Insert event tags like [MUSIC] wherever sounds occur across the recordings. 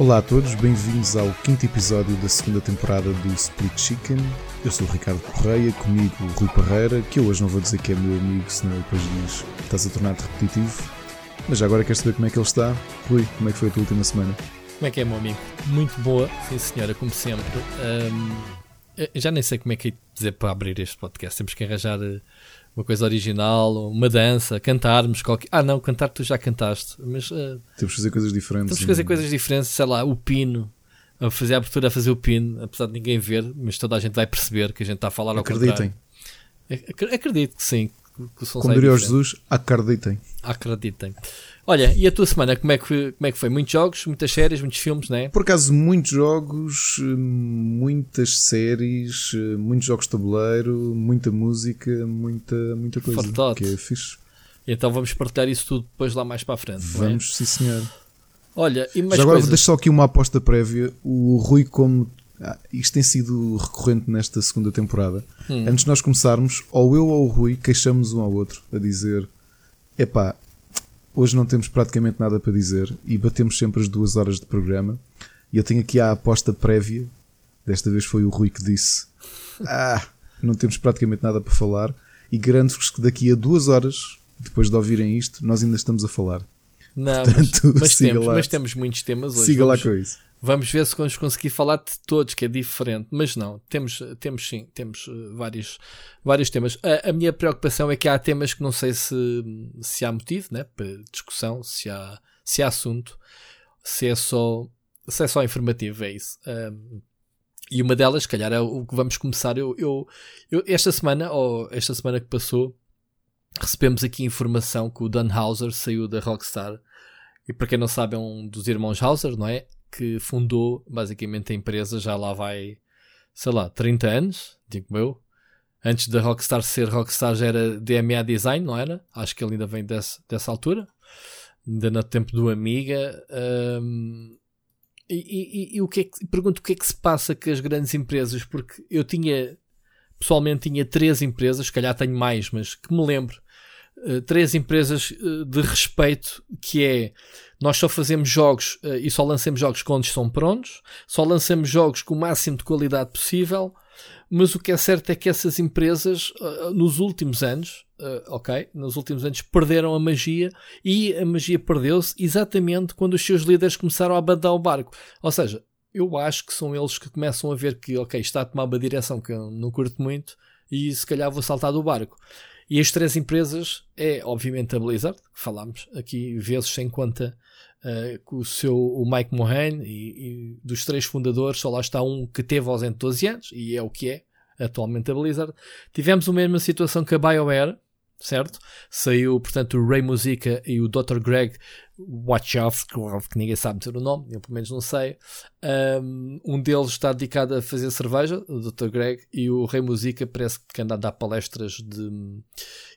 Olá a todos, bem-vindos ao quinto episódio da segunda temporada do Split Chicken. Eu sou o Ricardo Correia, comigo o Rui Parreira, que eu hoje não vou dizer que é meu amigo, senão depois diz estás a tornar-te repetitivo. Mas agora queres saber como é que ele está? Rui, como é que foi a tua última semana? Como é que é, meu amigo? Muito boa, sim senhora, como sempre. Um, já nem sei como é que é dizer para abrir este podcast. Temos que arranjar eh, uma coisa original, uma dança, cantarmos qualquer. Ah, não, cantar tu já cantaste, mas. Uh, temos que fazer coisas diferentes. Temos que fazer coisas diferentes, sei lá, o pino. A fazer a abertura a fazer o pino, apesar de ninguém ver, mas toda a gente vai perceber que a gente está a falar ao Acreditem. contrário. Acredito que sim. Que Como diria o Jesus, acreditem. Acreditem. Olha, e a tua semana, como é que foi? Como é que foi? Muitos jogos, muitas séries, muitos filmes, não é? Por acaso, muitos jogos, muitas séries, muitos jogos de tabuleiro, muita música, muita, muita coisa. Que é fixe. Então vamos partilhar isso tudo depois lá mais para a frente. Vamos, é? sim senhor. Olha, e mais Já agora deixo só aqui uma aposta prévia. O Rui, como ah, isto tem sido recorrente nesta segunda temporada, Hum. antes de nós começarmos, ou eu ou o Rui queixamos um ao outro a dizer: epá, hoje não temos praticamente nada para dizer e batemos sempre as duas horas de programa. E eu tenho aqui a aposta prévia. Desta vez foi o Rui que disse: Ah, não temos praticamente nada para falar. E garanto-vos que daqui a duas horas, depois de ouvirem isto, nós ainda estamos a falar. Não, Portanto, mas, mas temos, lá. mas temos muitos temas hoje. Siga lá vamos, com isso. Vamos ver se vamos conseguir falar de todos, que é diferente. Mas não, temos, temos sim, temos uh, vários, vários temas. A, a minha preocupação é que há temas que não sei se, se há motivo né, para discussão, se há, se há assunto, se é só, se é só informativo, é isso. E uma delas, se calhar, é o que vamos começar. Eu, eu, eu, esta semana, ou esta semana que passou, recebemos aqui informação que o Dan Hauser saiu da Rockstar. E para quem não sabe, é um dos irmãos Hauser, não é? Que fundou basicamente a empresa, já lá vai, sei lá, 30 anos, digo eu. Antes da Rockstar ser Rockstar já era DMA Design, não era? Acho que ele ainda vem desse, dessa altura. Ainda no tempo do Amiga. Um, e, e, e, o que é que, pergunto o que é que se passa com as grandes empresas, porque eu tinha, pessoalmente tinha três empresas, se calhar tenho mais, mas que me lembro, uh, três empresas uh, de respeito, que é, nós só fazemos jogos uh, e só lançamos jogos quando estão prontos, só lançamos jogos com o máximo de qualidade possível, mas o que é certo é que essas empresas, nos últimos anos, ok, nos últimos anos perderam a magia e a magia perdeu-se exatamente quando os seus líderes começaram a abandonar o barco. Ou seja, eu acho que são eles que começam a ver que, ok, está a tomar uma direção que eu não curto muito e se calhar vou saltar do barco. E as três empresas é, obviamente, a Blizzard, que falámos aqui vezes sem conta uh, com o seu o Mike Mohane e, e, dos três fundadores, só lá está um que teve ausente 12 anos e é o que é atualmente a Blizzard. Tivemos a mesma situação que a BioWare, certo? Saiu, portanto, o Ray Musica e o Dr. Greg Wachowski, que ninguém sabe dizer o nome, eu pelo menos não sei. Um, deles está dedicado a fazer cerveja, o Dr. Greg, e o Ray Musica parece que anda a dar palestras de um,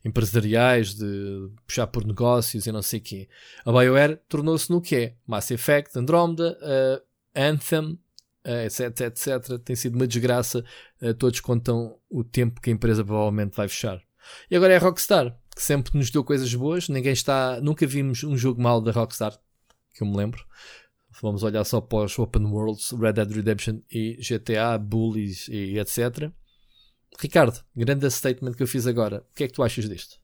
empresariais, de puxar por negócios e não sei o quê. A BioWare tornou-se no que? Mass Effect, Andromeda, uh, Anthem, uh, etc, etc. Tem sido uma desgraça. Uh, todos contam o tempo que a empresa provavelmente vai fechar. E agora é a Rockstar, que sempre nos deu coisas boas. Ninguém está. Nunca vimos um jogo mau da Rockstar, que eu me lembro. Vamos olhar só para os Open Worlds, Red Dead Redemption e GTA, Bullies e etc. Ricardo, grande statement que eu fiz agora. O que é que tu achas disto?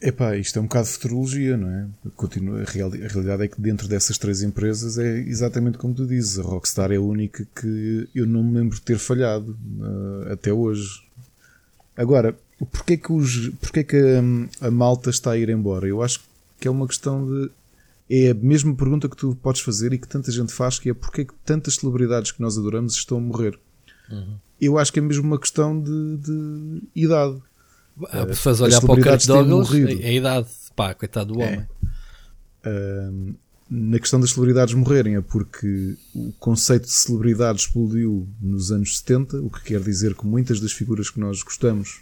Epá, isto é um bocado de futurologia, não é? Continua, a, real, a realidade é que dentro dessas três empresas é exatamente como tu dizes. A Rockstar é a única que eu não me lembro de ter falhado uh, até hoje. Agora, porquê que, os, porquê que a, a, malta está a ir embora? Eu acho que é uma questão de. É a mesma pergunta que tu podes fazer e que tanta gente faz, que é porquê que tantas celebridades que nós adoramos estão a morrer. Uhum. Eu acho que é mesmo uma questão de, de idade. Ah, se faz olhar para o Kurt Douglas, é a idade, pá, coitado do homem. É. Uh, na questão das celebridades morrerem, é porque o conceito de celebridade explodiu nos anos 70, o que quer dizer que muitas das figuras que nós gostamos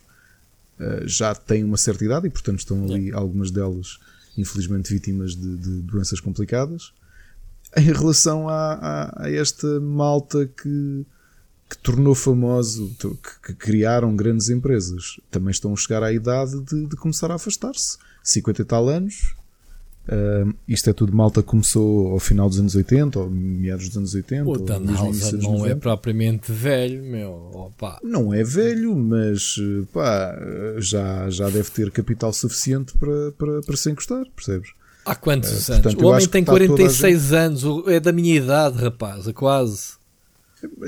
uh, já têm uma certa idade e, portanto, estão ali é. algumas delas, infelizmente, vítimas de, de, doenças complicadas. Em relação a, a, a esta malta que que tornou famoso, que, que, criaram grandes empresas, também estão a chegar à idade de, de começar a afastar-se. 50 e tal anos, Uh, isto é tudo malta começou ao final dos anos 80, ou meados dos anos 80. O Danhauser não 90. é propriamente velho, meu. Opa. Não é velho, mas pá, já, já deve ter capital suficiente para, para, para se encostar, percebes? Há quantos uh, anos? Portanto, o homem tem 46 gente... anos, é da minha idade, rapaz, é quase.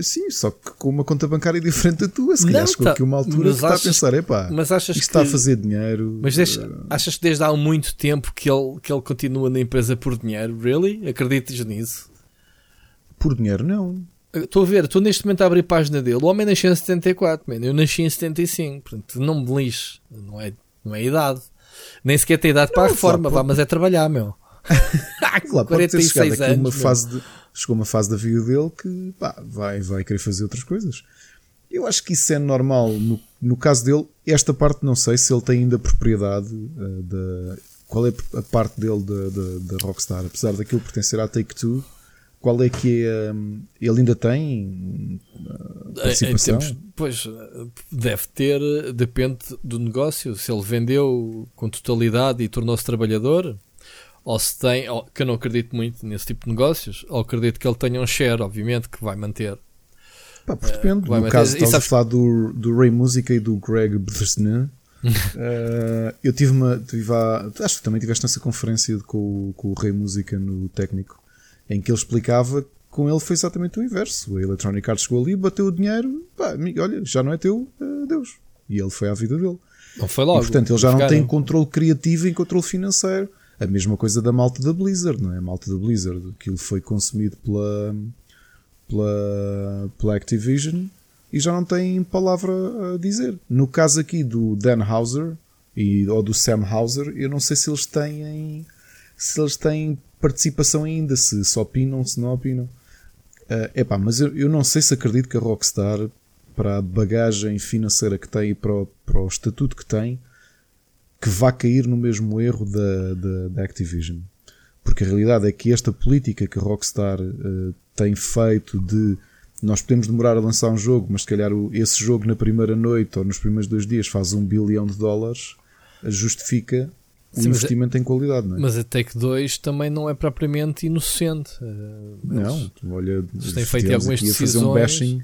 Sim, só que com uma conta bancária diferente da tua, se calhar chegou tá, aqui uma altura que está a pensar, epá, mas achas isto que, está a fazer dinheiro. Mas deixa, uh... achas que desde há muito tempo que ele, que ele continua na empresa por dinheiro? Really? Acreditas nisso? Por dinheiro, não. Estou a ver, estou neste momento a abrir a página dele. O homem nasceu em 74, man. eu nasci em 75, portanto não me lixe, não é, não é idade. Nem sequer tem idade não, para a reforma, vá, mas é trabalhar, meu. [LAUGHS] claro, pode ter chegado aqui anos, uma fase de, chegou uma fase da vida dele que pá, vai, vai querer fazer outras coisas. Eu acho que isso é normal. No, no caso dele, esta parte não sei se ele tem ainda propriedade uh, da. Qual é a parte dele da, da, da Rockstar? Apesar daquilo pertencer à Take-Two, qual é que é. Um, ele ainda tem uh, participação? Tempos, pois, deve ter, depende do negócio. Se ele vendeu com totalidade e tornou-se trabalhador, ou se tem, ou, que eu não acredito muito nesse tipo de negócios, ou acredito que ele tenha um share, obviamente, que vai manter. Pá, uh, depende. No manter. caso, estás a falar do, do Ray Música e do Greg Bresnan. uh, [LAUGHS] eu tive uma. Tive a, acho que também tiveste nessa conferência com, com o Rei Música no técnico, em que ele explicava que com ele foi exatamente o inverso. A Electronic Arts chegou ali, bateu o dinheiro, pá, amigo, olha, já não é teu, uh, Deus. E ele foi à vida dele. Não foi logo. E, portanto, ele já não tem controle criativo e controle financeiro. A mesma coisa da malta da Blizzard, não é? A malta da Blizzard, aquilo foi consumido pela, pela, pela Activision e já não tem palavra a dizer. No caso aqui do Dan Houser e, ou do Sam Houser, eu não sei se eles têm se eles têm participação ainda, se, se opinam, se não opinam. Uh, epá, mas eu, eu não sei se acredito que a Rockstar, para a bagagem financeira que tem e para o, para o estatuto que tem, que vá cair no mesmo erro da, da, da Activision. Porque a realidade é que esta política que a Rockstar uh, tem feito de nós podemos demorar a lançar um jogo, mas se calhar o, esse jogo na primeira noite ou nos primeiros dois dias faz um bilhão de dólares, justifica o Sim, investimento a, em qualidade. Não é? Mas a Take 2 também não é propriamente inocente. Uh, não, olha, eles têm feito algumas decisões. fazer um bashing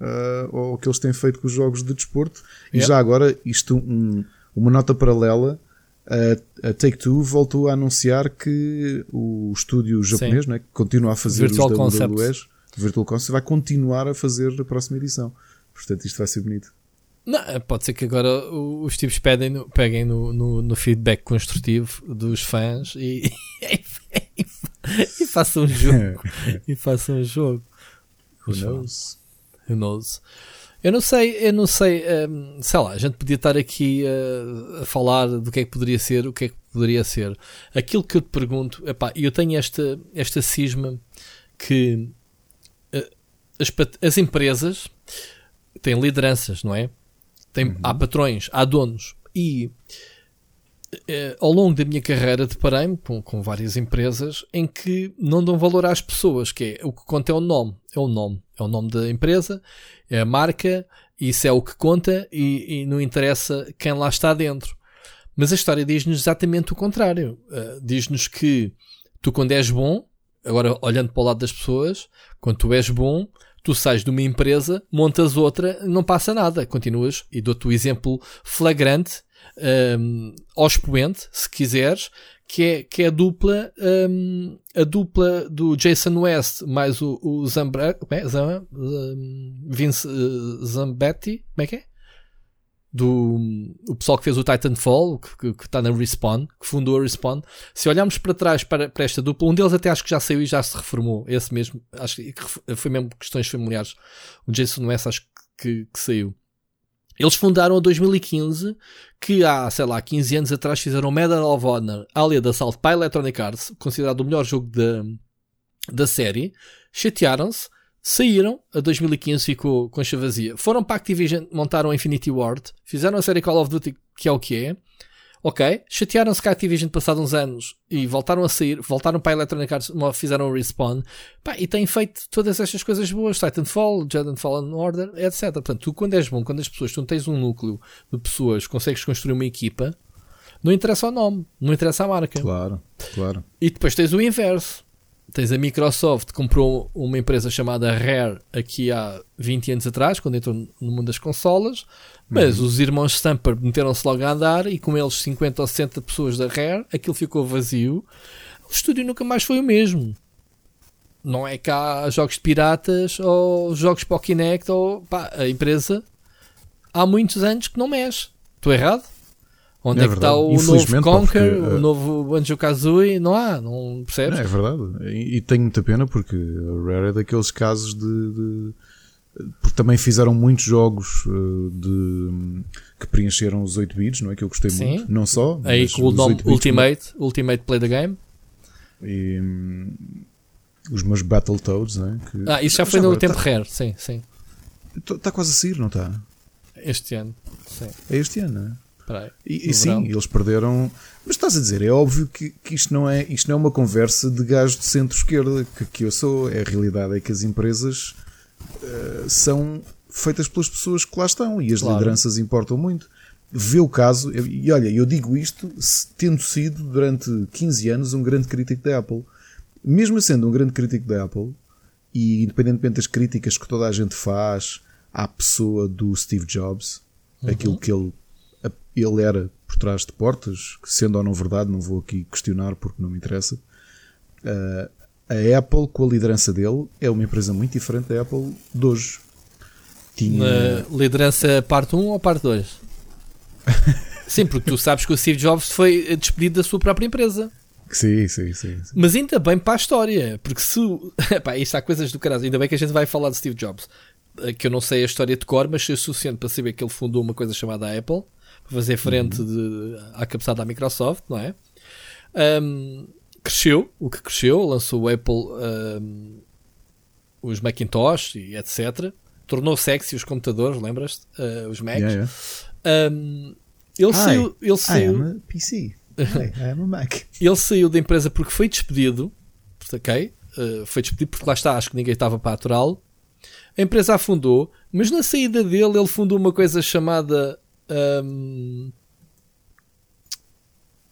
uh, ao que eles têm feito com os jogos de desporto. E já agora, isto um, uma nota paralela, a, a Take-Two voltou a anunciar que o estúdio japonês, né, que continua a fazer Virtual os WWEs, Virtual Concept, vai continuar a fazer a próxima edição. Portanto, isto vai ser bonito. Não, pode ser que agora os tipos pedem no, peguem no, no, no, feedback construtivo dos fãs e, [LAUGHS] e, e façam um jogo. [LAUGHS] e façam um jogo. Who knows? Who knows? Eu não sei, eu não sei, um, sei lá, a gente podia estar aqui uh, a falar do que é que poderia ser, o que é que poderia ser. Aquilo que eu te pergunto, epá, eu tenho esta, esta cisma que uh, as, as, empresas têm lideranças, não é? Tem, uhum. Há patrões, há donos e uh, ao longo da minha carreira deparei-me com, com várias empresas em que não dão valor às pessoas, que é o que conta é o nome, é o nome, é o nome da empresa é a marca, isso é o que conta e, e não interessa quem lá está dentro. Mas a história diz-nos exatamente o contrário. Uh, diz-nos que tu, quando és bom, agora olhando para o lado das pessoas, quando tu és bom, tu sais de uma empresa, montas outra, não passa nada, continuas. E dou-te o exemplo flagrante, um, ao expoente, se quiseres, que é, que é a dupla um, a dupla do Jason West mais o, o Zambra, é? Zam, Vince uh, Zambetti, como é que é? Do o pessoal que fez o Titanfall, que está na Respawn, que fundou a Respawn. Se olharmos para trás para, para, esta dupla, um deles até acho que já saiu e já se reformou. Esse mesmo, acho que foi mesmo questões familiares. O Jason West acho que, que saiu. Eles fundaram em 2015, que há, sei lá, 15 anos atrás fizeram Medal of Honor, Alien Assault para Electronic Arts, considerado o melhor jogo da, da série. Chatearam-se, saíram, a 2015 ficou com a vazia. Foram para a Activision, montaram a Infinity Ward, fizeram a série Call of Duty, que é o que é. Ok, chatearam-se com a Activision passado uns anos e voltaram a sair, voltaram para a Electronic Arts, fizeram o respawn pá, e têm feito todas estas coisas boas, Titanfall, Jedi Fallen Order, etc. Portanto, tu quando és bom, quando as pessoas, tu tens um núcleo de pessoas, consegues construir uma equipa, Não interessa o nome, não interessa a marca. Claro, claro. E depois tens o inverso. Tens a Microsoft comprou uma empresa chamada Rare aqui há 20 anos atrás, quando entrou no mundo das consolas, mas uhum. os irmãos Stamper meteram-se logo a andar e com eles 50 ou 60 pessoas da Rare, aquilo ficou vazio. O estúdio nunca mais foi o mesmo. Não é que há jogos de piratas ou jogos para o Kinect ou pá, a empresa há muitos anos que não mexe. Estou errado? Onde é, é que está o novo Conquer, porque, uh, o novo Banjo Kazooie? Não há, não percebes? É, é verdade. E, e, tenho muita pena porque a Rare é daqueles casos de, de porque também fizeram muitos jogos uh, de, que preencheram os 8 bits, não é? Que eu gostei Sim. muito. Não só. Aí com o nome Ultimate, Ultimate Play the Game. E os meus Battletoads, não é? Que, ah, isso já foi já no tempo tá, rare, sim, sim. Está quase a sair, não está? Este ano, sim. É este ano, não é? E, e sim, eles perderam. Mas estás a dizer, é óbvio que, que, isto, não é, isto não é uma conversa de gajo de centro-esquerda, que, que eu sou. É, a realidade é que as empresas uh, são feitas pelas pessoas que lá estão e as claro. lideranças importam muito. Vê o caso, e olha, eu digo isto tendo sido durante 15 anos um grande crítico da Apple. Mesmo sendo um grande crítico da Apple, e independentemente das críticas que toda a gente faz à pessoa do Steve Jobs, uhum. aquilo que ele ele era por trás de portas, sendo ou não verdade, não vou aqui questionar porque não me interessa. Uh, a Apple, com a liderança dele, é uma empresa muito diferente da Apple de hoje. Tinha... Na liderança parte 1 ou parte 2? [LAUGHS] sim, porque tu sabes que o Steve Jobs foi despedido da sua própria empresa. Sim, sim, sim, sim. Mas ainda bem para a história, porque se. [LAUGHS] Pá, isto há coisas do caralho. Ainda bem que a gente vai falar de Steve Jobs. Que eu não sei a história de cor, mas sei o suficiente para saber que ele fundou uma coisa chamada Apple fazer frente uhum. de, à cabeçada da Microsoft, não é? Um, cresceu, o que cresceu, lançou o Apple, um, os Macintosh e etc. Tornou sexy os computadores, lembras-te? Uh, os Macs. Yeah, yeah. Um, ele Hi, saiu. Ele saiu I am a PC. Hi, I am a Mac. [LAUGHS] ele saiu da empresa porque foi despedido. Ok? Uh, foi despedido porque lá está, acho que ninguém estava para aturá-lo. A empresa afundou, mas na saída dele ele fundou uma coisa chamada um,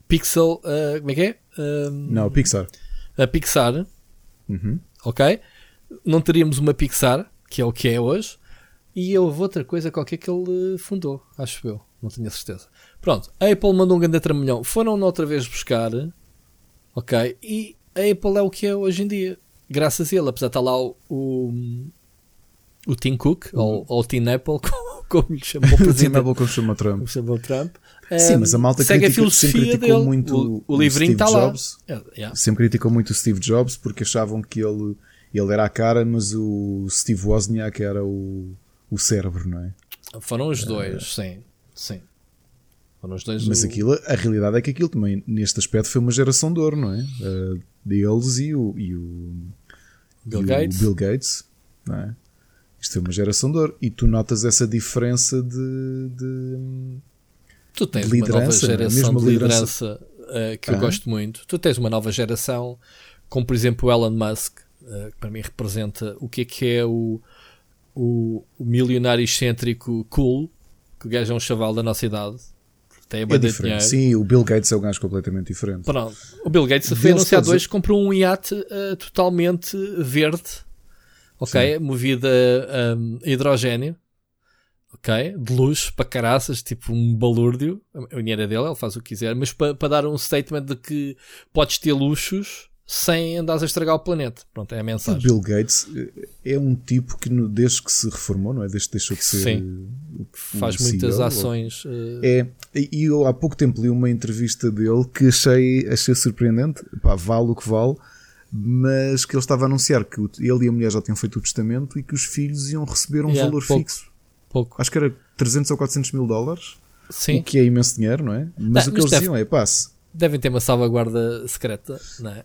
Pixel. Uh, como é que é? Um, Não, Pixar. A Pixar. Uhum. Ok? Não teríamos uma Pixar, que é o que é hoje. E houve outra coisa qualquer que ele fundou, acho eu. Não tenho a certeza. Pronto, a Apple mandou um grande tramilhão. Foram outra vez buscar. Ok? E a Apple é o que é hoje em dia. Graças a ele, apesar de estar lá o, o, o Tim Cook, uhum. ou, ou o Tim Apple, [LAUGHS] como lhe chamou o [LAUGHS] presidente. como chama Trump. Como Trump. Sim, mas a malta segue critica, a filosofia sempre criticou dele. muito o, o, o livrinho está lá. É, yeah. Sempre criticou muito o Steve Jobs porque achavam que ele, ele era a cara, mas o Steve Wozniak era o, o cérebro, não é? Foram os dois, uh, sim. Sim. Foram os dois. Mas o... aquilo, a realidade é que aquilo também, neste aspecto, foi uma geração de ouro, não é? Uh, deles e o, e o Bill, e Gates. O Bill Gates, não é? Isto é uma geração de ouro. E tu notas essa diferença de. de tu tens de liderança, uma nova geração de liderança, uh, que ah. eu gosto muito. Tu tens uma nova geração, como por exemplo o Elon Musk, uh, que para mim representa o que é que é o, o, o milionário excêntrico cool, que o gajo é um chaval da nossa idade. Tem é diferente. Sim, o Bill Gates é um gajo completamente diferente. Pronto. O Bill Gates foi anunciado hoje, comprou um iate uh, totalmente verde ok? Sim. Movida um, a hidrogênio, ok? De luxo para caraças, tipo um balúrdio. A dinheiro é dele, ele faz o que quiser, mas para, para dar um statement de que podes ter luxos sem andares a estragar o planeta. Pronto, é a mensagem. O Bill Gates eh, é um tipo que, desde que se reformou, não é? Desde que deixou de ser. Sim. O, Faz o muitas CEO, ações. Uh... É, e eu há pouco tempo li uma entrevista dele que achei, achei surpreendente. Pá, vale o que vale mas que ele estava a anunciar que ele e a mulher já tinham feito o testamento e que os filhos iam receber um yeah, valor pouco, fixo. Pouco. Acho que era 300 ou 400 mil dólares. Sim. O que é imenso dinheiro, não é? Mas não, o que eles deve, diziam é passe. Devem ter uma salvaguarda secreta, não é?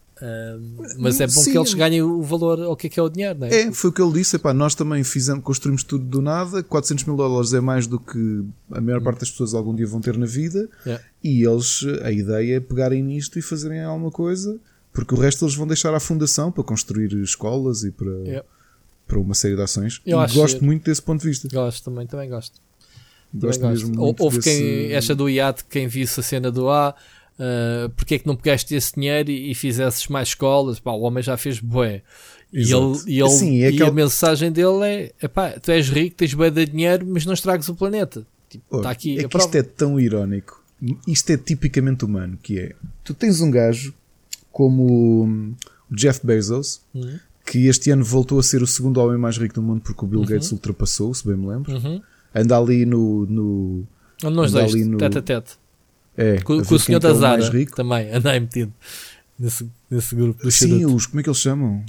mas é bom Sim, que eles ganhem o valor ao que é que é o dinheiro, não é? É, foi o que ele disse. Epá, nós também fizemos, construímos tudo do nada. 400 mil dólares é mais do que a maior parte das pessoas algum dia vão ter na vida. Yeah. E eles, a ideia é pegarem nisto e fazerem alguma coisa porque o resto eles vão deixar à fundação para construir escolas e para, yeah. para uma série de ações. Eu e gosto muito desse ponto de vista. Gosto também, também gosto. Gosto Também mesmo gosto. muito Houve desse- quem, esta do iate, quem visse a cena do A, uh, porque é que não pegaste esse dinheiro e, e fizesses mais escolas? Pá, o homem já fez bué. E, ele, e, ele, Sim, é e a mensagem dele é: epá, tu és rico, tens bué de dinheiro, mas não estragues o planeta. Tipo, Olha, Está aqui é que prova. isto é tão irónico. Isto é tipicamente humano, que é, tu tens um gajo como hum, o Jeff Bezos, Uhum. que este ano voltou a ser o segundo homem mais rico do mundo porque o Bill Gates ultrapassou, se bem me lembro. Uhum. Anda ali no... no Onde nós dois, no- tete a tete. é, Com, com o senhor é da é Zara também, [LAUGHS] anda aí metido nesse, nesse grupo do Sim, charuto. os, como é que eles chamam?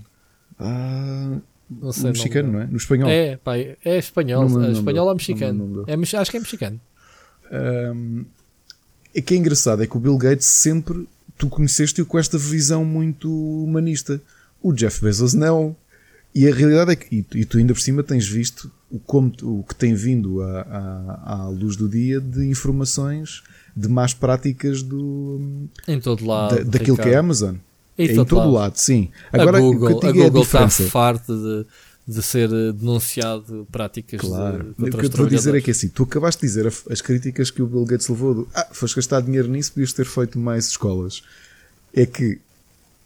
Ah, Não sei mexicano, dele. não é? No espanhol. É, pá, é espanhol. Não lembro é espanhol ou mexicano? Não É, acho que é mexicano. Um, é que é engraçado, é que o Bill Gates sempre tu conheceste-o com esta visão muito humanista. O Jeff Bezos não. E a realidade é que, e, tu- ainda por cima tens visto o, como, o que tem vindo à, à, à luz do dia de informações de más práticas do, Em todo lado. da- daquilo que é a Ricardo. Amazon. Em É em todo todo lado. lado, sim. A Agora, o que Google, eu a digo é a Google está farta de, de ser eh, denunciado práticas Claro. de, O que eu te vou dizer é que assim, tu acabaste de dizer as críticas que o Bill Gates levou do ah, foste gastar dinheiro nisso, podias ter feito mais escolas. É que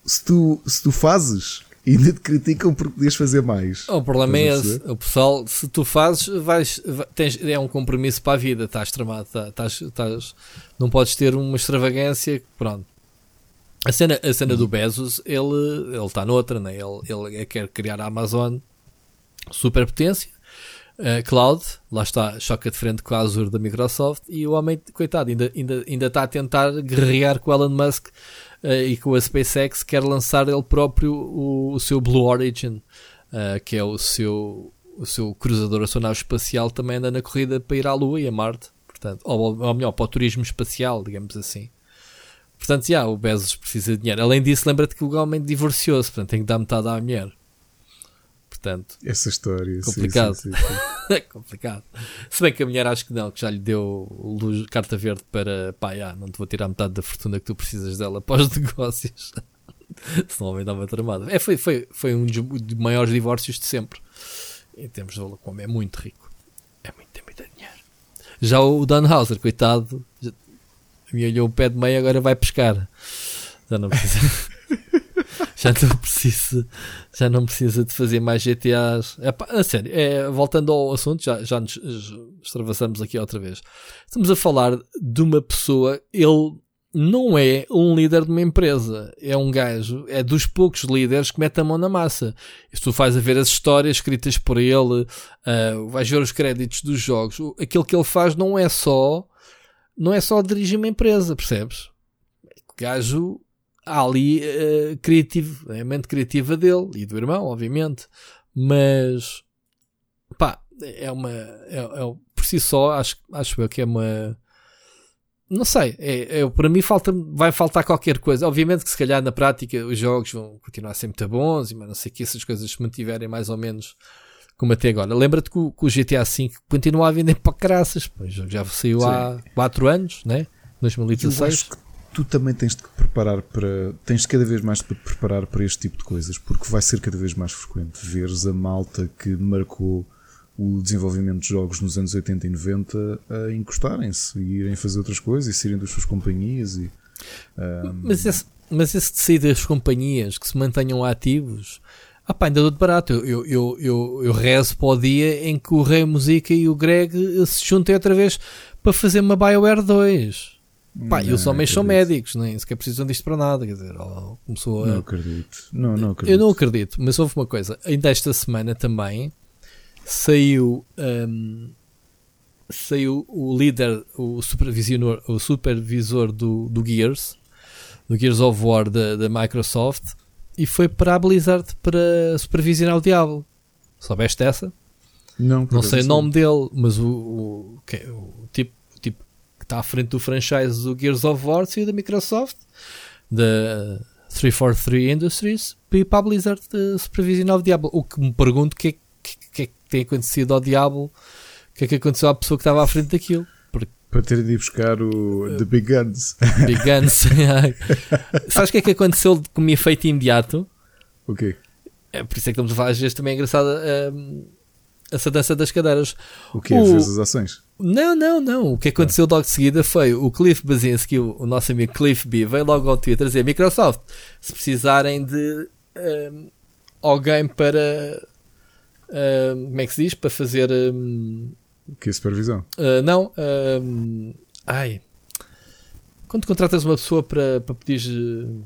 se tu, se tu fazes, [LAUGHS] ainda te criticam porque podias fazer mais. O problema é esse. O pessoal, se tu fazes, vais, vai- tens, é um compromisso para a vida. Estás tramado. tá- Estás, estás, não podes ter uma extravagância. Pronto. A cena, a cena do Bezos, ele ele está noutra, né? ele, ele é- quer criar a Amazon superpotência. Uh, cloud, lá está, choca de frente com a Azure da Microsoft e o homem, coitado, ainda, ainda, ainda está a tentar guerrear com o Elon Musk uh, e com a SpaceX, quer lançar ele próprio o, o seu Blue Origin, uh, que é o seu, o seu cruzador, a sua nave espacial, também anda na corrida para ir à Lua e a Marte, portanto, ou, ou melhor, para o turismo espacial, digamos assim. Portanto, já, o Bezos precisa de dinheiro. Além disso, lembra-te que o homem divorciou-se, portanto, tem que dar metade à mulher. Portanto, Essa história. Complicado. sim, sim, sim. [LAUGHS] é complicado. Se bem que a mulher acho que não, que já lhe deu luz, carta verde para pá, já, não te vou tirar metade da fortuna que tu precisas dela [LAUGHS] para os negócios. [LAUGHS] Senão o homem dava tramado. É, foi, foi, foi um dos maiores divórcios de sempre. Em termos de valor, como é muito rico. É muito, tem muito dinheiro. Já o Dan Hauser, coitado, me olhou o pé de meio, agora vai pescar. Já não precisa. [LAUGHS] já não precisa. Já não precisa de fazer mais GTAs. É, pá, a sério, é, voltando ao assunto, já, já nos extravasamos aqui outra vez. Estamos a falar de uma pessoa, ele não é um líder de uma empresa, é um gajo, é dos poucos líderes que mete a mão na massa. Se tu faz a ver as histórias escritas por ele, uh, vais ver os créditos dos jogos, aquilo que ele faz não é só não é só dirigir uma empresa, percebes? O gajo há ali uh, criativo, é a mente criativa dele e do irmão, obviamente, mas pá, é uma é, é- por si só acho, acho eu que é uma não sei, é, é- para mim falta, vai faltar qualquer coisa. Obviamente que se calhar na prática os jogos vão continuar a ser muito bons mas não sei que essas coisas se mantiverem mais ou menos como até agora. Lembra-te que, o- que o GTA V continua a vender para caraças. Pois, já saiu há 4 anos, né? Eu 2016. Tu também tens de preparar para. Tens de cada vez mais de preparar para este tipo de coisas, porque vai ser cada vez mais frequente veres a malta que marcou o desenvolvimento de jogos nos anos 80 e 90 a encostarem-se e irem fazer outras coisas e saírem das suas companhias e. ahm, Mas esse, mas esse de sair das companhias que se mantenham ativos, ah pá, ainda dou de barato. Eu, eu, eu, eu, rezo para o dia em que o Rei Musica e o Greg se juntem outra vez para fazer uma BioWare 2. Pá, e os homens são acredito. médicos, nem sequer precisam disto para nada. Quer dizer, começou a. Não acredito. Não, não acredito. Eu não acredito, mas houve uma coisa. Ainda esta semana também saiu, hum, saiu o líder, o supervisor, o supervisor do, do Gears, do Gears of War da, da Microsoft, e foi para a Blizzard para supervisionar o Diablo. Soubeste essa? Não, Não sei o nome dele, mas o, o, que é o tipo, o está à frente do franchise do Gears of War saiu da Microsoft, da 343 Industries, ir para a Blizzard de supervisionar o Diablo. O que me pergunto o que é que, que é que tem acontecido ao Diablo, o que é que aconteceu à pessoa que estava à frente daquilo. Porque Para ter de ir buscar o The Big Guns. Big Guns. [LAUGHS] Sabes o que é que aconteceu como efeito imediato? o quê? É por isso é que estamos a falar, às vezes também é engraçado hum, essa dança das cadeiras. O que? O... Fez as ações? Não, não, não. O que aconteceu logo de seguida foi o Cliff Basinski, o, nosso amigo Cliff B, veio logo ao Twitter dizer: Microsoft, se precisarem de um, alguém para. Um, como é que se diz? Para fazer. Um, que supervisão? Uh, não. Um, ai. Quando contratas uma pessoa para, para pedir uh,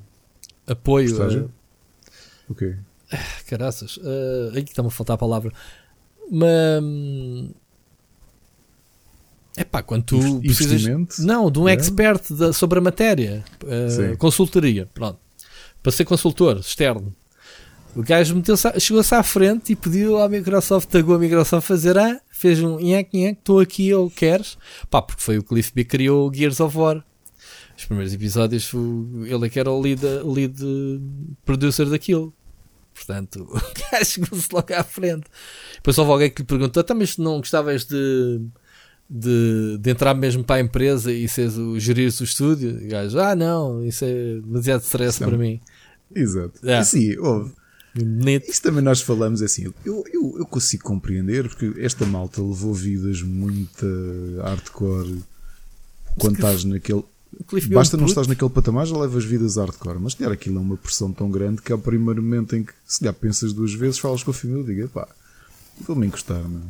apoio. Estágio? Uh, o quê? Caraças. Uh, aí que está-me a faltar a palavra. Mas. É pá, quando tu precisas. Não, de um é? expert da, sobre a matéria. Uh, consultoria. Pronto. Para ser consultor externo. O gajo chegou-se à frente e pediu à Microsoft, tagou a Microsoft fazer ah, fez um nhaque nhaque, estou aqui, ou queres? Pá, porque foi o Cliff B que criou o Gears of War. Os primeiros episódios, ele é que era o lead, lead producer daquilo. Portanto, o gajo chegou-se logo à frente. Depois houve alguém que lhe perguntou: então, mas não gostavas de, de, de, entrar mesmo para a empresa e seres o gerir o estúdio? E o gajo: ah, não, isso é demasiado stress para mim. Exato. É. Sim, houve. Isso também nós falamos assim. Eu, eu, eu consigo compreender porque esta malta levou vidas muito hardcore quando estás naquele Basta não estás naquele patamar, já levas vidas hardcore. Mas ter aquilo é uma pressão tão grande que é o primeiro momento em que, se já pensas duas vezes, falas com a família e diga, pá, vou-me encostar, meu.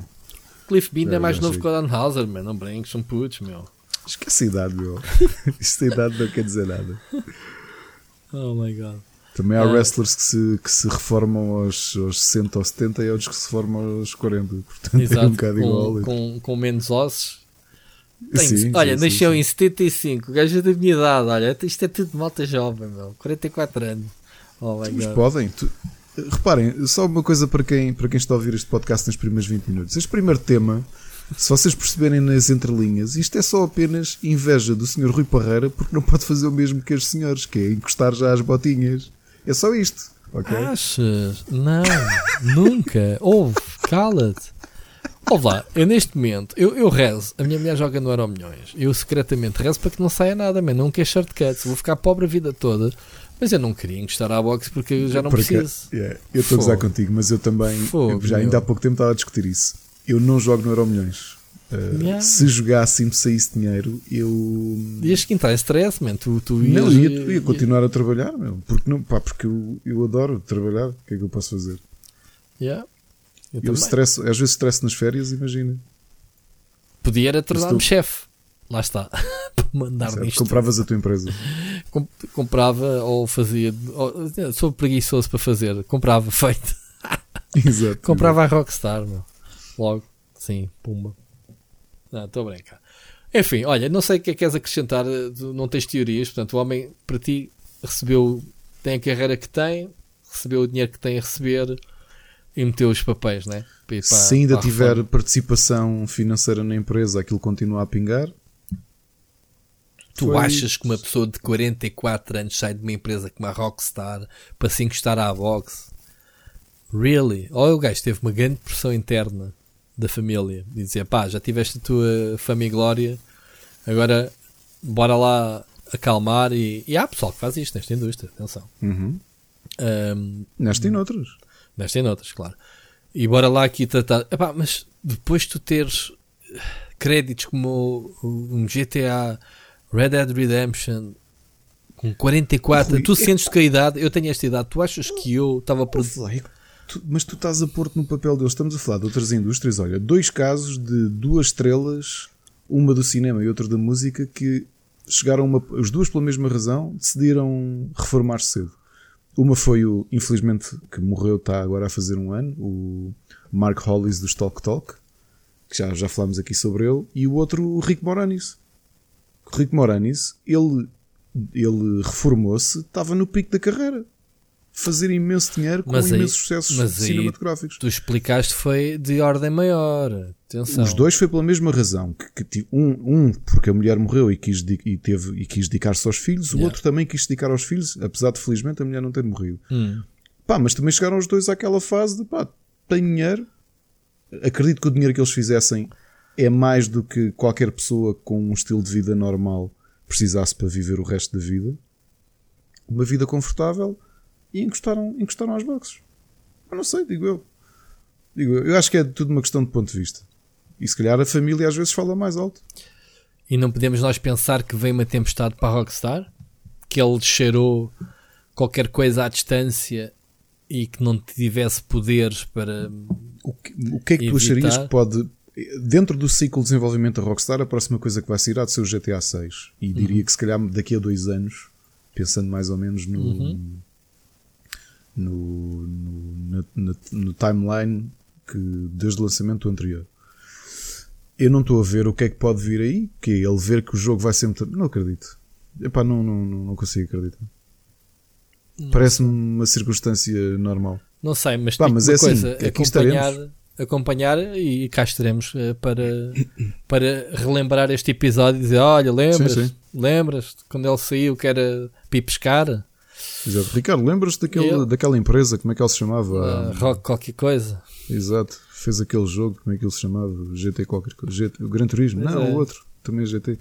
Cliff Bean é, mais novo que o Dan Hauser, man. Não brinques, são putos, meu. Esquece a idade, meu. [LAUGHS] Isto a idade não quer dizer nada. Oh my god. Também há é. wrestlers que se, que se reformam aos, aos 60 ou 70 e outros que se formam aos 40. Portanto Exato, é um bocado com, igual. Com, com menos ossos sim, olha, sim, nasceu sim, em 75, o gajo é da minha idade, olha, isto é tudo malta jovem, meu, 44 anos. Oh my Mas podem. Tu, reparem, só uma coisa para quem, para quem está a ouvir este podcast nos primeiros 20 minutos. Este primeiro tema, se vocês perceberem nas entrelinhas, isto é só apenas inveja do Sr. Rui Parreira porque não pode fazer o mesmo que os senhores, que é encostar já as botinhas. É só isto. Okay? Achas? Não, nunca. Ouve, cala-te. Olá, eu neste momento, eu, eu rezo, a minha mulher joga no Euro Milhões, eu secretamente rezo para que não saia nada, man, não quero shortcuts, vou ficar pobre a vida toda, mas eu não queria encostar à boxe porque eu já não porque, preciso. Yeah, eu estou a gozar contigo, mas eu também, Fogo, eu já ainda há pouco tempo estava a discutir isso. Eu não jogo no Euro Milhões. Uh, yeah. Se jogasse e me saísse dinheiro, eu. Ias quintar stress, man. Tu, tu ias, não, ia, ia continuar ia... a trabalhar, meu. Porque, não, pá, porque eu, eu adoro trabalhar. O que é que eu posso fazer? Yeah. Eu, eu stress, às vezes stress nas férias, imagina. Podia era tornar-me chefe. Lá está. [LAUGHS] Para mandar certo, nisto. Compravas a tua empresa. comprava ou fazia. Ou, sou preguiçoso para fazer. Comprava, [LAUGHS] feito. Exato. comprava a Rockstar, meu. Logo. Sim, pumba. Não, estou a brincar. Enfim, olha, não sei o que é que queres acrescentar. Não tens teorias. Portanto, o homem, para ti, recebeu. Tem a carreira que tem, recebeu o dinheiro que tem a receber e meteu os papéis, né? Para, Se ainda tiver participação financeira na empresa, aquilo continua a pingar. Tu Foi... achas que uma pessoa de 44 anos sai de uma empresa como a Rockstar para se encostar à box? Really? Ou o gajo teve uma grande pressão interna da família e dizia: pá, já tiveste a tua fama e glória, agora bora lá acalmar. E, e há pessoal que faz isto nesta indústria, atenção. Uhum. Um, nesta e noutros. Nesta e noutras, claro. E bora lá aqui tratar. Epá, mas depois tu teres créditos como um GTA, Red Dead Redemption, com 44, Rui, tu é... sentes que a idade, eu tenho esta idade, tu achas que eu estava para. mas tu estás a pôr-te no papel deles. Estamos a falar de outras indústrias. Olha, dois casos de duas estrelas, uma do cinema e outra da música, que chegaram, uma, as duas pela mesma razão, decidiram reformar-se cedo. Uma foi o, infelizmente, que morreu, está agora a fazer um ano, o Mark Hollis do Talk Talk, que já, já falámos aqui sobre ele, e o outro, o Rick Moranis. O Rick Moranis, ele, ele reformou-se, estava no pico da carreira fazer imenso dinheiro com mas imensos sucessos mas cinematográficos. Tu explicaste foi de ordem maior. Atenção. Os dois foi pela mesma razão. Que, que um, um, porque a mulher morreu e quis, e teve, e quis dedicar-se aos filhos, yeah. o outro também quis dedicar aos filhos, apesar de felizmente a mulher não ter morrido. Hum. Pá, mas também chegaram os dois àquela fase de pá, tem dinheiro. Acredito que o dinheiro que eles fizessem é mais do que qualquer pessoa com um estilo de vida normal precisasse para viver o resto da vida. Uma vida confortável e encostaram, encostaram aos boxes. Eu não sei, digo eu. Digo, eu acho que é tudo uma questão de ponto de vista. E se calhar a família às vezes fala mais alto. E não podemos nós pensar que vem uma tempestade para a Rockstar? Que ele cheirou qualquer coisa à distância e que não tivesse poderes para. O que, o que é que tu acharias que pode. Dentro do ciclo de desenvolvimento da Rockstar, a próxima coisa que vai sair há de ser o GTA 6. E diria uhum. que se calhar daqui a dois anos, pensando mais ou menos no. Uhum. No, no, no, no, timeline que desde o lançamento anterior. Eu não estou a ver o que é que pode vir aí, que é ele ver que o jogo vai ser muito. Não acredito. Epá, não, não, não consigo acreditar. Parece-me uma circunstância normal. Não sei, mas, Pá, mas é assim, coisa, assim, acompanhar, acompanhar e cá estaremos uh, para, para relembrar este episódio e dizer: Olha, lembras? Sim, sim. Lembras quando ele saiu que era Pipescar? Exato. Ricardo, lembras daquele, daquela empresa? Como é que ela se chamava? Uh, rock qualquer coisa. Exato. Fez aquele jogo, como é que ele se chamava? GT qualquer coisa. GT, o Gran Turismo? Pois não, é. o outro. Também é GT.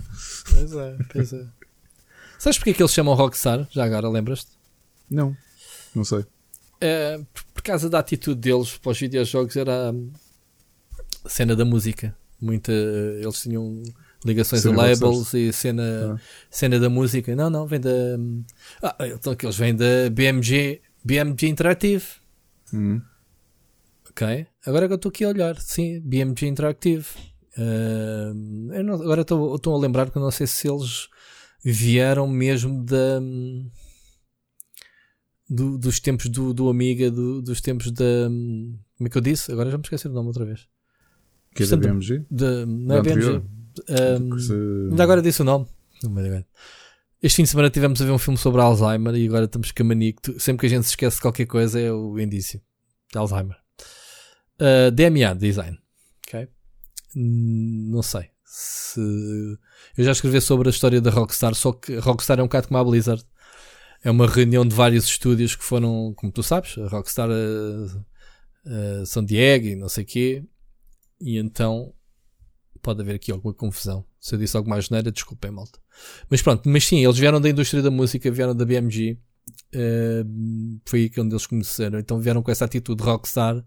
Pois é, pois é. [LAUGHS] Sabes porque é que eles chamam Rockstar? Já agora, lembras-te? Não, não sei. É, por causa da atitude deles para os videojogos era a cena da música. Muita, eles tinham ligações cena a labels e cena, ah. cena da música. Não, não, vem da. Ah, então que eles vêm da BMG, BMG Interactive. Hum. Ok, agora que eu estou aqui a olhar, sim, BMG Interactive. Uh, eu não, agora estou a lembrar que eu não sei se eles vieram mesmo da do, dos tempos do, do Amiga, do, dos tempos da. Como é que eu disse? Agora já me esqueci o nome outra vez. Que é da BMG? De, não é BMG. Um, ainda agora disse o nome. Este fim de semana tivemos a ver um filme sobre Alzheimer e agora estamos com a mania que sempre que a gente se esquece de qualquer coisa é o indício de Alzheimer. Uh, DMA Design. Ok? Não sei se. Eu já escrevi sobre a história da Rockstar, só que Rockstar é um bocado como a Blizzard é uma reunião de vários estúdios que foram, como tu sabes, a Rockstar, a, a São Diego e não sei o quê. E então pode haver aqui alguma confusão. Se eu disse algo mais geneira, desculpem, malta. Mas pronto, mas sim, eles vieram da indústria da música, vieram da BMG. Uh, foi aí que onde eles conheceram. Então vieram com essa atitude Rockstar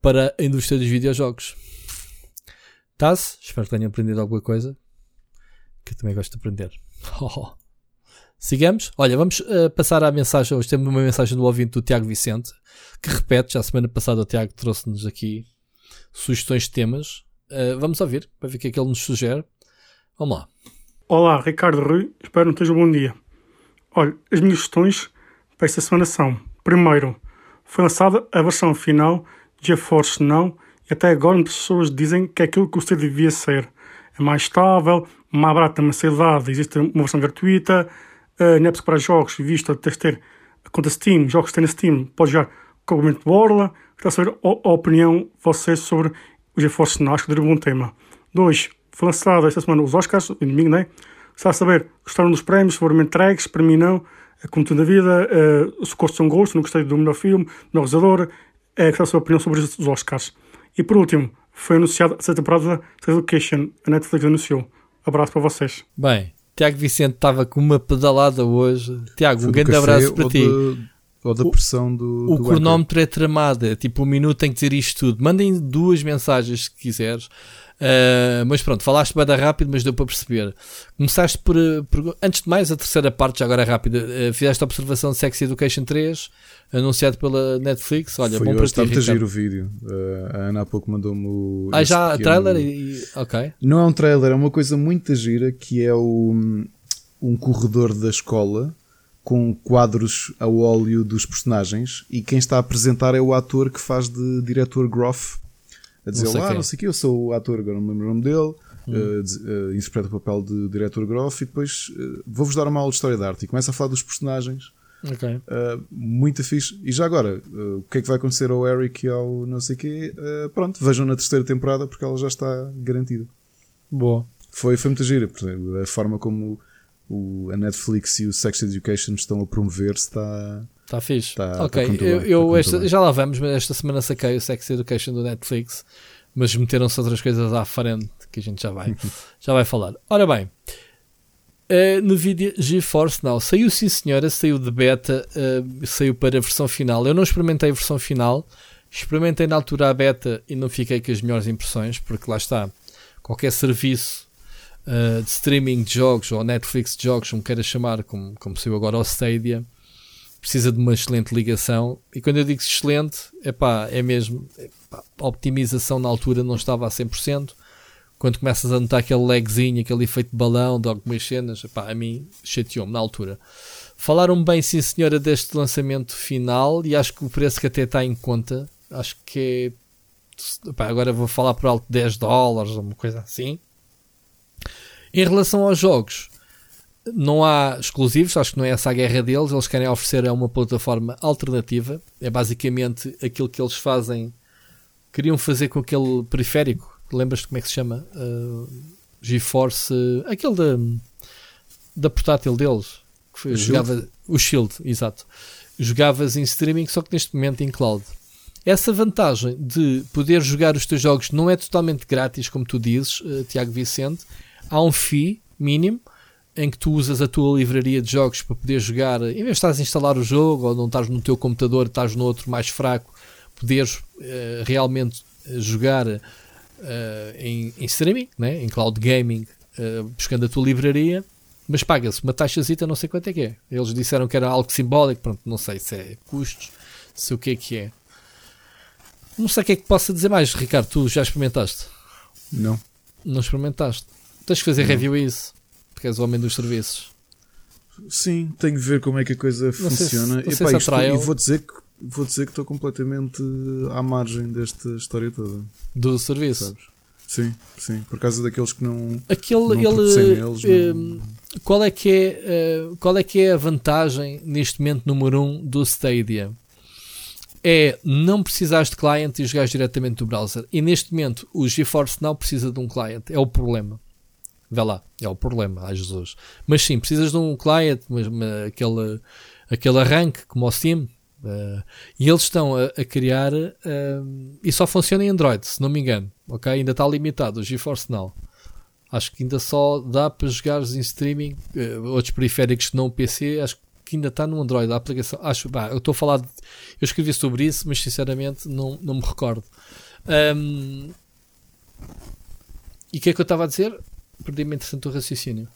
para a indústria dos videojogos. Taz, espero que tenham aprendido alguma coisa. Que eu também gosto de aprender. [LAUGHS] Sigamos? Olha, vamos uh, passar à mensagem. Hoje temos uma mensagem do ouvinte do Tiago Vicente, que repete, já a semana passada o Tiago trouxe-nos aqui sugestões de temas. Uh, vamos ouvir, para ver o que é que ele nos sugere. Vamos lá. Olá, Ricardo Rui, espero que tenha um bom dia. Olha, as minhas sugestões para esta semana são: primeiro, foi lançada a versão final de GeForce Now e até agora muitas pessoas dizem que é aquilo que o devia ser. É mais estável, mais barato na mensalidade, existe uma versão gratuita, uh, para jogos, visto tens ter a conta Steam, jogos que tem na Steam, pode jogar com o de Borla. Quero saber a, a opinião de vocês sobre o GeForce acho que um bom tema. Dois, foi lançado esta semana os Oscars, domingo, né? Está a saber, gostaram dos prémios, foram entregues, para mim não, é como tudo na vida, uh, se gosto um gosto, não gostei do melhor filme, do melhor realizador, é saber a opinião sobre os Oscars. E por último, foi anunciada a sexta temporada de Education, a Netflix anunciou. Abraço para vocês. Bem, Tiago Vicente estava com uma pedalada hoje. Tiago, um grande abraço para ti. De, ou da pressão do. O do cronómetro é tramado, é tipo um minuto tem que dizer isto tudo. Mandem duas mensagens se quiseres. Uh, mas pronto, falaste bem rápido, mas deu para perceber. Começaste por, por, Antes de mais, a terceira parte, já agora é rápida. Uh, fizeste a observação de Sex Education 3, anunciado pela Netflix. Olha, Foi bom para ti. Está giro o vídeo. Uh, a Ana há pouco mandou-me o. Ah, já a trailer? E, ok. Não é um trailer, é uma coisa muito gira que é o, um corredor da escola com quadros a óleo dos personagens e quem está a apresentar é o ator que faz de diretor Groff a dizer lá, não sei o que, eu sou o ator, agora não me lembro o nome dele, hum. uh, uh, interpreta o papel de diretor Groff e depois uh, vou-vos dar uma aula de história de arte e começa a falar dos personagens. Okay. Uh, muito fixe. E já agora, o que é que vai acontecer ao Eric e ao não sei o quê? pronto, vejam na terceira temporada porque ela já está garantida. Boa. Foi, foi muito gira, a forma como o, a Netflix e o Sex Education estão a promover está. Está fixe. Está, ok, está eu, eu esta, já lá vamos, mas esta semana saquei o Sex Education do Netflix, mas meteram-se outras coisas à frente que a gente já vai, [LAUGHS] já vai falar. Ora bem, no vídeo GeForce Now saiu sim senhora, saiu de beta, uh, saiu para a versão final. Eu não experimentei a versão final, Experimentei na altura a beta e não fiquei com as melhores impressões, porque lá está, qualquer serviço uh, de streaming de jogos ou Netflix de jogos, como queira chamar, como, como saiu agora ao Stadia, precisa de uma excelente ligação. E quando eu digo excelente, epá, é mesmo epá, a optimização na altura não estava a 100%. Quando começas a notar aquele lagzinho, aquele efeito de balão de algumas cenas, epá, a mim chateou-me na altura. Falaram bem, sim senhora, deste lançamento final e acho que o preço que até está em conta, acho que é. Epá, agora vou falar por alto 10 dólares uma coisa assim. Em relação aos jogos, não há exclusivos, acho que não é essa a guerra deles. Eles querem oferecer uma plataforma alternativa. É basicamente aquilo que eles fazem. Queriam fazer com aquele periférico. Lembras-te como é que se chama? Uh, GeForce. Uh, aquele da, da portátil deles. Que foi, o jogava, Shield? O Shield, exato. Jogavas em streaming, só que neste momento em cloud. Essa vantagem de poder jogar os teus jogos não é totalmente grátis, como tu dizes, uh, Tiago Vicente. Há um fee mínimo em que tu usas a tua livraria de jogos para poder jogar, em vez de estás a instalar o jogo ou não estás no teu computador, estás no outro mais fraco, poderes uh, realmente jogar uh, em, em, streaming, né? em cloud gaming, uh, buscando a tua livraria, mas paga-se uma taxazita, não sei quanto é que é. Eles disseram que era algo simbólico, pronto, não sei se é custos, se o que é que é. Não sei o que é que possa dizer mais, Ricardo, tu já experimentaste? Não. Não experimentaste? Tens que fazer não. review a isso porque és o homem dos serviços. Sim, tenho de ver como é que a coisa não funciona. Se, Epá, isto, e vou dizer que vou dizer que estou completamente à margem desta história toda. Do serviço. Sabes? Sim, sim, por causa daqueles que não. Aquele, não ele, eles, não... qual é que é uh, qual é que é a vantagem neste momento número um do Stadia? É não precisares de client e jogares diretamente do browser. E neste momento o GeForce não precisa de um client. É o problema. Vê lá, é o problema, ai Jesus. Mas sim, precisas de um client, mas, mas aquele, aquele arranque como o Steam. Uh, e eles estão a, a criar uh, e só funciona em Android, se não me engano. Ok? Ainda está limitado o GeForce Now. Acho que ainda só dá para jogar em streaming. Uh, outros periféricos não PC, acho que ainda está no Android. A aplicação, acho, bah, eu estou a falar. De, eu escrevi sobre isso, mas sinceramente não, não me recordo. Um, e o que é que eu estava a dizer? Perdi-me interessante o raciocínio.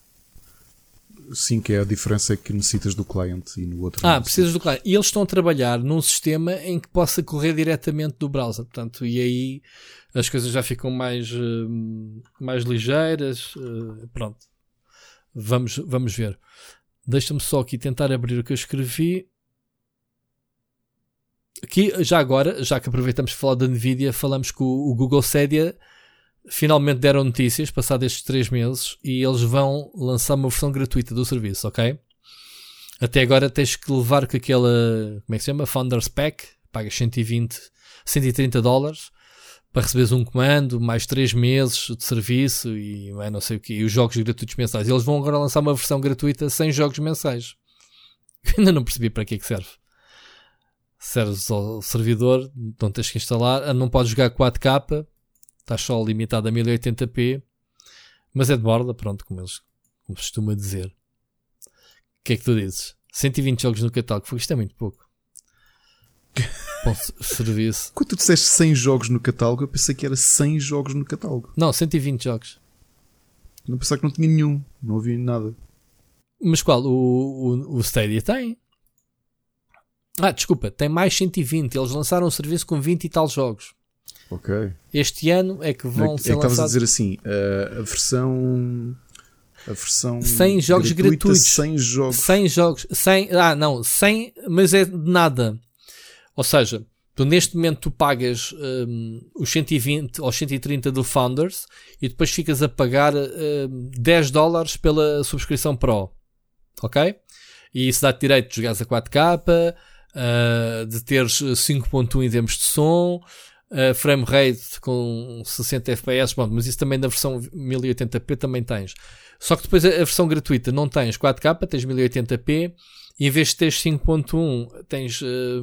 Sim, que é a diferença que necessitas do cliente e no outro. Ah, precisas do cliente. E eles estão a trabalhar num sistema em que possa correr diretamente do browser. Portanto, e aí as coisas já ficam mais, uh, mais ligeiras. Uh, pronto. Vamos, vamos ver. Deixa-me só aqui tentar abrir o que eu escrevi. Aqui, já agora, já que aproveitamos para falar da Nvidia, falamos que o, o Google Stadia finalmente deram notícias, passados estes 3 meses, e eles vão lançar uma versão gratuita do serviço, ok? Até agora tens que levar com aquela, como é que se chama? Founders Pack, pagas 120, 130 dólares para receberes um comando, mais 3 meses de serviço e não sei o que, e os jogos gratuitos mensais. Eles vão agora lançar uma versão gratuita sem jogos mensais. [LAUGHS] Ainda não percebi para que é que serve. Serves ao servidor, não tens que instalar, não podes jogar 4K, estás só limitado a 1080p, mas é de borda, pronto, como eles como costuma dizer. O que é que tu dizes? 120 jogos no catálogo, foi isto é muito pouco. [LAUGHS] Bom serviço. Quando tu disseste 100 jogos no catálogo, eu pensei que era 100 jogos no catálogo. Não, 120 jogos. Não pensava que não tinha nenhum, não havia nada. Mas qual? O, o, o Stadia tem. Ah, desculpa, tem mais 120. Eles lançaram um serviço com 20 e tal jogos. Ok. Este ano é que vão é, ser é que lançados... a dizer assim, a, a versão... A versão 100 jogos gratuitos. 100 jogos. 100 jogos. 100, ah, não, 100, mas é de nada. Ou seja, tu neste momento tu pagas um, os 120 ou 130 do Founders e depois ficas a pagar um, 10 dólares pela subscrição Pro. Ok? E isso dá-te direito de jogares a 4K, uh, de teres 5.1 em termos de som, uh, frame rate com 60 FPS, bom, mas isso também na versão 1080p também tens. Só que depois a, a versão gratuita não tens 4K, tens 1080p e em vez de teres 5.1 tens uh,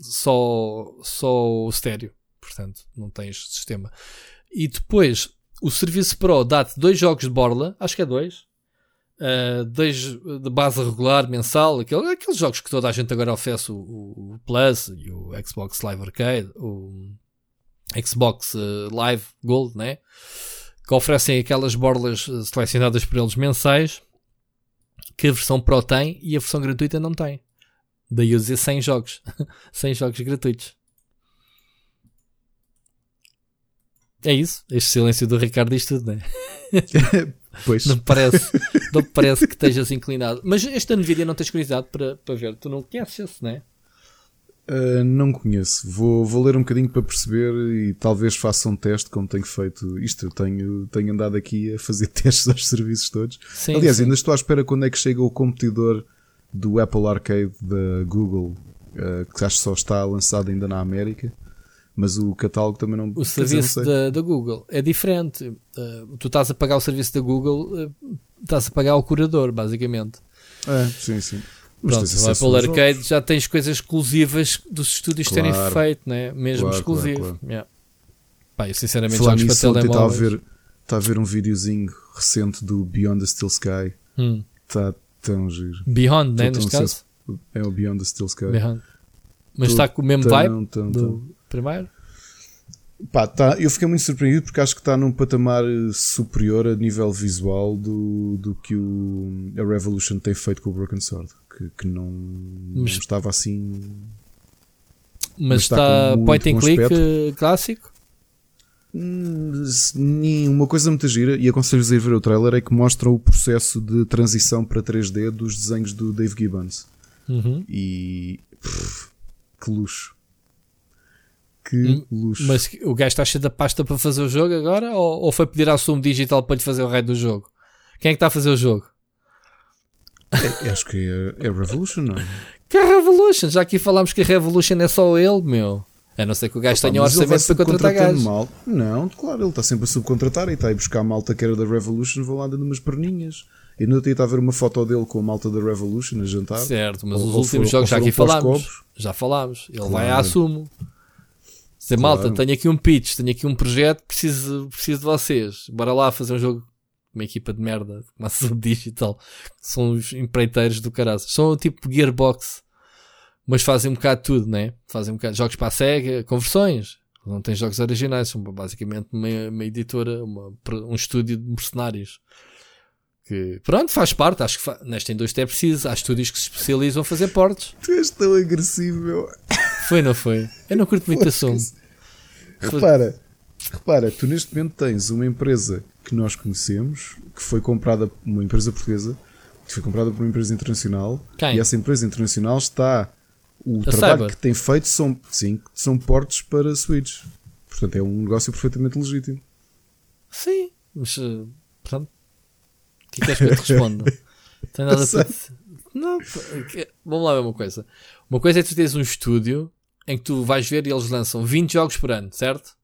só, só o estéreo, portanto não tens sistema. E depois o serviço Pro dá-te dois jogos de borla, acho que é dois, Uh, dois de base regular, mensal, aquele, aqueles jogos que toda a gente agora oferece, o, o Plus e o Xbox Live Arcade, o Xbox uh, Live Gold, né? que oferecem aquelas borlas selecionadas por eles mensais que a versão Pro tem e a versão gratuita não tem. Daí eu dizer 100 jogos. [LAUGHS] 100 jogos gratuitos. É isso. Este silêncio do Ricardo diz tudo, não é? [LAUGHS] pois. Não parece, não parece que estejas inclinado. Mas esta Nvidia não tens curiosidade para, para ver. Tu não conheces esse, não é? Uh, não conheço. Vou, vou ler um bocadinho para perceber e talvez faça um teste como tenho feito. Isto eu tenho, tenho andado aqui a fazer [LAUGHS] testes aos serviços todos. Sim, Aliás, sim. ainda estou à espera quando é que chega o competidor do Apple Arcade da Google, uh, que acho que só está lançado ainda na América. Mas o catálogo também não. O serviço da, da, Google é diferente. Uh, tu estás a pagar o serviço da Google, estás a pagar o curador, basicamente. É, sim, sim. Pronto, o Apple Arcade jogos. já tens coisas exclusivas dos estúdios claro, terem feito, né? mesmo claro, exclusivo. Claro, yeah. Pá, eu sinceramente Falar jogos para telemóveis. Está a, ver, está a ver um videozinho recente do Beyond the Steel Sky. Hum. Está tão giro. Beyond, né? Neste caso? É o Beyond the Steel Sky. Beyond. Mas está com o mesmo tão, vibe tão, do tão. primeiro? Pá, tá, eu fiquei muito surpreendido porque acho que está num patamar superior a nível visual do, do que o, a Revolution tem feito com o Broken Sword que, que não, mas, não estava assim. Mas, mas está, está point and click aspecto. clássico? Hum, uma coisa muito gira, e aconselho-vos a ir ver o trailer, é que mostra o processo de transição para 3D dos desenhos do Dave Gibbons. Uhum. E pff, que luxo! Que hum, luxo! Mas o gajo está cheio da pasta para fazer o jogo agora? Ou, ou foi pedir ao Sumo Digital para lhe fazer o rei do jogo? Quem é que está a fazer o jogo? É, acho que é, é Revolution, não é? Que é Revolution? Já aqui falámos que a Revolution é só ele, meu. A não ser que o gajo tenha um orçamento para contratar gajos. Mal. Não, claro, ele está sempre a subcontratar e está a buscar a malta que era da Revolution, vão lá dando umas perninhas. E no outro dia está a ver uma foto dele com a malta da Revolution a jantar. Certo, mas ou, os últimos jogos já aqui falámos. Já falámos. Ele claro. vai a assumo. Dizer, claro. malta, tenho aqui um pitch, tenho aqui um projeto, preciso, preciso de vocês. Bora lá fazer um jogo uma equipa de merda, [LAUGHS] ação digital, são os empreiteiros do caralho. São tipo Gearbox, mas fazem um bocado tudo, né? Fazem um bocado jogos para a SEGA, conversões. Não tem jogos originais, são basicamente uma, uma editora, uma, um estúdio de mercenários. Que, pronto, faz parte. Acho que fa nesta indústria é preciso. Há estúdios que se especializam a fazer portes. Tu és tão agressivo, meu. Foi, não foi? Eu não curto muito assunto. Repara, repara, tu neste momento tens uma empresa que nós conhecemos, que foi comprada por uma empresa portuguesa, que foi comprada por uma empresa internacional, Quem? e essa empresa internacional está. O trabalho que tem feito são, sim, são portes para Switch. Portanto, é um negócio perfeitamente legítimo. Sim, mas eh, portanto, o que é que queres que eu te responda? [LAUGHS] Tem nada para. Não, vamos lá ver uma coisa. Uma coisa é tu teres um estúdio em que tu vais ver e eles lançam 20 jogos por ano, certo?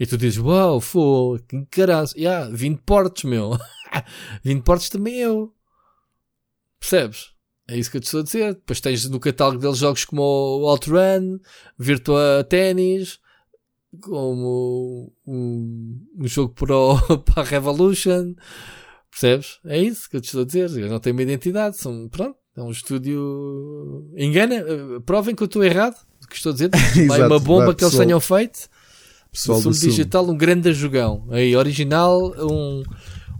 E tu dizes, uau, wow, fô, que caralho. Yeah, 20 portos, meu. [LAUGHS] 20 portos também eu. Percebes? É isso que eu te estou a dizer. Depois tens no catálogo deles jogos como o Outrun, Virtua Tennis, como um, um jogo para, o, [LAUGHS] para a Revolution. Percebes? É isso que eu te estou a dizer. Eu não tenho uma identidade. São, pronto, é um estúdio. Engana, eh, provem que eu estou errado. O que estou a dizer. [LAUGHS] Exato, uma bomba que eles tenham feito Pessoal Digital, um grande jogão. Aí, original, um,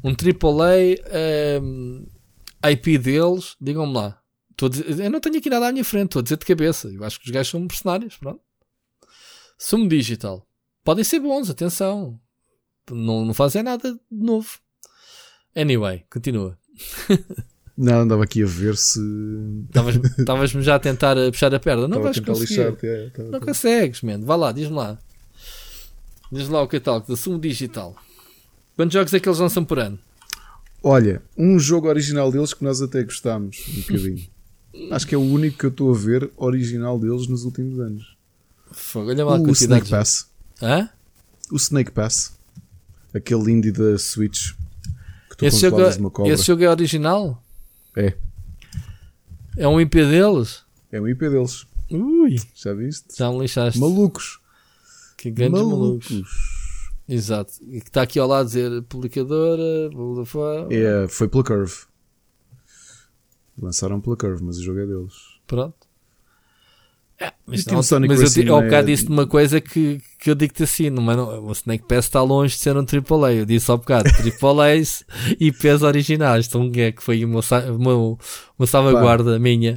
um AAA um, IP deles. Digam-me lá. Dizer, eu não tenho aqui nada à minha frente, estou a dizer de cabeça. Eu acho que os gajos são mercenários. Pronto. Sumo Digital. Podem ser bons, atenção. Não, não fazem nada de novo. Anyway, continua. [LAUGHS] Não, andava aqui a ver se. Estavas-me já a tentar puxar a perna. Não vais conseguir. É, não consegues, mano. Vá lá, diz-me lá. Diz lá o catálogo da Sumo Digital. Quantos jogos é que eles lançam por ano? Olha, um jogo original deles que nós até gostámos um bocadinho. [LAUGHS] Acho que é o único que eu estou a ver original deles nos últimos anos. Fogo, olha lá o Snake Pass. Hã? O Snake Pass. Aquele indie da Switch. Que tu esse, jogo, é- uma cobra. esse jogo é original? É. É um IP deles? É um IP deles. Ui. Já viste? Já me lixaste. Malucos. Que grandes malucos. malucos. Exato. E que está aqui ao lado a dizer publicadora, blá blá. É, foi pela Curve. Lançaram pela Curve, mas o jogo é deles. Pronto. É, mas, não, mas eu, ao é- bocado disse uma coisa que, que eu digo-te assim, não, o Snake Pass está longe de ser um AAA. Eu disse ao bocado, [LAUGHS] AAAs e PES originais. Então é que foi uma, uma, uma salvaguarda minha.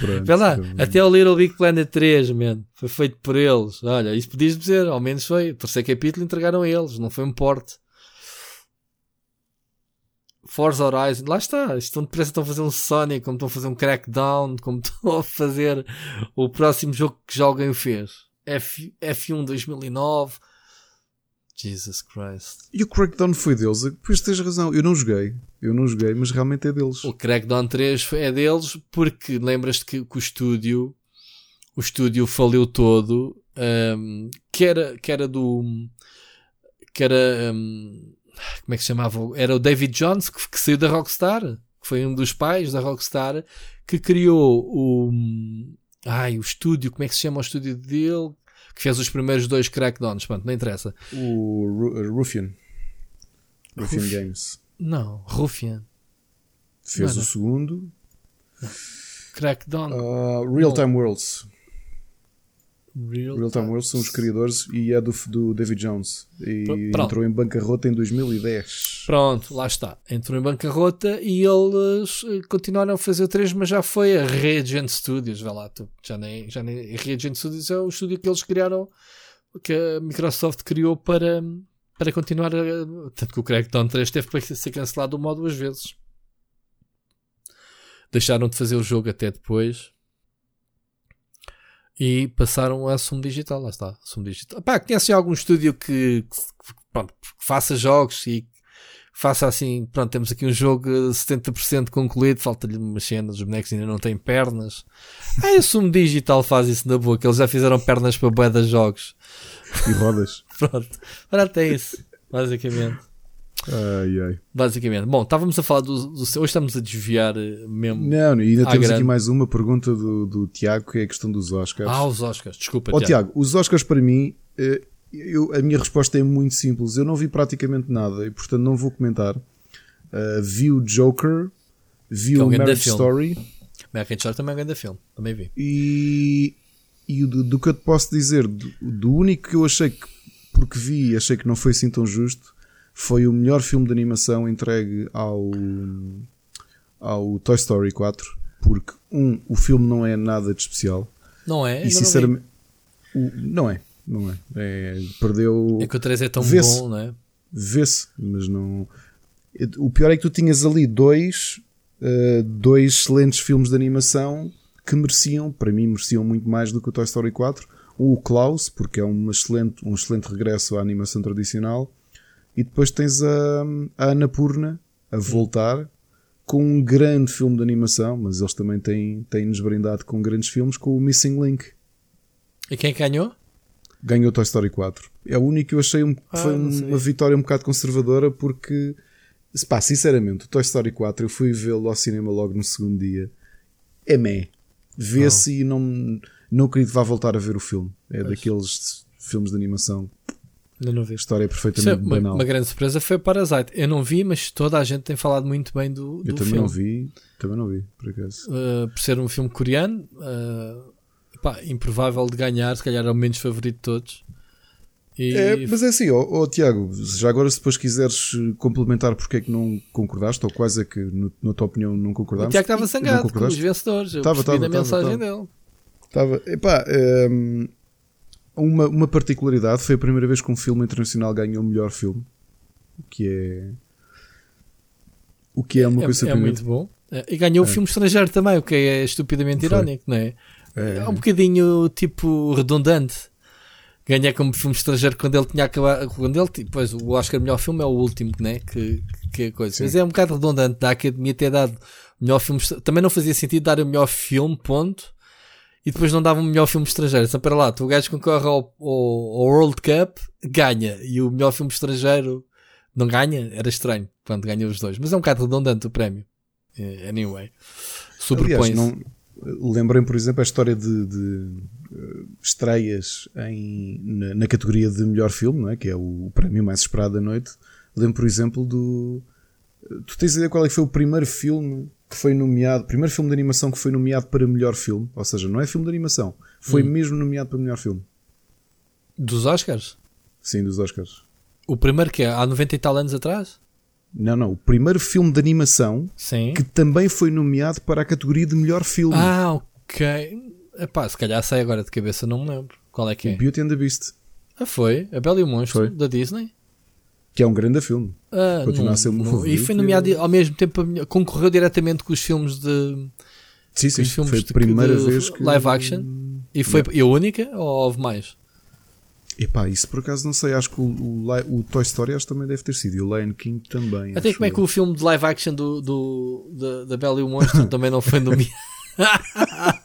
Pronto. Lá, até o Little Big Planet 3, man, foi feito por eles. Olha, isso podias dizer, ao menos foi. O terceiro capítulo entregaram eles, não foi um porte. Forza Horizon, lá está. Estão depressa, estão a fazer um Sonic, como estão a fazer um Crackdown, como [LAUGHS] estão a fazer o próximo jogo que já alguém fez. F, F1 2009. Jesus Christ. E o Crackdown foi deles? Pois tens razão, eu não joguei. Eu não joguei, mas realmente é deles. O Crackdown 3 foi- é deles porque lembras-te que, que o estúdio o estúdio faliu todo ahm, que, era, que era do que era ahm, como é que se chamava? Era o David Jones que, que saiu da Rockstar que foi um dos pais da Rockstar que criou o ai, o estúdio, como é que se chama o estúdio dele? Que fez os primeiros dois Crackdowns, pronto, não interessa. O Ru- Ruffian. Ruffian Ruf- Games. Não, Ruffian. Fez o segundo. Crackdown. Uh, Real Time Worlds. Real, Real Time Worlds são os criadores e é do, do David Jones. E Pronto. entrou em bancarrota em 2010. Pronto, lá está. Entrou em bancarrota e eles eh, continuaram a fazer o 3, mas já foi a Regent Studios. Vai lá, tu, já nem, já nem. A Regent Studios é o estúdio que eles criaram, que a Microsoft criou para, para continuar a. Tanto que o Crackdown 3 teve para ser cancelado uma ou duas vezes. Deixaram de fazer o jogo até depois. E passaram a Sumo Digital, lá está. Sumo Digital. Pá, conhecem algum estúdio que, que, pronto, que faça jogos e faça assim, pronto, temos aqui um jogo eh, 70% concluído, falta-lhe umas cenas, os bonecos ainda não têm pernas. Ah, o Sumo Digital faz isso na boa, que eles já fizeram pernas para bué de jogos. E rodas. [LAUGHS] Pronto, pronto, é isso, basicamente. Ai, ai. Basicamente. Bom, estávamos a falar do, do hoje estamos a desviar eh, mesmo. Não, e ainda temos grande. aqui mais uma pergunta do, do Tiago, que é a questão dos Oscars. Ah, os Oscars, desculpa, Ó Tiago. Tiago, os Oscars para mim, eh, eu- a minha resposta é muito simples. Eu não vi praticamente nada e, portanto, não vou comentar. Uh, vi o Joker, vi Que é o grande Marriage. Story American Story também é um grande filme, também vi. e, e do, do que eu te posso dizer, do, do único que eu achei que, porque vi achei que não foi assim tão justo, foi o melhor filme de animação entregue ao, ao Toy Story 4. Porque, um, o filme não é nada de especial. Não é? E Ainda não sinceramente, o- não é, não é. É, perdeu. É que o 3 é tão bom, não é? Vê-se, mas não. O pior é que tu tinhas ali dois, eh, dois excelentes filmes de animação que mereciam, para mim, mereciam muito mais do que o Toy Story 4. Um, o Klaus, porque é uma excelente, um excelente regresso à animação tradicional. E depois tens a, a Annapurna a voltar com um grande filme de animação, mas eles também têm, têm-nos brindado com grandes filmes, com o Missing Link. E quem é ganhou? Ganhou Toy Story 4. É o único que eu achei um, que Ah, foi um- uma vitória um bocado conservadora porque, pá, sinceramente, o Toy Story 4 eu fui vê-lo ao cinema logo no segundo dia. É meh. Vê-se e não, não acredito que vá voltar a ver o filme. É daqueles filmes de animação. Ainda não vi. A história perfeitamente uma, banal. uma grande surpresa foi Parasite. Eu não vi, mas toda a gente tem falado muito bem do, do eu também filme. não vi. Também não vi, por acaso. Uh, por ser um filme coreano, uh, pá, improvável de ganhar, se calhar é o menos favorito de todos. E É, mas é assim, ó, ó, Tiago, já agora se depois quiseres eh, complementar porque é que não concordaste, ou quase é que, no- na tua opinião, não o concordaste. Tiago estava Não zangado com os vencedores. Eu Tava, percebi tava, da tava, mensagem tava. dele. Estava, epá, hum, uma, uma particularidade foi a primeira vez que um filme internacional ganhou o melhor filme, o que é o que é uma É, coisa é surpreendente. muito bom. É, E ganhou o É. filme estrangeiro também, o que é estupidamente Foi. irónico, não é? É, É um bocadinho tipo redundante. Ganhar como filme estrangeiro quando ele tinha acabado. Quando ele, tipo, pois, o Oscar melhor filme é o último, né? Que, que é coisa. Sim. Mas é um bocado redundante da Academia ter dado melhor filme. Também não fazia sentido dar o melhor filme, ponto. E depois não dava o melhor filme estrangeiro. Então, para lá, tu o gajo concorre ao, ao, ao World Cup, ganha. E o melhor filme estrangeiro não ganha. Era estranho quando ganhou os dois. Mas é um bocado redundante o prémio. Eh, Anyway. Sobrepõe-se. não, lembrem, por exemplo, a história de, de, eh, estreias em, na, na categoria de melhor filme, não é? que é o, prémio mais esperado da noite. Lembro, por exemplo, do. Tu tens ideia qual é que foi o primeiro filme que foi nomeado, primeiro filme de animação que foi nomeado para melhor filme, ou seja, não é filme de animação, foi Hum. mesmo nomeado para melhor filme. Dos Oscars? Sim, dos Oscars. O primeiro que é? Há 90 e tal anos atrás? Não, não, o primeiro filme de animação Sim. que também foi nomeado para a categoria de melhor filme. Ah, ok. Epá, se calhar sai agora de cabeça, não me lembro. Qual é que é? Beauty and the Beast, Ah, foi? A Bela e o Monstro, Foi. da Disney? Que é um grande filme. Ah, Continua não- a ser não- favorito E foi nomeado ao mesmo tempo, concorreu diretamente com os filmes de. Sim, sim, filmes foi a de- primeira de vez que. live action? E foi e a única ou houve mais? Epá, isso por acaso não sei, acho que o, o, o Toy Story acho também deve ter sido e o Lion King também. Até como é que o filme de live action do, do, da, da Bela e o Monstro [LAUGHS] também não foi nomeado? [LAUGHS]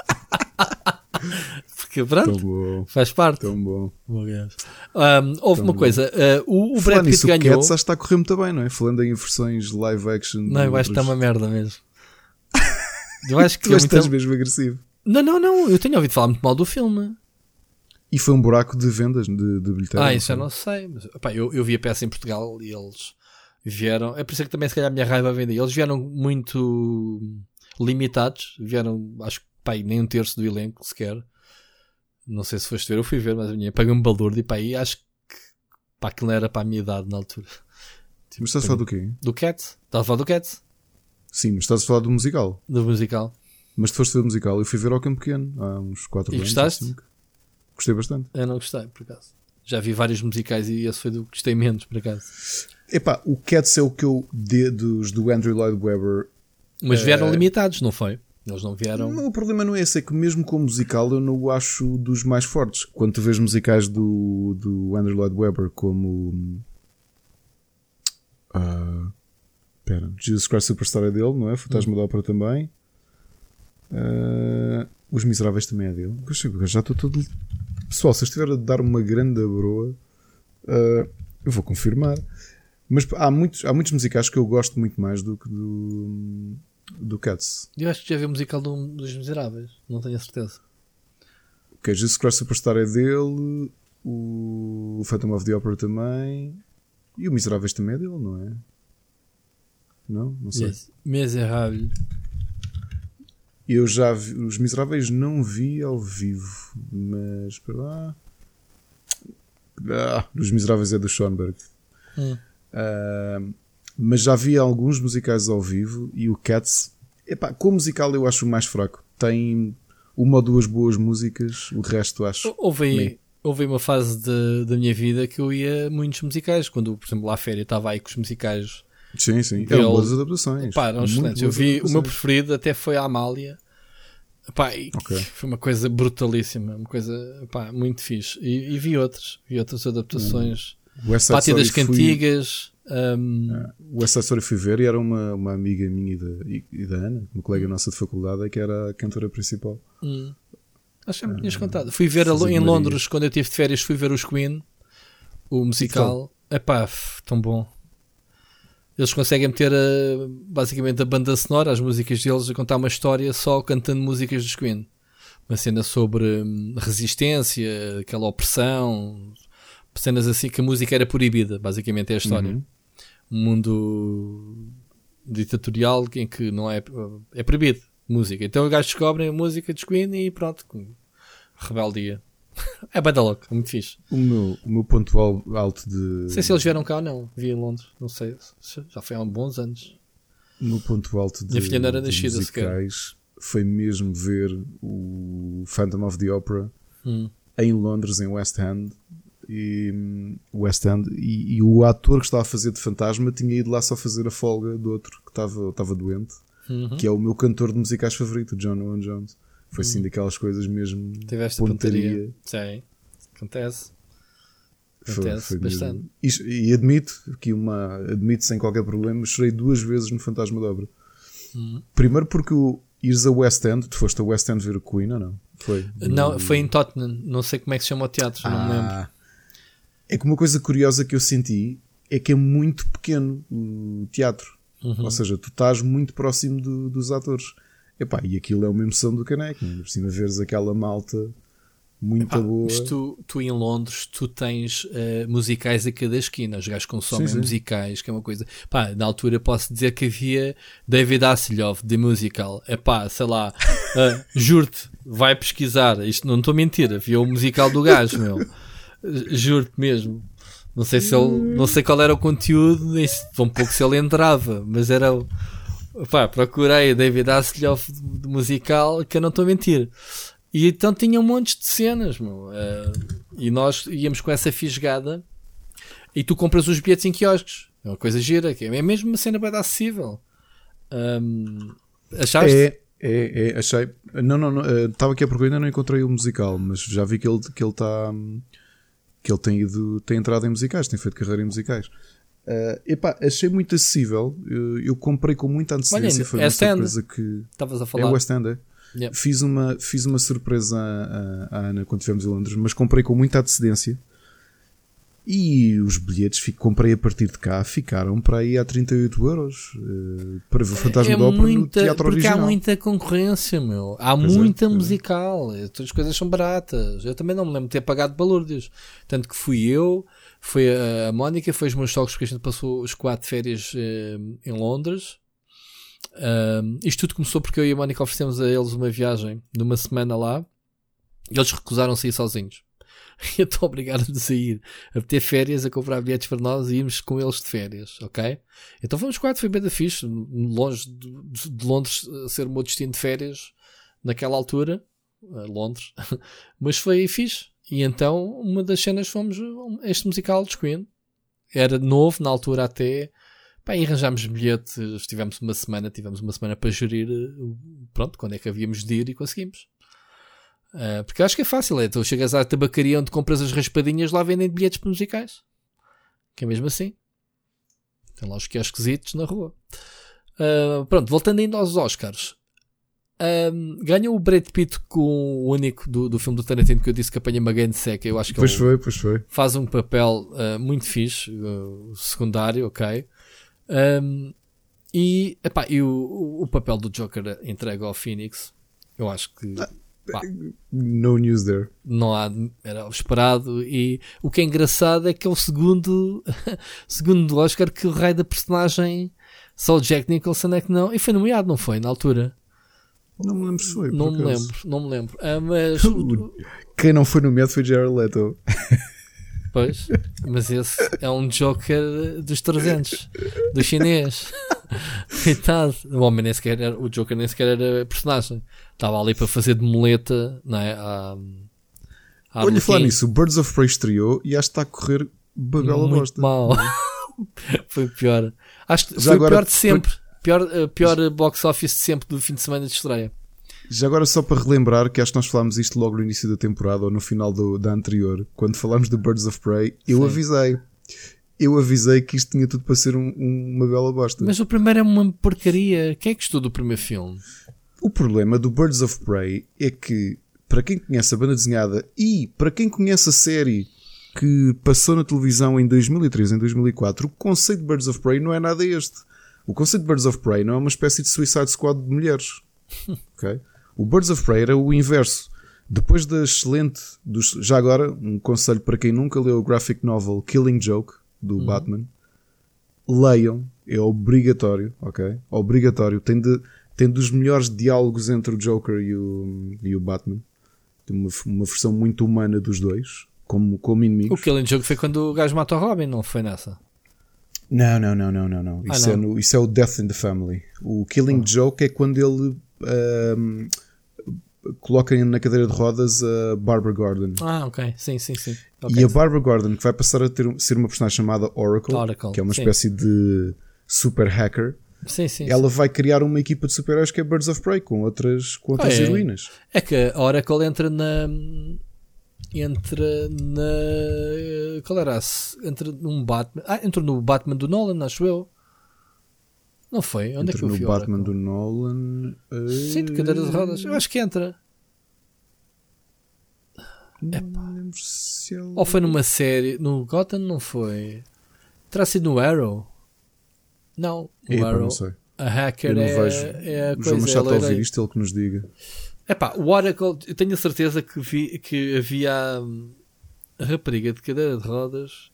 Porque Tão pronto, bom, faz parte. tão bom. Deus. Um, houve Tão uma bom. coisa, uh, o, o Brad Pitt nisso, o ganhou. Cats acho que está a correr muito bem, não é? Falando em versões live action. Não, eu acho que está uma merda mesmo. [LAUGHS] Eu acho que Tu é estás muito... mesmo agressivo. Não, não, não. Eu tenho ouvido falar muito mal do filme. E foi um buraco de vendas de, de bilheteira. ah, isso eu não sei. Mas, opá, eu, eu vi a peça em Portugal e eles vieram. É por isso que também, se calhar, a minha raiva vem daí. Eles vieram muito limitados. Vieram, acho que nem um terço do elenco sequer. Não sei se foste ver. Eu fui ver, mas a minha paguei um baldur e pá, aí acho que pá, aquilo não era para a minha idade na altura. [LAUGHS] Mas estás a falar do quê? Do Cats? Estava a falar do Cats? Sim, mas estás a falar do musical. Do musical. Mas tu foste ver o musical, eu fui ver ao Campo Pequeno há uns 4 E anos. gostaste? ou cinco. Gostei bastante. Eu não gostei, por acaso. Já vi vários musicais e esse foi do que gostei menos, por acaso. Epá, o Cats é o que eu de, dos do Andrew Lloyd Webber. Mas vieram Eh, limitados, não foi? Eles não vieram. O problema não é esse, é que mesmo com o musical eu não o acho dos mais fortes. Quando tu vês musicais do, do Andrew Lloyd Webber como. ah, Espera, Jesus Christ Superstar é dele, não é? Fantasma da Ópera também. Ah, Os Miseráveis também é dele. Já estou todo. Pessoal, se eu estiver a dar uma grande broa, ah, eu vou confirmar. Mas há muitos, há muitos musicais que eu gosto muito mais do que do, do Cats. Eu acho que já vi o musical do- dos Miseráveis, não tenho a certeza. Ok, Jesus Christ Superstar é dele, o Phantom of the Opera também, e o Miseráveis também é dele, não é? Não? Não sei. Mis- Miserável. Eu já vi, os Miseráveis não vi ao vivo, mas espera lá. Ah, os Miseráveis é do Schoenberg. Hum. Ah, mas já vi alguns musicais ao vivo e o Cats, epá, com o musical eu acho o mais fraco. Tem uma ou duas boas músicas, o resto acho. Houve aí, houve uma fase de- da minha vida que eu ia a muitos musicais. Quando, por exemplo, lá à féria estava aí com os musicais. Sim, sim. Eram boas adaptações. Pá, eram excelentes. Eu vi, o meu preferido até foi a Amália. Pá, e Ok. Foi uma coisa brutalíssima, uma coisa pá, muito fixe. E, e vi outras, vi outras adaptações. Side Pátio das Story fui- Hum, O Side Story fui ver e era uma, uma amiga minha e da, e- da Ana, uma colega nossa de faculdade, que era a cantora principal. hum. Acho que já me tinhas contado. Fui ver em. Londres, quando eu estive de férias, fui ver os Queen, o musical. Epá, f- tão bom. Eles conseguem meter a- basicamente a banda sonora, as músicas deles, a contar uma história só cantando músicas dos Queen. Uma cena sobre hum, resistência, aquela opressão, cenas assim que a música era proibida, basicamente é a história. Uhum. Um mundo ditatorial em que não é, é proibido música. Então os gajos descobrem a música dos Queen e pronto, rebeldia. [LAUGHS] É bada louca, muito fixe. O meu, o meu ponto al- alto de. Não sei se eles vieram cá ou não, vi em Londres, não sei, se- já foi há bons anos. O meu ponto alto de, Minha filha não era de nascida musicais foi mesmo ver o Phantom of the Opera Hum. em Londres, em West End. E, hum, West End e, e o ator que estava a fazer de fantasma tinha ido lá só fazer a folga do outro que estava, estava doente, Uhum. que é o meu cantor de musicais favorito, John Owen Jones. Foi assim daquelas coisas mesmo. Tiveste a pontaria. Sim, acontece. Acontece bastante. mesmo- E, e admito que uma admito sem qualquer problema, chorei duas vezes no Fantasma da Obra. Uhum. Primeiro porque o ires a West End, tu foste a West End ver o Queen ou não? Foi. Não, foi em Tottenham, não sei como é que se chama o teatro, não me lembro. É que uma coisa curiosa que eu senti é que é muito pequeno o teatro. Uhum. Ou seja, tu estás muito próximo do- dos atores. Epá, e aquilo é uma emoção do caneco. Por cima veres aquela malta muito Ah, boa. mas tu, tu em Londres, tu tens eh, musicais a cada esquina. Os gajos consomem Sim, sim. musicais, que é uma coisa. Pá, na altura posso dizer que havia David Hasselhoff de musical. É pá, sei lá, eh, [LAUGHS] juro-te, vai pesquisar. Isto não estou a mentir. Havia o musical do gajo, meu. Juro-te mesmo. Não sei se ele, não sei qual era o conteúdo, nem tão pouco se ele entrava, mas era o. Pá, procurei David Hasselhoff de, musical, que eu não estou a mentir. E então tinha um monte de cenas, meu. Eh, e nós íamos com essa fisgada e tu compras os bilhetes em quiosques. É uma coisa gira, é mesmo uma cena bem acessível. Ahm, achaste? É, é, é, achei. Não, não, eh, Estava aqui a procurar, ainda não encontrei o musical, mas já vi que ele que ele está. Que ele tem ido, tem entrado em musicais, tem feito carreira em musicais. Eh, epá, achei muito acessível. Eu, eu comprei com muita antecedência. Olha, foi uma West End. surpresa que. Estavas a É falar. o West End, é? Yeah. Fiz, uma, fiz uma surpresa à- à Ana quando estivemos em Londres, mas comprei com muita antecedência. E os bilhetes que comprei a partir de cá ficaram para aí a 38 euros eh, para ver o Fantasma é da Ópera no muita, teatro porque original. há muita concorrência, meu. Há Pois é, muita pois é. musical. As coisas são baratas. Eu também não me lembro de ter pagado balúrdios. Tanto que fui eu, foi a, Mónica, foi os meus sogros, porque a gente passou os quatro férias eh, em Londres. Isto tudo começou porque eu e a Mónica oferecemos a eles uma viagem de uma semana lá. E eles recusaram-se a ir sozinhos. [LAUGHS] Eu estou obrigado a sair, a ter férias, a comprar bilhetes para nós e irmos com eles de férias, ok? Então fomos quatro, foi bem da fixe, longe de, de- de Londres eh, ser o meu destino de férias naquela altura, eh, Londres, [LAUGHS] mas foi fixe. E então uma das cenas fomos a este musical dos Queen, era novo na altura até, pá, e arranjámos bilhetes, tivemos uma semana, tivemos uma semana para gerir, eh, pronto, quando é que havíamos de ir e conseguimos. Ah, porque acho que é fácil, é, tu chegas à tabacaria onde compras as raspadinhas, lá vendem bilhetes para musicais. Que é mesmo assim. Tem lá os quiosquesitos na rua. Ah, pronto, voltando ainda aos Oscars. Ahm, ganhou o Brad Pitt com o único do, do filme do Tarantino que eu disse que apanha uma grande seca. Eu acho que Pois ele foi, pois foi. faz um papel ah, muito fixe, ah, secundário, ok. Ahm, e, epá, e o, o- papel do Joker entregue ao Phoenix, eu acho que pá, No news there. não há, era o esperado. E o que é engraçado é que é o segundo, [LAUGHS] segundo Oscar que o raio da personagem, só o Jack Nicholson é que não. E foi nomeado, não foi? Na altura? Não me lembro se foi. não me acaso. lembro, não me lembro. Ah, mas, [LAUGHS] Quem não foi nomeado foi Jared Leto. Pois, mas esse é um Joker dos 300, do chinês. [LAUGHS] Coitado. O homem nem sequer era, o Joker nem sequer era personagem. Estava ali para fazer de muleta, não é? À, à Olha, falar nisso, o Birds of Prey estreou e acho que está a correr muito bosta. mal. [LAUGHS] foi pior. Acho que Já foi agora, pior de sempre. Pior, eh, pior box office de sempre do fim de semana de estreia. Já agora, só para relembrar, que acho que nós falámos isto logo no início da temporada ou no final do- da anterior, quando falámos do Birds of Prey, eu Sim. avisei. Eu avisei que isto tinha tudo para ser um- um- uma bela bosta. Mas o primeiro é uma porcaria. Quem é que gostou do primeiro filme? O problema do Birds of Prey é que, para quem conhece a banda desenhada e para quem conhece a série que passou na televisão em 2003, em 2004, o conceito de Birds of Prey não é nada este. O conceito de Birds of Prey não é uma espécie de Suicide Squad de mulheres. [LAUGHS] ok? O Birds of Prey era o inverso. Depois da excelente. Dos, já agora, um conselho para quem nunca leu o graphic novel Killing Joke, do Batman, leiam. É obrigatório, ok? Obrigatório. Tem, de, tem dos melhores diálogos entre o Joker e o, e o Batman. Tem uma, uma versão muito humana dos dois, como, como O inimigos. Killing Joke foi quando o gajo mata o Robin, não foi nessa? Não, não, não, não, não, não. Ah, Isso, É não? no- isso é o Death in the Family. O Killing Joke é quando ele ahm, coloca na cadeira de rodas a Barbara Gordon. Ah, ok. Sim, sim, sim. E Ok. a Barbara Gordon, que vai passar a ter, ser uma personagem chamada Oracle, Oracle, que é uma sim. espécie de super hacker, Sim, sim. ela vai criar uma equipa de super-heróis que é Birds of Prey, com outras, com outras Ah, é? heroínas. É que a Oracle entra na. Entra na. Qual era? Entra num Batman. Ah, entrou no Batman do Nolan, acho eu. Não foi? Onde é que Entra eu no vi? Batman Oracle? do Nolan. Sim, de cadeira de rodas. Eu acho que entra. Não lembro se ela- Ou foi numa série. No Gotham não foi. Terá sido no Arrow? Não, no Epá, Arrow. não sei. A hacker Eu não é, vejo. é a O João coisa. Machado está a ouvir isto, ele que nos diga. Epá, o Oracle, eu tenho a certeza que, vi, que havia hum, a rapariga de cadeira de rodas,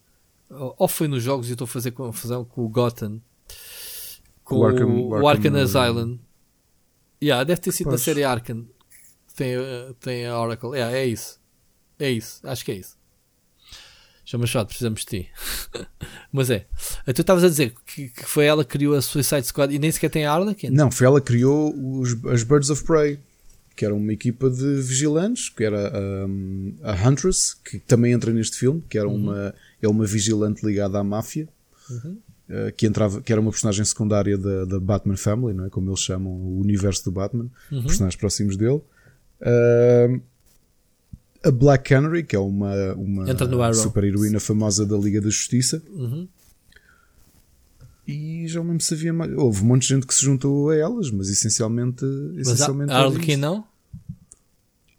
ou ou foi nos jogos e estou a fazer confusão com o Gotham, com O Arkham- o, Arkham, Arkham uh, Asylum. Yeah, deve ter sido na Pois. série Arkham. Tem, uh, tem a Oracle. Yeah, é isso. É isso. Acho que é isso. Chama chato, precisamos de ti. [LAUGHS] Mas é. Ah, Tu estavas a dizer que, que foi ela que criou a Suicide Squad e nem sequer tem a Harlequin. Não, foi ela que criou os, as Birds of Prey, que era uma equipa de vigilantes, que era um, a Huntress, que também entra neste filme, que era uma, é uma vigilante ligada à máfia, uh, que, entrava, que era uma personagem secundária da, da Batman Family, não é? como eles chamam o universo do Batman, personagens próximos dele. Um, a Black Canary, que é uma, uma super heroína famosa da Liga da Justiça. Uhum. E já não se havia mais. Houve um monte de gente que se juntou a elas, mas essencialmente. Mas a, essencialmente a isto. não?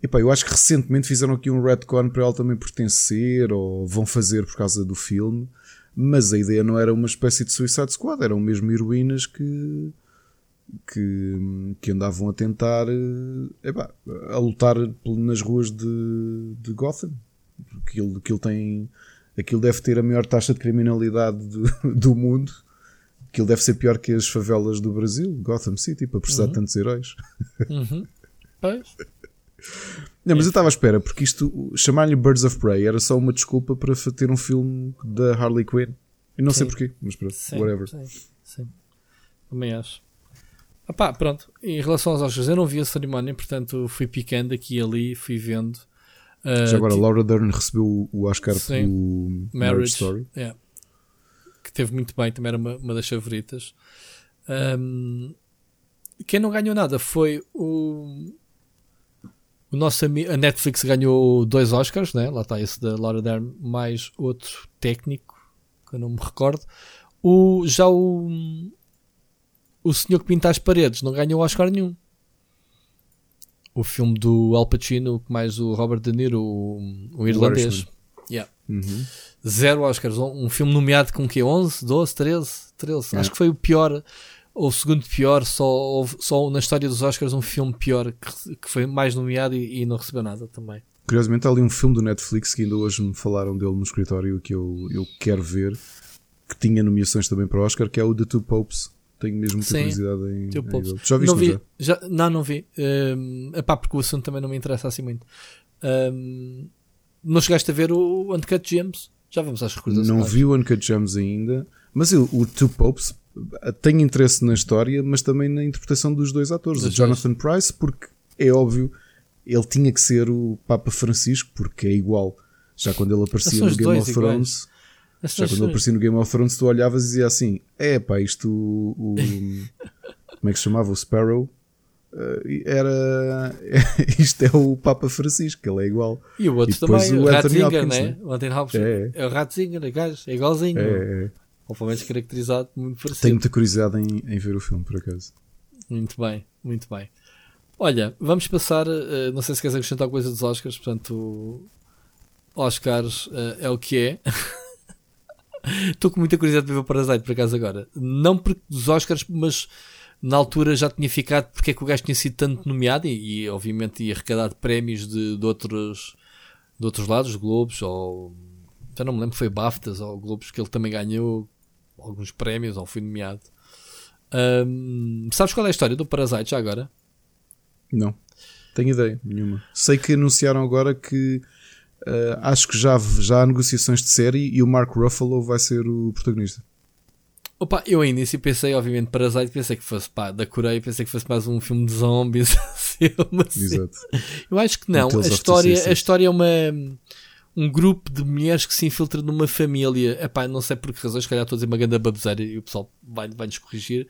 Epá, eu acho que recentemente fizeram aqui um retcon para ela também pertencer, ou vão fazer por causa do filme, mas a ideia não era uma espécie de Suicide Squad, eram mesmo heroínas que. que, que andavam a tentar. eh, epá, a lutar nas ruas de, de Gotham. Aquilo, aquilo tem. Aquilo deve ter a maior taxa de criminalidade do, [LAUGHS] do mundo. Aquilo deve ser pior que as favelas do Brasil, Gotham City, para precisar de tantos heróis. Uhum. Pois. [LAUGHS] Não, mas eu estava à espera, porque isto, chamar-lhe Birds of Prey era só uma desculpa para ter um filme da Harley Quinn. E não sei Sim. porquê, mas pronto, Sim, whatever. Sim, sim. Também acho. Ah pá, pronto. Em relação aos Oscars, eu não vi a cerimónia, portanto fui picando aqui e ali, fui vendo. Ah, Já agora, ti- Laura Dern recebeu o- Oscar Sim. pelo Marriage, Story. yeah. que teve muito bem, também era uma, uma das favoritas. Ahm, quem não ganhou nada foi o, o nosso. A Netflix ganhou dois Oscars, né? lá está esse da Laura Dern, mais outro técnico, que eu não me recordo. O, já o, o senhor que pinta as paredes não ganhou Oscar nenhum. O filme do Al Pacino, mais o Robert De Niro, o, o irlandês. Yeah. Uhum. Zero Oscars. Um, um filme nomeado com o quê? 11, 12, 13? 13. É. Acho que foi o pior, ou o segundo pior. Só, houve- só na história dos Oscars um filme pior que, que foi mais nomeado e, e não recebeu nada também. Curiosamente, há ali um filme do Netflix que ainda hoje me falaram dele no escritório que eu, eu quero ver, que tinha nomeações também para o Oscar, que é o The Two Popes. Tenho mesmo muita Sim, curiosidade em. Two em Popes. ver. Já viste não vi. já? Já, não, não vi. Um, epá, porque o assunto também não me interessa assim muito. Um, não chegaste a ver o Uncut Gems? Já vamos às recordações. Não vi o Uncut Gems ainda, mas eu, o Two Popes tem interesse na história, mas também na interpretação dos dois atores, o Jonathan Price, porque é óbvio, ele tinha que ser o Papa Francisco, porque é igual. Já quando ele aparecia no Game of. Thrones, já quando ele aparecia no Game of Thrones, tu olhavas e dizia assim: é pá, isto o. o- como é que se chamava? O Sparrow. eh, era [LAUGHS] isto é o Papa Francisco, ele é igual. E o outro E também, o o Ratzinger, né? né? O Anthony Hopkins. É. É, o Ratzinger, é gajo, é igualzinho. É, é. Ou pelo menos caracterizado muito parecido. Tenho muita curiosidade em, em ver o filme, por acaso. Muito bem, muito bem. Olha, vamos passar. eh, não sei se queres acrescentar alguma coisa dos Oscars, portanto, Oscars eh, é o que é. [LAUGHS] Estou com muita curiosidade de ver o Parasite por acaso agora. Não porque dos Oscars, mas na altura já tinha ficado porque é que o gajo tinha sido tanto nomeado e, e, obviamente ia arrecadar prémios de, de, outros, de outros lados, Globos, ou já não me lembro, foi BAFTAs ou Globos que ele também ganhou alguns prémios ou foi nomeado. Ahm, sabes qual é a história do Parasite já agora? Não, tenho ideia nenhuma. Sei que anunciaram agora que uh, acho que já, já há negociações de série e o Mark Ruffalo vai ser o protagonista. Opa, eu ao início pensei, obviamente, Parasite, pensei que fosse pá, da Coreia, pensei que fosse mais um filme de zombies. [LAUGHS] assim, Exato. eu acho que não. Um A história, a história é uma um grupo de mulheres que se infiltra numa família. Epá, não sei por que razões, se calhar estou a dizer uma grande baboseira e o pessoal vai, vai-nos corrigir.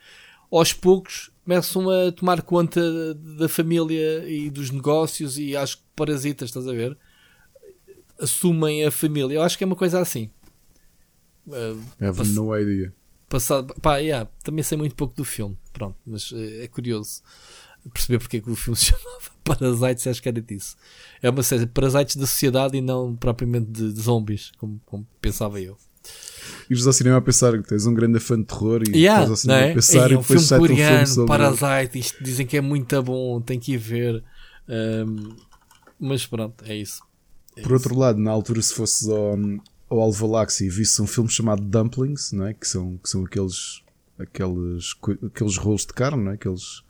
Aos poucos começam a tomar conta da família e dos negócios e acho que parasitas, estás a ver? Assumem a família. Eu acho que é uma coisa assim. Uh, I have Pass- no idea. passado. Pá, yeah, também sei muito pouco do filme. Pronto, mas eh, é curioso perceber porque é que o filme [LAUGHS] se chamava Parasites. Acho que era disso. É uma série de parasites da sociedade e não propriamente de, de zombies, como, como pensava eu. Ires ao cinema a pensar que tens um grande fã de terror e Yeah, estás ao cinema é? a pensar Ei, e é um depois filme sai um coreano, filme sobre. Parasite. Isto dizem que é muito bom, tem que ir ver. Um, mas pronto, é isso. É Por isso. outro lado, na altura, se fosse ao, ao Alvalax e visse um filme chamado Dumplings, não é? que, são, que são aqueles, aqueles, aqueles rolos de carne, não é? aqueles,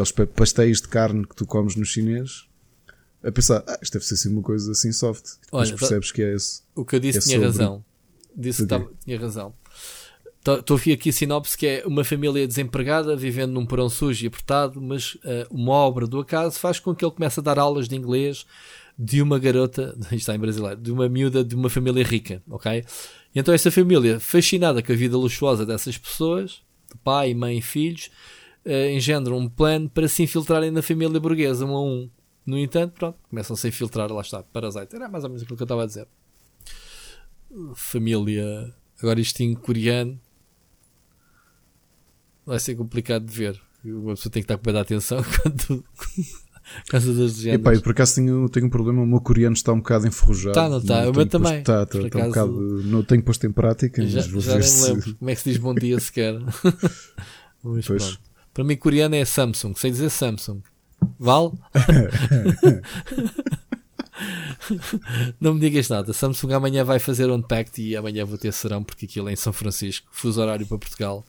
aqueles pastéis de carne que tu comes no chinês, a pensar, ah, isto deve ser assim uma coisa assim soft. Olha, percebes que é esse. O que eu disse é tinha sobre... razão. Disse que tava, tinha razão. Estou a ver aqui a sinopse que é uma família desempregada vivendo num porão sujo e apertado, mas uh, uma obra do acaso faz com que ele comece a dar aulas de inglês de uma garota, [LAUGHS] isto está em brasileiro, de uma miúda de uma família rica, ok? E então essa família, fascinada com a vida luxuosa dessas pessoas, pai, mãe e filhos, uh, engendram um plano para se infiltrarem na família burguesa, um a um. No entanto, pronto, começam-se a infiltrar, lá está, Parasite. Era mais ou menos aquilo que eu estava a dizer. Família, agora isto em coreano, vai ser complicado de ver. Uma pessoa tem que estar com muita atenção [LAUGHS] quando. Casa das legendas. Epá, eu por acaso tenho, tenho um problema, o meu coreano está um bocado enferrujado. Está, não está? O meu também. Está, está, está um bocado, não tenho posto em prática, já, mas vou já ver nem se... lembro como é que se diz bom dia sequer. [LAUGHS] mas pois. Para mim, coreano é Samsung, sei dizer Samsung. Vale? [LAUGHS] não me digas nada. Samsung amanhã vai fazer unpacked e amanhã vou ter serão porque aquilo é em São Francisco, fuso horário para Portugal.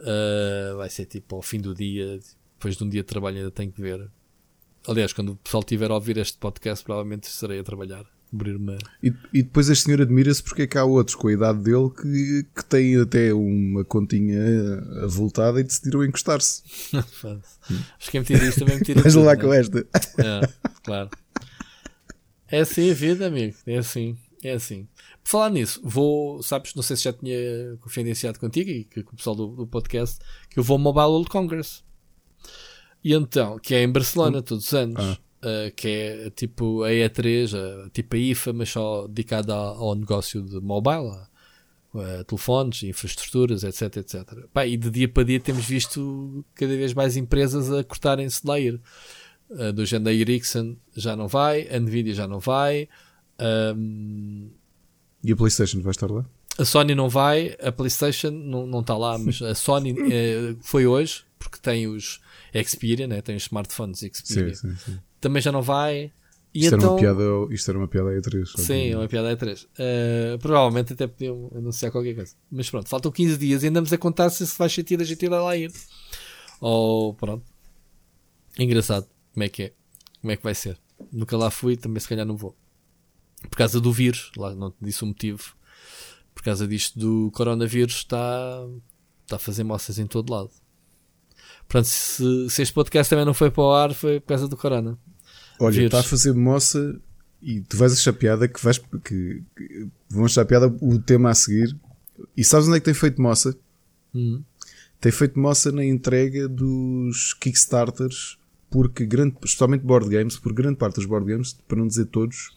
Uh, vai ser tipo ao fim do dia, depois de um dia de trabalho ainda tenho que ver. Aliás, quando o pessoal estiver a ouvir este podcast, provavelmente estarei a trabalhar. Cobrir-me. E, e, depois este senhor admira-se porque é que há outros com a idade dele que, que têm até uma continha avultada e decidiram encostar-se. [LAUGHS] Acho que é mentira isto também é lá né? com esta. É, claro. É assim a vida, amigo. É assim. É assim. Por falar nisso, vou, sabes, não sei se já tinha confidenciado contigo e com o pessoal do, do, podcast, que eu vou ao Mobile World Congress. E então, que é em Barcelona hum. todos os anos, ah. Uh, que é tipo a E3, uh, tipo a IFA, mas só dedicada ao, ao negócio de mobile, uh, telefones, infraestruturas, etc, etc. Pá, e de dia para dia temos visto cada vez mais empresas a cortarem-se de. Uh, do género da Ericsson já não vai, a Nvidia já não vai. Um, e a PlayStation vai estar lá? A Sony não vai, a PlayStation não, não está lá, [LAUGHS] mas a Sony eh, foi hoje, porque tem os Xperia, né? tem os smartphones Xperia. Sim, sim, sim. Também já não vai. E isto, então... era uma então- piada, isto era uma piada E3. Sim, é uma piada E3. Uh, provavelmente até podiam anunciar qualquer coisa. Mas pronto, faltam 15 dias e andamos a contar se vai sentir a gente ir lá ir. Ou pronto. Engraçado. Como é que é? Como é que vai ser? Nunca lá fui, também se calhar não vou por causa do vírus, lá não te disse o motivo, por causa disto do coronavírus está, está a fazer moças em todo lado. Pronto, se, se este podcast também não foi para o ar, foi por causa do corona. Olha, está a fazer moça e tu vais achar piada que vais que, que vão achar piada o tema a seguir. E sabes onde é que tem feito moça? Uhum. Tem feito moça na entrega dos Kickstarters, porque grande, especialmente board games, por grande parte dos board games, para não dizer todos,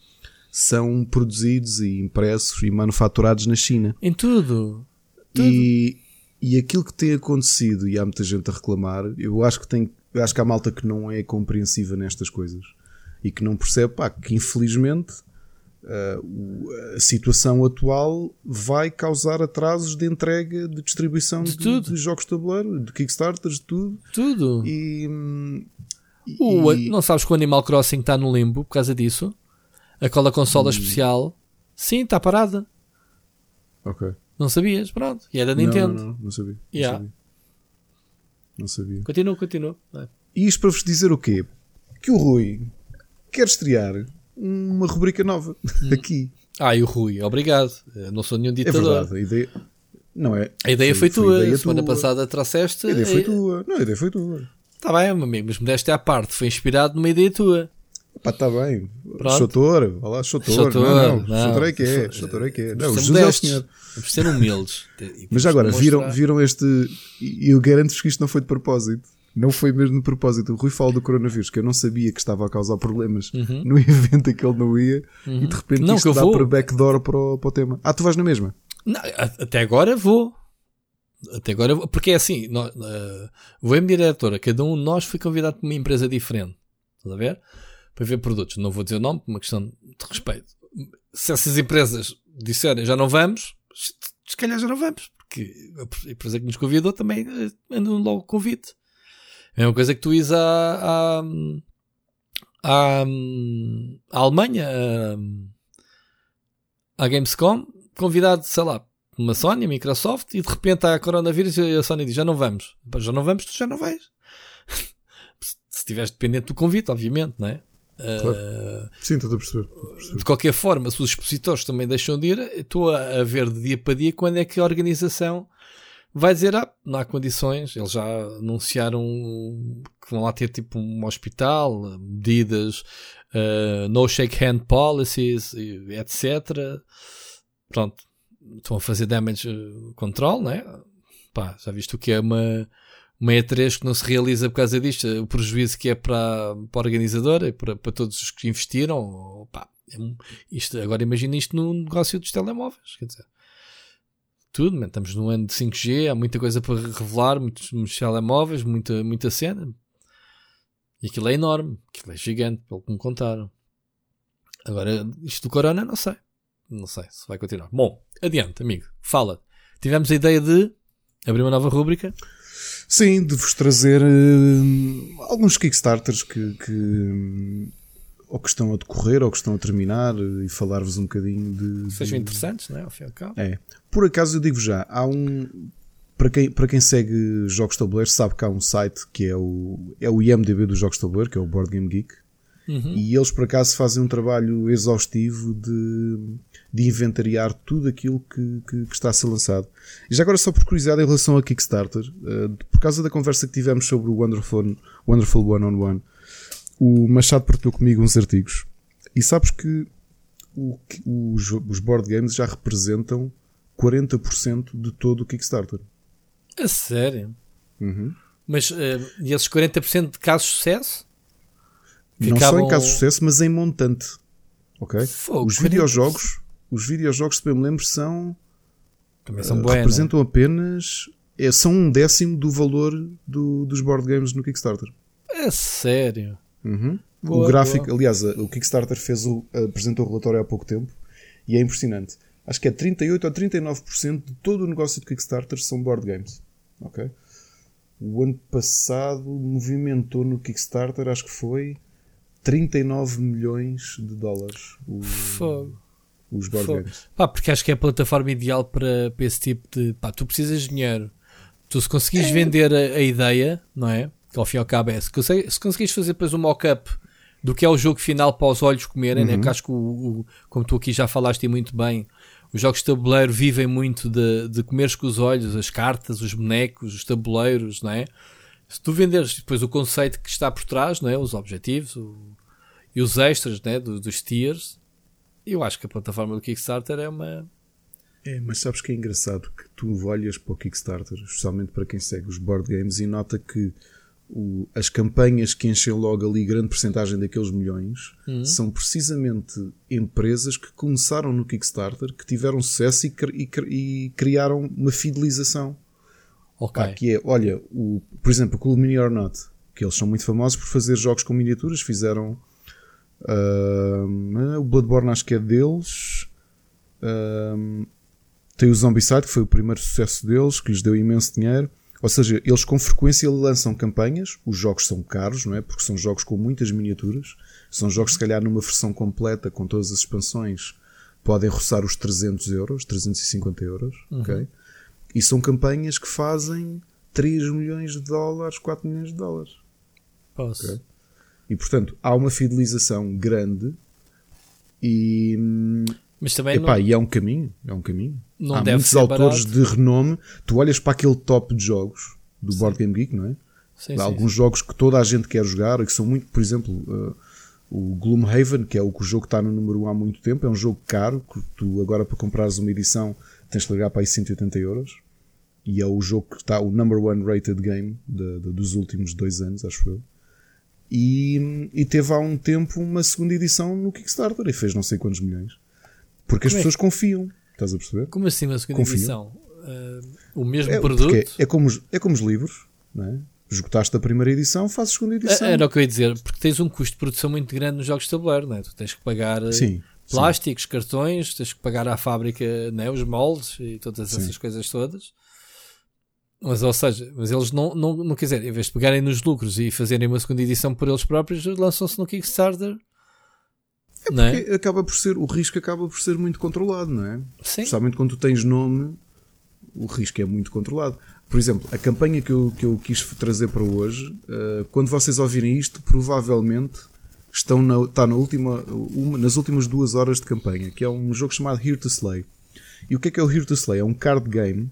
são produzidos e impressos e manufaturados na China. Em tudo. tudo. E, e aquilo que tem acontecido, e há muita gente a reclamar, eu acho que tem, eu acho que há malta que não é compreensiva nestas coisas e que não percebe pá, que infelizmente uh, a situação atual vai causar atrasos de entrega, de distribuição de, de, de jogos de tabuleiro, de Kickstarters, de tudo. Tudo. E, e, não sabes que o Animal Crossing está no limbo por causa disso? Aquela consola hum. especial, sim, está parada. Ok. Não sabias? Pronto. E é da Nintendo. Não, não, não, sabia. Yeah. Não sabia. Não sabia. Continua, continua. É. E isto para vos dizer o quê? Que o Rui quer estrear uma rubrica nova hum. aqui. Ah, e o Rui, obrigado. Eu não sou nenhum ditador. É verdade, a ideia. Não é. A ideia foi, foi tua. Ideia semana tua. passada trouxeste. A ideia foi tua. Não, a ideia foi tua. Está bem, meu amigo, mas modéstia à parte. Foi inspirado numa ideia tua. Pá, está bem. Chotor, olha lá, Chotor. Não, não, não. Chotor é que é. Chotor é que é. Não, Jesus é o senhor. Vamos ser humildes. Mas agora, viram, viram este. Eu garanto-vos que isto não foi de propósito. Não foi mesmo de propósito. O Rui fala do coronavírus, que eu não sabia que estava a causar problemas uhum. no [LAUGHS] evento em que ele não ia, uhum. e de repente não, isto dá vou. para backdoor para o, para o tema. Ah, tu vais na mesma? Não, até agora vou. Até agora, porque é assim, nós, uh, vou a minha diretora, cada um de nós foi convidado por uma empresa diferente. Estás a ver? para ver produtos. Não vou dizer o nome, por uma questão de respeito. Se essas empresas disserem já não vamos, se calhar já não vamos, porque a empresa que nos convidou também eh, manda logo convite. É uma coisa que tu ires à, à, à, Alemanha, à, à Gamescom, convidado, sei lá, uma Sony, Microsoft, e de repente há coronavírus e a Sony diz: já não vamos. Já não vamos, tu já não vais. [LAUGHS] Se estiveres dependente do convite, obviamente, não é? Claro. Uh, Sim, estou a, perceber, a perceber. De qualquer forma, se os expositores também deixam de ir, estou a, a ver de dia para dia quando é que a organização vai dizer, ah, não há condições. Eles já anunciaram que vão lá ter tipo um hospital, medidas, uh, no shake hand policies, etc. Pronto, estão a fazer damage control, né? Pá, já viste o que é uma, uma E3 que não se realiza por causa disto, o prejuízo que é para, para a organizadora e para, para todos os que investiram. É, isto, agora imagina isto no negócio dos telemóveis, quer dizer tudo, man. estamos no ano de 5G, há muita coisa para revelar, muitos, muitos telemóveis, muita, muita cena. E aquilo é enorme, aquilo é gigante, pelo que me contaram. Agora, isto do Corona, não sei. Não sei se vai continuar. Bom, adiante, amigo. Fala. Tivemos a ideia de abrir uma nova rúbrica. Sim, de vos trazer uh, alguns Kickstarters que, que ou que estão a decorrer ou que estão a terminar e falar-vos um bocadinho de. Sejam de... interessantes, não é? Ao fim e ao cabo. É. Por acaso eu digo já, há um. Para quem, para quem segue jogos de tabuleiro, sabe que há um site que é o, é o IMDB dos jogos de tabuleiro, que é o Board Game Geek. Uhum. E eles por acaso fazem um trabalho exaustivo de, de inventariar tudo aquilo que, que, que, está a ser lançado. E já agora, só por curiosidade, em relação a Kickstarter, uh, por causa da conversa que tivemos sobre o Wonderful, Wonderful One on One, o Machado partilhou comigo uns artigos e sabes que o, os, os board games já representam 40% de todo o Kickstarter. A sério? Uhum. Mas uh, e esses 40% de casos de sucesso? Não só em casos de sucesso, mas em montante. Ok? Fogo, os videojogos, os videojogos, se bem me lembro, são. Também são uh, representam apenas. É, são um décimo do valor do, dos board games no Kickstarter. É sério? Uhum. Boa, o gráfico, boa. aliás, o Kickstarter fez o, apresentou o relatório há pouco tempo e é impressionante. Acho que é 38 ou 39% de todo o negócio de Kickstarter são board games. Ok? O ano passado movimentou no Kickstarter, acho que foi 39 milhões de dólares. O, Fogo. Os board Fogo. games. Pá, porque acho que é a plataforma ideal para, para esse tipo de. Pá, tu precisas de dinheiro. Tu, se conseguires é. vender a, a, ideia, não é? Que ao fim e ao cabo é se, se conseguires fazer depois um mock-up do que é o jogo final para os olhos comerem, né? uhum. né? que acho que, o, o, como tu aqui já falaste muito bem, os jogos de tabuleiro vivem muito de, de comeres com os olhos, as cartas, os bonecos, os tabuleiros, não é? Se tu venderes depois o conceito que está por trás, não é? os objetivos o, e os extras né? dos, dos tiers, eu acho que a plataforma do Kickstarter é uma. É, mas sabes que é engraçado que tu olhas para o Kickstarter, especialmente para quem segue os board games, e nota que o, as campanhas que enchem logo ali grande porcentagem daqueles milhões uhum. são precisamente empresas que começaram no Kickstarter, que tiveram sucesso e, e, e criaram uma fidelização. Ok. Pá, que é, olha, o, por exemplo, o Cool Mini or Not, que eles são muito famosos por fazer jogos com miniaturas, fizeram uh, o Bloodborne acho que é deles. Uh, tem o Zombicide, que foi o primeiro sucesso deles, que lhes deu imenso dinheiro. Ou seja, eles com frequência lançam campanhas, os jogos são caros, não é? Porque são jogos com muitas miniaturas, são jogos se calhar numa versão completa com todas as expansões podem roçar os 300 euros, 350 euros, uhum. ok? E são campanhas que fazem 3 milhões de dólares, 4 milhões de dólares. Posso. Okay? E portanto, há uma fidelização grande e hum, mas também Epá, não... e é um caminho, é um caminho. Não Há muitos autores barato. de renome. Tu olhas para aquele top de jogos do sim. Board Game Geek, não é? Sim, Há sim, alguns sim. jogos que toda a gente quer jogar e que são muito, por exemplo, uh, o Gloomhaven, que é o, o jogo que está no número 1 há muito tempo, é um jogo caro, que tu agora para comprares uma edição tens que ligar para aí 180 euros. E é o jogo que está o number one rated game de, de, dos últimos dois anos, acho eu. E, e teve há um tempo uma segunda edição no Kickstarter e fez não sei quantos milhões. Porque as Como é pessoas confiam. Estás a perceber? Como assim na segunda Confio. edição? Uh, o mesmo É, produto? porque é, como, os- é como os livros, não é? Esgotaste a primeira edição, fazes a segunda edição. É, Era o que eu ia dizer, porque tens um custo de produção muito grande nos jogos de tabuleiro, não é? Tu tens que pagar eh, Sim. sim. plásticos, cartões, tens que pagar à fábrica né, os moldes e todas Sim. essas coisas todas. Mas, ou seja, mas eles não, não, não quiserem, em vez de pegarem nos lucros e fazerem uma segunda edição por eles próprios, lançam-se no Kickstarter. É porque é? acaba por ser, o risco acaba por ser muito controlado, não é? Sim. Especialmente quando tu tens nome, o risco é muito controlado. Por exemplo, a campanha que eu, que eu quis trazer para hoje, uh, quando vocês ouvirem isto, provavelmente estão na, está na última, uma, nas últimas duas horas de campanha, que é um jogo chamado Here to Slay. E o que é que é o Here to Slay? É um card game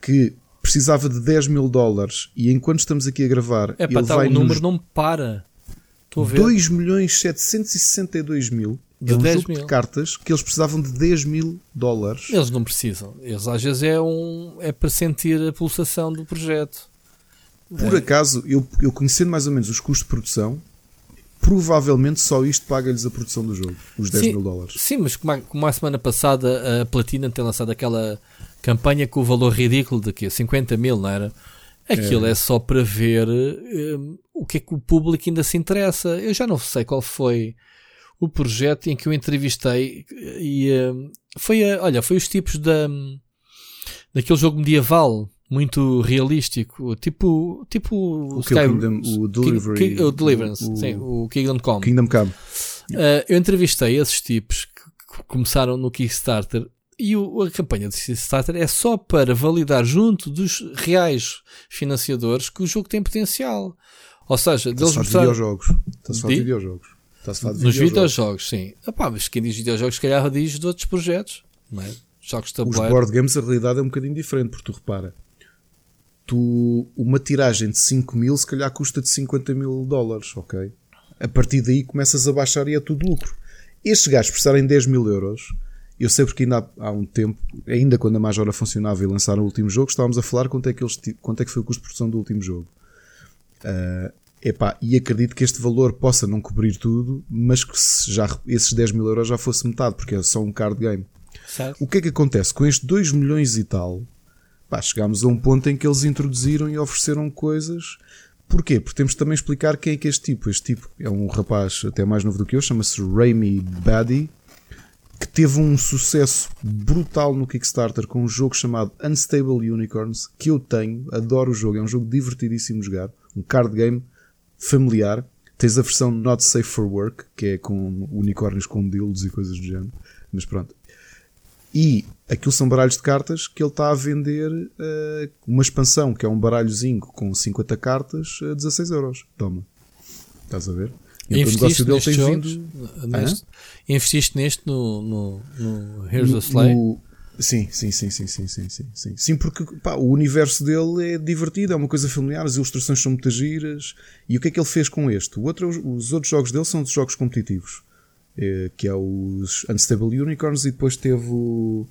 que precisava de 10 mil dólares e enquanto estamos aqui a gravar, é, pá, ele tá, vai o número não para. Estou a ver. 2 milhões 762 mil de é um 10 jogo mil. de cartas que eles precisavam de 10 mil dólares. Eles não precisam. Eles às vezes é, um, é para sentir a pulsação do projeto. Por É. acaso, eu, eu conhecendo mais ou menos os custos de produção, provavelmente só isto paga-lhes a produção do jogo, os 10 Sim. mil dólares. Sim, mas como a, como a semana passada a Platina tem lançado aquela campanha com o valor ridículo de quê? 50 mil, não era? Aquilo é, só para ver hum, o que é que o público ainda se interessa. Eu já não sei qual foi o projeto em que eu entrevistei e hum, foi, a, olha, foi os tipos da, daquele jogo medieval muito realístico, tipo, tipo O é o Kingdom- o Delivery- Ki- o Deliverance, o- sim, o Kingdom Come. Kingdom Come. Uh, eu entrevistei esses tipos que começaram no Kickstarter e o- a campanha do Kickstarter é só para validar junto dos reais financiadores que o jogo tem potencial. Ou seja, Está-se deles de mostraram videojogos. Está-se a falar de Di? videojogos. Está-se a falar de nos videojogos. videojogos, sim. Epá, mas quem diz videojogos, se calhar diz de outros projetos, não é? Jogos de Os tabuleiro. board games, a realidade é um bocadinho diferente, porque tu repara, tu, uma tiragem de 5 mil se calhar custa de 50 mil dólares, ok? A partir daí começas a baixar e é tudo lucro. Estes gajos prestarem 10 mil euros, eu sei porque ainda há, há um tempo, ainda quando a Majora funcionava e lançaram o último jogo, estávamos a falar quanto é que, eles, quanto é que foi o custo de produção do último jogo. Ah, epá, e acredito que este valor possa não cobrir tudo, mas que se já, esses 10 mil euros já fosse metade, porque é só um card game. certo? O que é que acontece? Com estes 2 milhões e tal, pá, chegámos a um ponto em que eles introduziram e ofereceram coisas. Porquê? Porque temos de também explicar quem é que é este tipo. Este tipo é um rapaz até mais novo do que eu, chama-se Raimi Baddy, que teve um sucesso brutal no Kickstarter com um jogo chamado Unstable Unicorns, que eu tenho, adoro o jogo, é um jogo divertidíssimo de jogar, um card game familiar. Tens a versão Not Safe for Work, que é com unicórnios com dildos e coisas do género. Mas pronto, e aquilo são baralhos de cartas que ele está a vender eh, uma expansão, que é um baralhozinho com 50 cartas a 16 euros. Toma. Estás a ver? Então, o negócio Investiste dele tem jogos? vindo. Neste- Investiste neste no, no, no Here's the Slay? No- Sim, sim, sim, sim, sim, sim, sim, sim. Sim, porque pá, o universo dele é divertido, é uma coisa familiar, as ilustrações são muito giras. E o que é que ele fez com este? O outro, os outros jogos dele são jogos competitivos, eh, que é os Unstable Unicorns e depois teve o,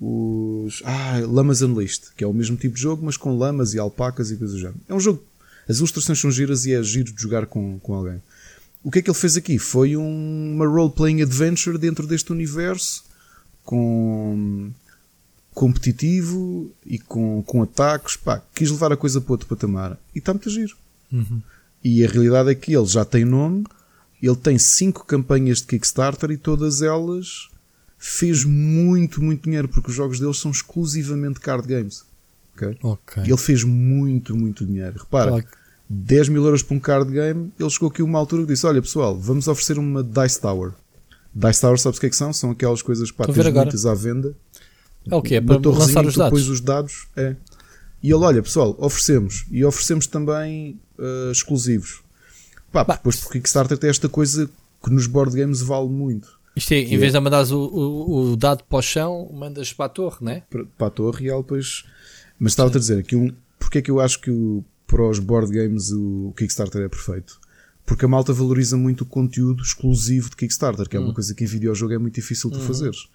os ah, Lamas Unleashed, que é o mesmo tipo de jogo, mas com lamas e alpacas e coisas do género. É um jogo, as ilustrações são giras e é giro de jogar com, com alguém. O que é que ele fez aqui? Foi um- uma role-playing adventure dentro deste universo com competitivo e com, com ataques. Pá, quis levar a coisa para outro patamar e está muito a giro. E a realidade é que ele já tem nome, ele tem cinco campanhas de Kickstarter e todas elas fez muito, muito dinheiro porque os jogos deles são exclusivamente card games. ok? Ok. E ele fez muito, muito dinheiro. Repara, Claro 10 mil euros para um card game, ele chegou aqui a uma altura e disse: Olha pessoal, vamos oferecer uma Dice Tower. Dice Tower, sabes o que é que são? São aquelas coisas pá, Estou a tens muitas à venda. É o que é? Para lançar que os dados. os dados. É. E ele, olha pessoal, oferecemos. E oferecemos também eh, exclusivos. Pá, Bah. depois porque Kickstarter tem esta coisa que nos board games vale muito. Isto é, em é- vez de mandares o, o, o dado para o chão, mandas para a torre, né? para, para a torre e ela depois. Mas estava-te a dizer aqui um. Porque é que eu acho que o- para os board games o, Kickstarter é perfeito? Porque a malta valoriza muito o conteúdo exclusivo de Kickstarter, que é uma coisa que em videojogo é muito difícil de fazeres.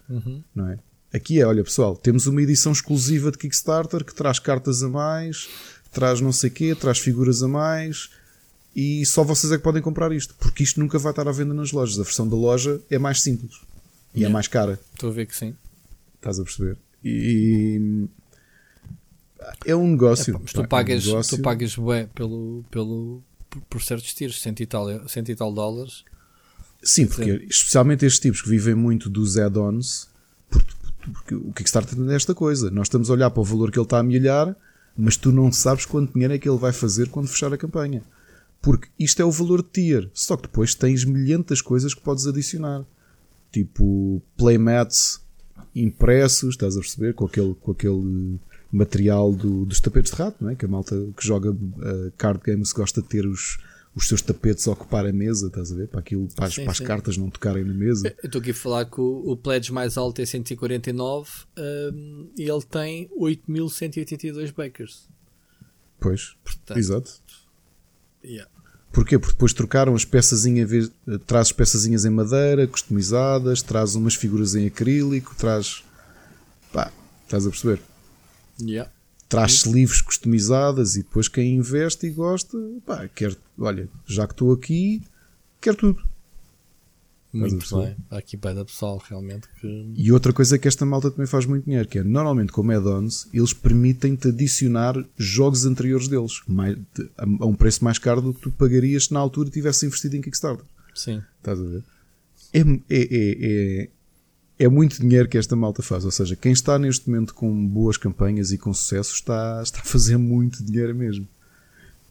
Não é? Aqui é, olha pessoal, temos uma edição exclusiva de Kickstarter que traz cartas a mais, traz não sei quê, traz figuras a mais e só vocês é que podem comprar isto, porque isto nunca vai estar à venda nas lojas. A versão da loja é mais simples e é Yeah. mais cara. Estou a ver que sim. Estás a perceber? E é um negócio. Mas tu pá, pagas, é um negócio. tu pagas pelo, pelo, por, por certos tiros, cento e, tal, cento e tal dólares. Sim, porque especialmente estes tipos que vivem muito dos add-ons, porque, porque o Kickstarter tem esta coisa. Nós estamos a olhar para o valor que ele está a milhar, mas tu não sabes quanto dinheiro é que ele vai fazer quando fechar a campanha. Porque isto é o valor de tier, só que depois tens milhentas coisas que podes adicionar. Tipo playmats impressos, estás a perceber? Com aquele, com aquele material do, dos tapetes de rato, não é? que a malta que joga uh, card games gosta de ter os, os seus tapetes a ocupar a mesa, estás a ver? Para, aquilo, para, as, sim, para as cartas não tocarem na mesa. Eu estou aqui a falar que o, o pledge mais alto é 149 um, e ele tem 8182 bakers. Pois, Portanto, exato. Yeah. Porquê? Porque depois trocaram as peçazinhas, traz as peçazinhas em madeira, customizadas, traz umas figuras em acrílico, traz. pá, estás a perceber? Yeah. Traz livros customizadas e depois quem investe e gosta, pá, quer, olha, já que estou aqui, quer tudo. Muito bem. Há aqui bem da pessoal realmente que... E outra coisa que esta malta também faz muito dinheiro, que é normalmente como add-ons, eles permitem-te adicionar jogos anteriores deles mais, a, a, um preço mais caro do que tu pagarias se na altura tivesse investido em Kickstarter. Sim. Estás a ver? É, é, é, é, é muito dinheiro que esta malta faz. Ou seja, quem está neste momento com boas campanhas e com sucesso está, está a fazer muito dinheiro mesmo.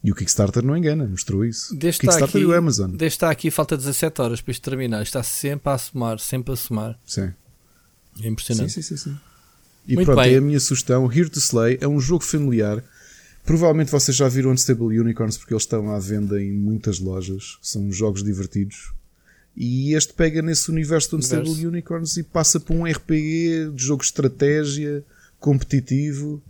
E o Kickstarter não engana, mostrou isso. Desde Kickstarter aqui, e o Amazon. Desde está aqui, falta 17 horas para isto terminar. Está sempre a somar, sempre a somar. Sim. É impressionante. Sim, sim, sim. sim. E Muito pronto, bem. é a minha sugestão. Here to Slay é um jogo familiar. Provavelmente vocês já viram Unstable Unicorns porque eles estão à venda em muitas lojas. São jogos divertidos. E este pega nesse universo do Unstable universo. Unicorns e passa por um RPG de jogo de estratégia competitivo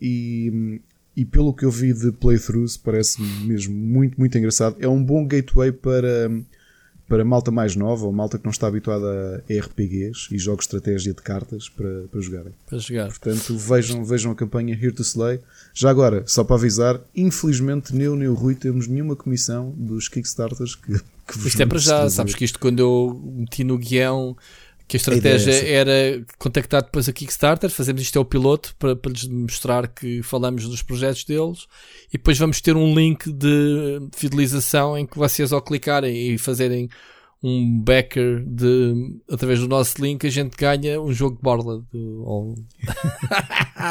e e pelo que eu vi de playthroughs parece mesmo muito, muito engraçado. É um bom gateway para, para malta mais nova ou malta que não está habituada a RPGs e jogos de estratégia de cartas para, para jogarem. Para jogar. Portanto, vejam, vejam a campanha Here to Slay. Já agora, só para avisar, infelizmente, nem eu nem o Rui temos nenhuma comissão dos Kickstarters que, que Isto é para já, sabes que isto quando eu meti no guião que a estratégia a era contactar depois a Kickstarter, fazemos isto é o piloto para, para lhes mostrar que falamos dos projetos deles e depois vamos ter um link de fidelização em que vocês ao clicarem e fazerem um backer de, através do nosso link a gente ganha um jogo de borla. De, ou...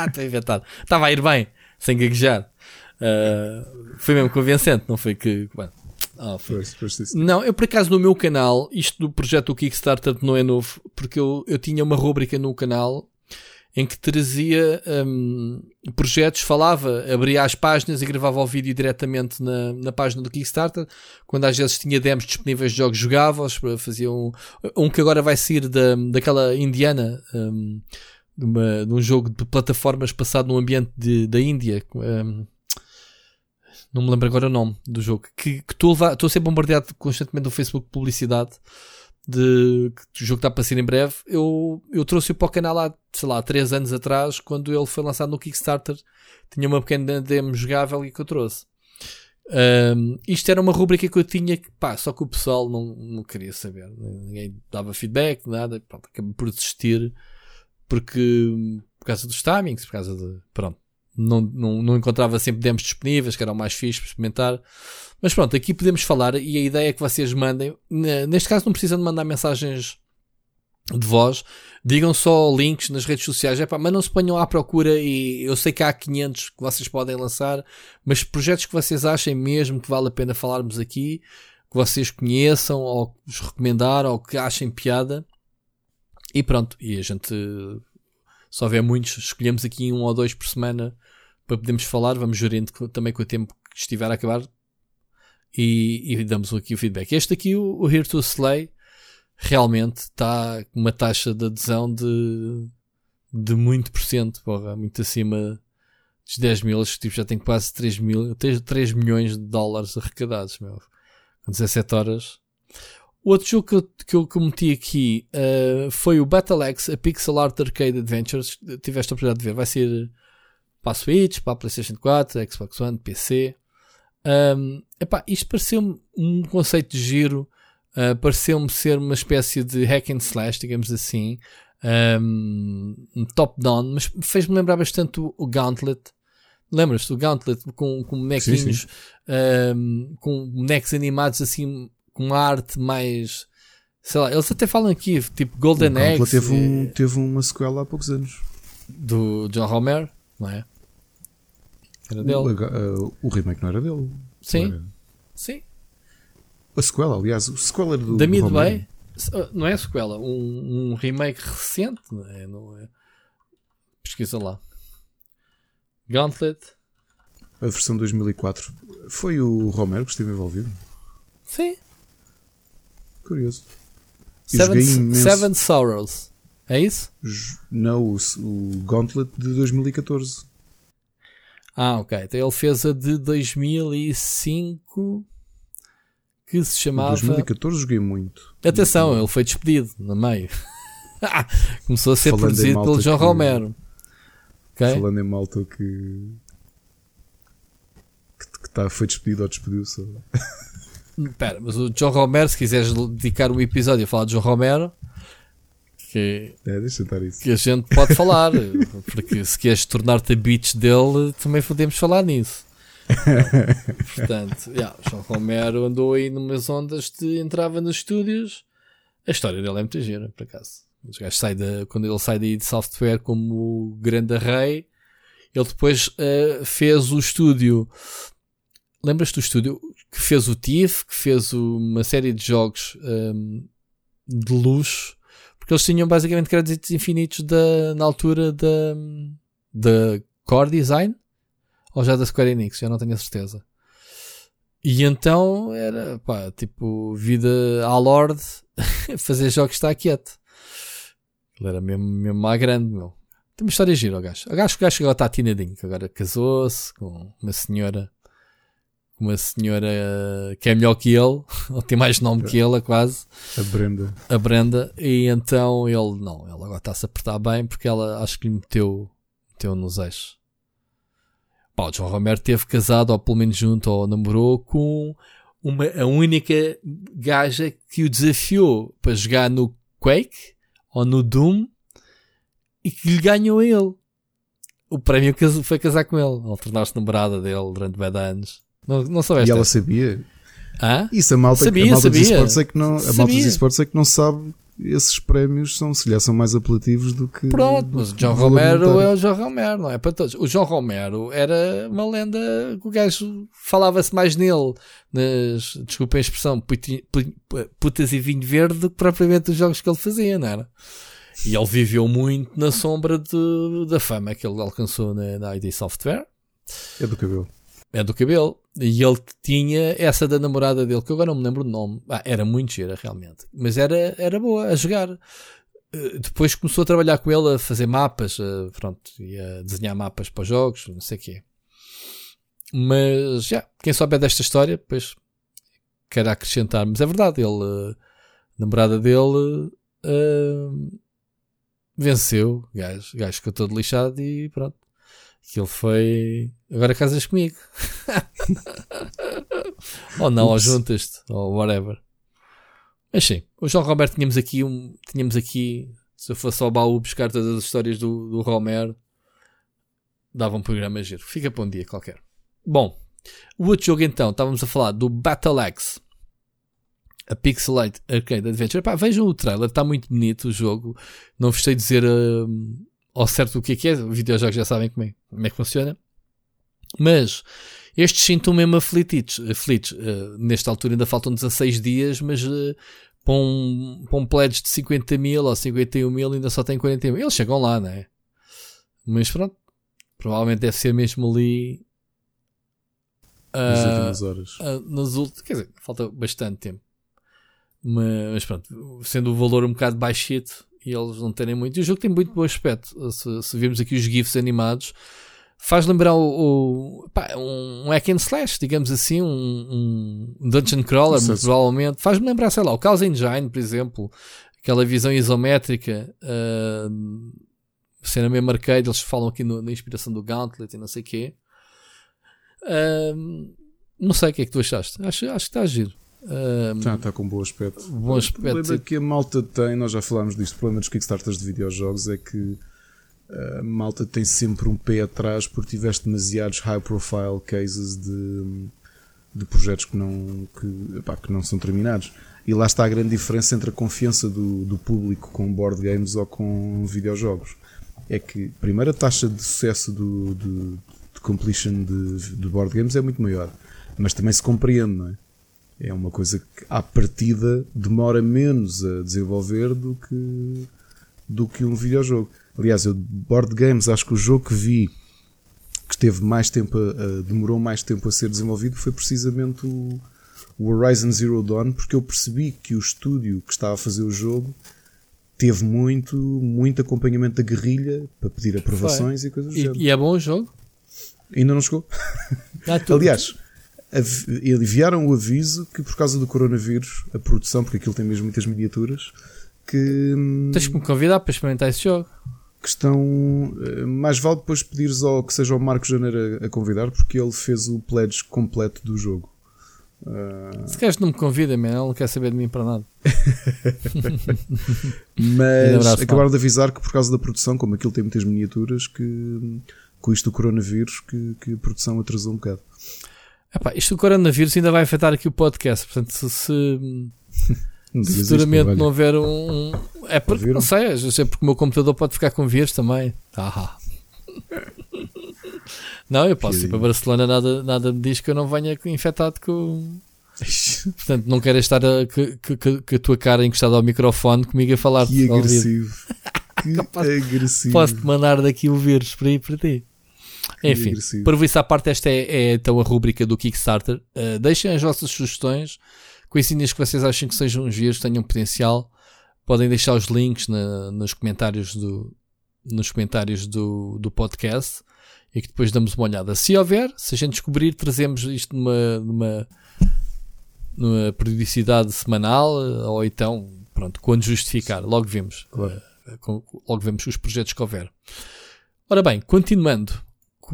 Estou inventado. Estava a ir bem, sem gaguejar. Uh, foi mesmo convincente, não foi que. Bueno, ah, foi. Não, eu por acaso no meu canal, isto do projeto do Kickstarter não é novo, porque eu, eu tinha uma rúbrica no canal em que trazia um, projetos, falava, abria as páginas e gravava o vídeo diretamente na, na página do Kickstarter. Quando às vezes tinha demos disponíveis de jogos jogáveis, fazia um, um que agora vai sair da, daquela indiana, um, de, uma, de um jogo de plataformas passado no ambiente de, da Índia. Um, não me lembro agora o nome do jogo, que estou a ser bombardeado constantemente no Facebook publicidade de que o jogo está para sair em breve. Eu, eu trouxe-o para o canal há, sei lá, 3 anos atrás, quando ele foi lançado no Kickstarter. Tinha uma pequena demo jogável e que eu trouxe. Um, isto era uma rubrica que eu tinha que, pá, só que o pessoal não, não queria saber. Ninguém dava feedback, nada. Pronto, acabei por desistir porque, por causa dos timings, por causa de. Pronto não, não, não encontrava sempre demos disponíveis, que eram mais fixos para experimentar. Mas pronto, aqui podemos falar e a ideia é que vocês mandem. Neste caso, não precisam de mandar mensagens de voz, digam só links nas redes sociais, é pá, mas não se ponham à procura e eu sei que há 500 que vocês podem lançar, mas projetos que vocês achem mesmo que vale a pena falarmos aqui, que vocês conheçam ou os recomendar ou que achem piada e pronto, e a gente se houver muitos, escolhemos aqui um ou dois por semana para podermos falar, vamos gerindo também com o tempo que estiver a acabar e, e damos aqui o feedback. Este aqui, o, o Here to Slay, realmente está com uma taxa de adesão de, de muito por cento, porra, muito acima dos 10 mil, este tipo já tem quase 3, mil, 3, 3 milhões de dólares arrecadados, meu. Com 17 horas. O outro jogo que eu, que eu, que eu meti aqui uh, foi o Battle X, a Pixel Art Arcade Adventures. Tiveste a oportunidade de ver. Vai ser para a Switch, para a PlayStation 4, Xbox One, PC. Um, epá, isto pareceu-me um conceito de giro. Uh, pareceu-me ser uma espécie de hack and slash, digamos assim. Um, top-down, mas fez-me lembrar bastante o, o Gauntlet. Lembras-te do Gauntlet com, com bonequinhos, um, com bonecos animados assim com uma arte mais. Sei lá, eles até falam aqui, tipo Golden Eggs. Teve, um, teve uma sequela há poucos anos. Do John Romero, não é? Era dele. O, uh, o remake não era dele. Sim. Era- Sim. A sequela, aliás, o sequela era do. Da Midway. Romero. Uh, Não é sequela, um, um remake recente. Não é, não é? Pesquisa lá. Gauntlet. A versão 2004. Foi o Romero que esteve envolvido. Sim. Curioso. Seven. Seven Sorrows. É isso? Não, o, o Gauntlet de 2014. Ah, ok. Então ele fez a de 2005 que se chamava. 2014 joguei muito. Atenção, ele foi despedido no meio. [LAUGHS] Começou a ser Falando produzido pelo João que- Romero. Ok? Falando em malta que. que, que tá, foi despedido ou despediu-se. [LAUGHS] Espera, mas o João Romero, se quiseres dedicar um episódio a falar de João Romero, que, É, que a gente pode falar, [LAUGHS] porque se queres tornar-te a bitch dele, também podemos falar nisso. Portanto, yeah, o João Romero andou aí numas ondas de entrava nos estúdios. A história dele é muito gira, por acaso. Os gajos saem da, quando ele sai daí de software como grande rei, ele depois eh, fez o estúdio. Lembras-te do estúdio que fez o TIFF, que fez uma série de jogos ehm, de luxo, porque eles tinham basicamente créditos infinitos da, na altura da, da Core Design ou já da Square Enix, já não tenho a certeza. E então era pá, tipo vida à Lorde [LAUGHS] fazer jogos está quieto. Ele era mesmo, mesmo à grande, meu. Tem uma história gira, o gajo. O gajo, o gajo agora está atinadinho, que agora casou-se com uma senhora, uma senhora que é melhor que ele, [LAUGHS] ou tem mais nome que ele, quase A Brenda. a Brenda e então ele não, ele agora está-se a apertar bem porque ela acho que lhe meteu, meteu nos eixos. Pá, o João Romero teve casado, ou pelo menos junto, ou namorou com uma, a única gaja que o desafiou para jogar no Quake ou no Doom e que lhe ganhou a ele. O prémio foi casar com ele, ou tornar-se namorada dele durante bem anos. Não, não soubeste? E ela sabia. Isso a malta, Sabia, a malta dos sabia. esportes é que não, a malta dos esportes é que não sabe esses prémios são, se lhe são mais apelativos do que. Pronto, mas o João Romero é o João Romero, não é para todos. O João Romero era uma lenda que o gajo falava-se mais nele, nas, desculpem a expressão, putas e vinho verde, do que propriamente os jogos que ele fazia, não era? E ele viveu muito na sombra de- da fama que ele alcançou na, na ID Software, É do cabelo. É do cabelo. E ele tinha essa da namorada dele, que agora não me lembro o nome. Ah, era muito gira, realmente. Mas era, era boa a jogar. Eh, Depois começou a trabalhar com ele a fazer mapas, eh, pronto, e a desenhar mapas para os jogos, não sei o quê. Mas, já, quem souber desta história, depois quer acrescentar. Mas é verdade, ele, a namorada dele, eh, venceu, gajo, gajo ficou todo lixado e pronto. Aquilo foi. Agora casas comigo. [LAUGHS] ou não, ou Ups. juntas-te, ou whatever. Mas sim, o João Roberto tínhamos aqui um. Tínhamos aqui. Se eu fosse ao baú buscar todas as histórias do, do Romero, dava um programa giro. Fica para um dia qualquer. Bom, o outro jogo então, estávamos a falar do Battle Axe. A Pixelate Arcade Adventure. Epá, vejam o trailer, está muito bonito o jogo. Não vos sei dizer hum, ao certo o que é que é. Os videojogos já sabem como é, como é que funciona. Mas estes sinto mesmo aflitos. aflitos. Uh, nesta altura ainda faltam 16 dias, mas uh, para, um, para um pledge de 50 mil ou 51 mil ainda só tem 40 mil. Eles chegam lá, não é? Mas pronto. Provavelmente deve ser mesmo ali. Nas uh, últimas horas. ah, nas últimas, quer dizer, falta bastante tempo. Mas, mas pronto, sendo o valor um bocado baixito e eles não terem muito, e o jogo tem muito bom aspecto. Se, se virmos aqui os GIFs animados, faz lembrar o, o pá, um, hack and slash, digamos assim, um, um dungeon crawler, Sim, provavelmente. Faz-me lembrar, sei lá, o Chaos Engine, por exemplo, aquela visão isométrica, ah, cena mesmo arcade, eles falam aqui no- na inspiração do Gauntlet e não sei o quê. Ah, não sei o que é que tu achaste. Acho, acho que está a giro. Ah, Já está com bom aspecto. Bom aspecto, O problema que a malta tem, nós já falámos disto, o problema dos Kickstarters de videojogos é que a malta tem sempre um pé atrás porque tiveste demasiados high profile cases de, de projetos que não, que, epá, que não são terminados. E lá está a grande diferença entre a confiança do, do público com board games ou com videojogos. É que, primeiro, a taxa de sucesso do, do- de completion de, de board games é muito maior. Mas também se compreende, não é? É uma coisa que, à partida, demora menos a desenvolver do que, do que um videojogo. Aliás, eu, board games, acho que o jogo que vi que teve mais tempo, a, a, demorou mais tempo a ser desenvolvido foi precisamente o, o Horizon Zero Dawn, porque eu percebi que o estúdio que estava a fazer o jogo teve muito, muito acompanhamento da guerrilha para pedir aprovações Foi. e coisas do e, género. E é bom o jogo? Ainda não chegou. Ah, [LAUGHS] Aliás, enviaram o aviso que por causa do coronavírus, a produção, porque aquilo tem mesmo muitas miniaturas, que. Hum, Tens que me convidar para experimentar esse jogo. Que estão. Eh, mais vale depois pedires ao que seja o Marco Janeiro a, a convidar, porque ele fez o pledge completo do jogo. Uh... Se queres, não me convida, man. ele não quer saber de mim para nada. [LAUGHS] Mas acabaram de avisar que por causa da produção, como aquilo tem muitas miniaturas, que com isto do coronavírus, que, que a produção atrasou um bocado. Epá, isto do coronavírus ainda vai afetar aqui o podcast, portanto, se, se, se futuramente não houver um. É porque, não sei, é porque o meu computador pode ficar com vírus também. Ah. Não, eu posso que... ir para Barcelona, nada, nada me diz que eu não venha infectado com. Portanto, não quero estar a, que, que, que, a tua cara encostada ao microfone comigo a falar. Que agressivo. [LAUGHS] que agressivo. Posso-te mandar daqui o vírus para ir para ti. Enfim, para ver se à parte, esta é, é, então a rúbrica do Kickstarter. Uh, deixem as vossas sugestões, coisinhas que vocês acham que sejam uns vírus, tenham potencial. Podem deixar os links na, nos comentários do, nos comentários do, do podcast e que depois damos uma olhada. Se houver, se a gente descobrir, trazemos isto numa, numa, numa periodicidade semanal ou então, pronto, quando justificar, logo vemos. Claro. Uh, logo vemos os projetos que houver. Ora bem, continuando.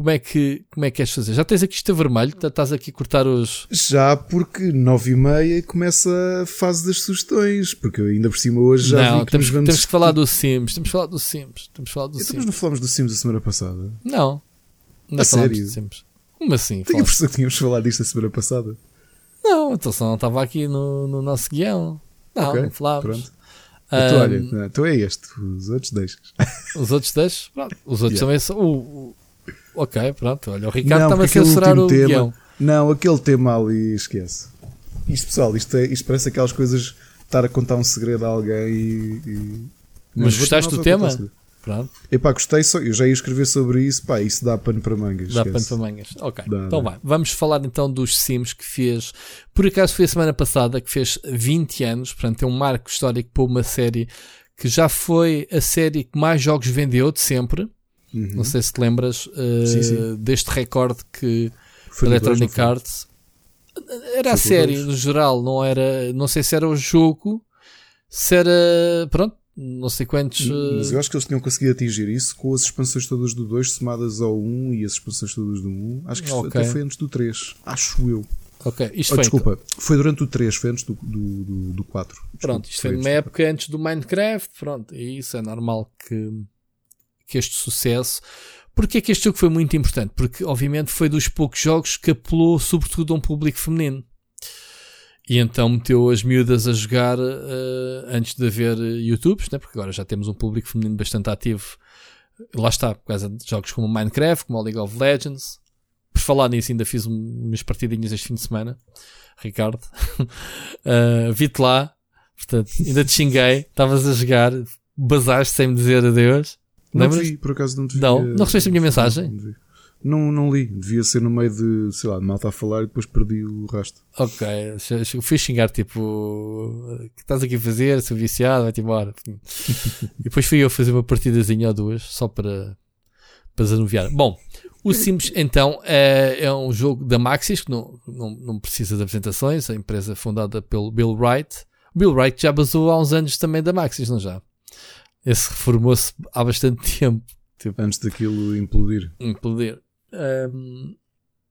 Como é que como é que queres fazer? Já tens aqui isto a vermelho? Estás aqui a cortar os. Já, porque nove e meia começa a fase das sugestões. Porque ainda por cima hoje já. Não, temos, que vamos... temos que falar do Sims. Temos que falar do Sims. Temos que falar do então, Sims. Mas não falamos do Sims a semana passada? Não. Não a sério? Sims. Como assim? Tenho a impressão que tínhamos falado disto a semana passada. Não, então só não estava aqui no, no nosso guião. Não, okay, não falávamos. Pronto. Então, um, olha, então é este, os outros deixas. Os outros deixas? Pronto. Os outros yeah. também são. O, ok, pronto. Olha, o Ricardo estava a censurar o tema, guião. Não, aquele tema ali, esquece. Isto, pessoal, isto, é, isto parece aquelas coisas estar a contar um segredo a alguém e. e... Mas, Mas gostaste do tema? Pronto. Epá, gostei, só, eu já ia escrever sobre isso, pá, isso dá pano para mangas. Dá pano para mangas, ok. Dá, então vai, vamos falar então dos Sims que fez, por acaso foi a semana passada, que fez 20 anos, portanto é um marco histórico para uma série que já foi a série que mais jogos vendeu de sempre. Uhum. Não sei se te lembras uh, sim, sim. deste recorde que foi Electronic dois, Arts era a série no geral, não era, não sei se era o jogo, se era, pronto, não sei quantos. Mas eu acho que eles tinham conseguido atingir isso com as expansões todas do 2 somadas ao 1 e as expansões todas do 1. Acho que okay. até foi antes do 3. Acho eu. Ok, isto oh, foi. Desculpa, então. foi durante o 3, foi antes do, do, do, do 4. Desculpa, pronto, isto foi numa época antes do Minecraft. Pronto, e isso é normal que, que este sucesso. Porque é que este jogo foi muito importante? Porque, obviamente, foi dos poucos jogos que apelou, sobretudo, a um público feminino. E então meteu as miúdas a jogar uh, antes de haver YouTubes, né? porque agora já temos um público feminino bastante ativo. Lá está, por causa de jogos como Minecraft, como League of Legends. Por falar nisso, ainda fiz umas partidinhas este fim de semana, Ricardo. uh, [LAUGHS] Vi-te lá, portanto, ainda te xinguei, estavas a jogar, basaste sem me dizer adeus. Não Lembras? vi, por acaso não te vi. Não, não recebeste a minha mensagem? Não, não li. Devia ser no meio de, sei lá, de malta a falar e depois perdi o resto. Ok. Fui xingar, tipo, o que estás aqui a fazer? Sou viciado, vai-te embora. e depois fui eu fazer uma partidazinha ou duas, só para, para desanuviar. Bom, o Sims, então, é, é um jogo da Maxis, que não, não, não precisa de apresentações, a empresa fundada pelo Bill Wright. Bill Wright já basou há uns anos também da Maxis, não já? Esse reformou-se há bastante tempo. Tipo, Antes daquilo implodir. Implodir. Um,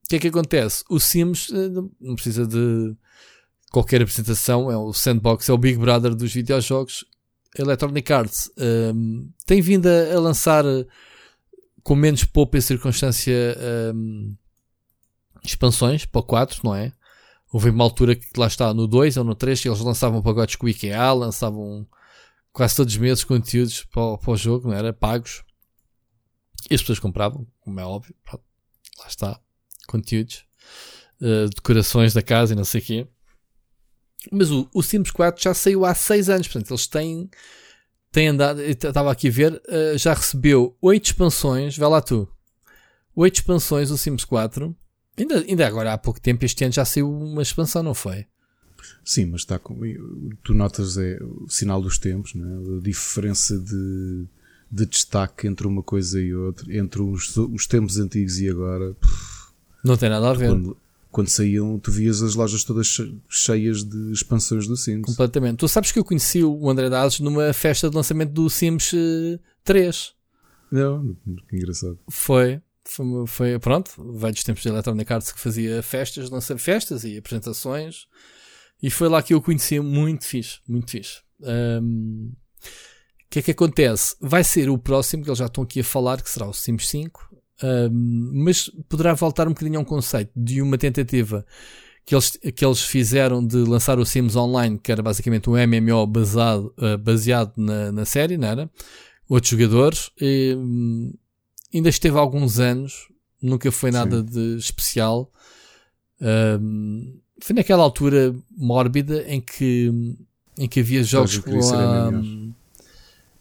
o que é que acontece? O Sims eh, não precisa de qualquer apresentação, é o sandbox, é o Big Brother dos videojogos. Electronic Arts um, tem vindo a, a, lançar eh, com menos poupa e circunstância um, expansões para o 4, não é? Houve uma altura que lá está no 2 ou no 3 eles lançavam pagotes com o IKEA, lançavam quase todos os meses conteúdos para, para o jogo, não era? Pagos. E as pessoas compravam, como é óbvio. Pronto lá está, conteúdos, uh, decorações da casa e não sei o quê. Mas o, o Sims 4 já saiu há 6 anos, portanto, eles têm, têm andado, estava aqui a ver, uh, já recebeu 8 expansões, vai lá tu, 8 expansões o Sims 4. Ainda, ainda agora há pouco tempo, este ano já saiu uma expansão, não foi? Sim, mas está com, tu notas é o sinal dos tempos, né? a diferença de, de destaque entre uma coisa e outra, entre os, os tempos antigos e agora. Não tem nada a ver. Quando, quando saíam, tu vias as lojas todas cheias de expansões do Sims. Completamente. Tu sabes que eu conheci o André Dazes numa festa de lançamento do Sims 3. Eh, Não, que engraçado. Foi. Foi, foi pronto, velhos tempos de Electronic Arts que fazia festas, lança festas e apresentações. E foi lá que eu conheci muito fixe, muito fixe. Um, o que é que acontece? Vai ser o próximo, que eles já estão aqui a falar, que será o Sims 5. Um, mas poderá voltar um bocadinho a um conceito de uma tentativa que eles, que eles fizeram de lançar o Sims Online, que era basicamente um MMO basado, uh, baseado na, na série, não era? Outros jogadores. E, um, ainda esteve há alguns anos, nunca foi nada Sim. de especial. Um, foi naquela altura mórbida em que, em que havia jogos como um,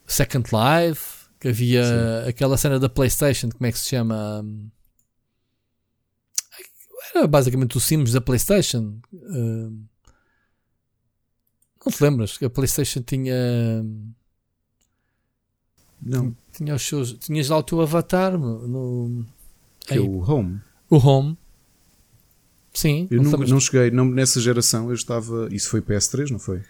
Second Life, que havia Sim. aquela cena da PlayStation, como é que se chama? Era basicamente o Sims da PlayStation. Não te lembras que a PlayStation tinha. Não. Tinha os seus, tinhas lá o teu avatar no. Que é o Home. O Home. Sim. Eu não, não cheguei, não, nessa geração eu estava. Isso foi PS3, não foi?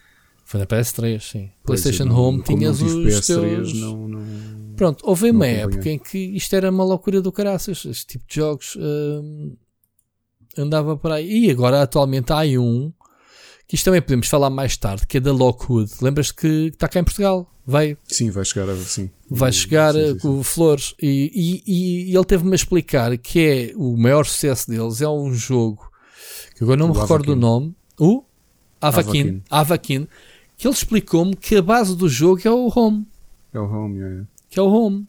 Foi na PS3, sim. Pois PlayStation não, Home tinhas os PS3, teus... não, não, Pronto, houve uma época em que isto era uma loucura do caraças. Este tipo de jogos hum, andava por aí. E agora atualmente há um que isto também podemos falar mais tarde, que é da Lockwood. Lembras que está cá em Portugal? Veio. Sim, vai chegar, sim. Vai chegar sim, sim, com sim. flores. E, e, e ele teve-me a explicar que é o maior sucesso deles. É um jogo que agora não o me recordo do nome. O Avakin. Avakin. Que ele explicou-me que a base do jogo é o Home. É o Home, é. Que é o Home.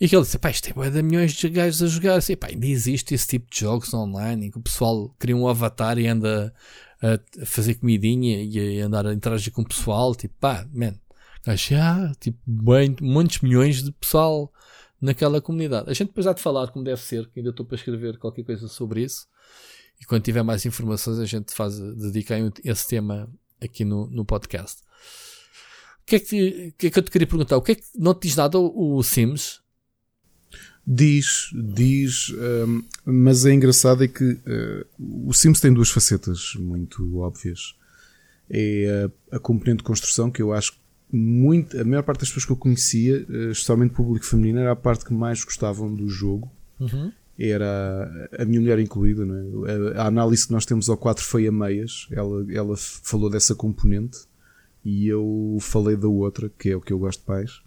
E que ele disse: pá, isto é de milhões de gajos a jogar. Assim, pá, ainda existe esse tipo de jogos online em que o pessoal cria um avatar e anda a fazer comidinha e a andar a interagir com o pessoal. Tipo, pá, man, acho ah, tipo, bem, muitos milhões de pessoal naquela comunidade. A gente depois há de falar como deve ser, que ainda estou para escrever qualquer coisa sobre isso. E quando tiver mais informações, a gente faz, dedica esse tema aqui no, no podcast. O que, é que, que, é que eu te queria perguntar? O que é que não te diz nada o, o Sims? Diz, diz, um, mas é engraçado é que uh, o Sims tem duas facetas muito óbvias. É a, a componente de construção, que eu acho que muito, a maior parte das pessoas que eu conhecia, uh, especialmente público feminino, era a parte que mais gostavam do jogo. Uhum era a minha mulher incluída, é? a, análise que nós temos ao 4 foi a meias, ela, ela falou dessa componente e eu falei da outra, que é o que eu gosto mais.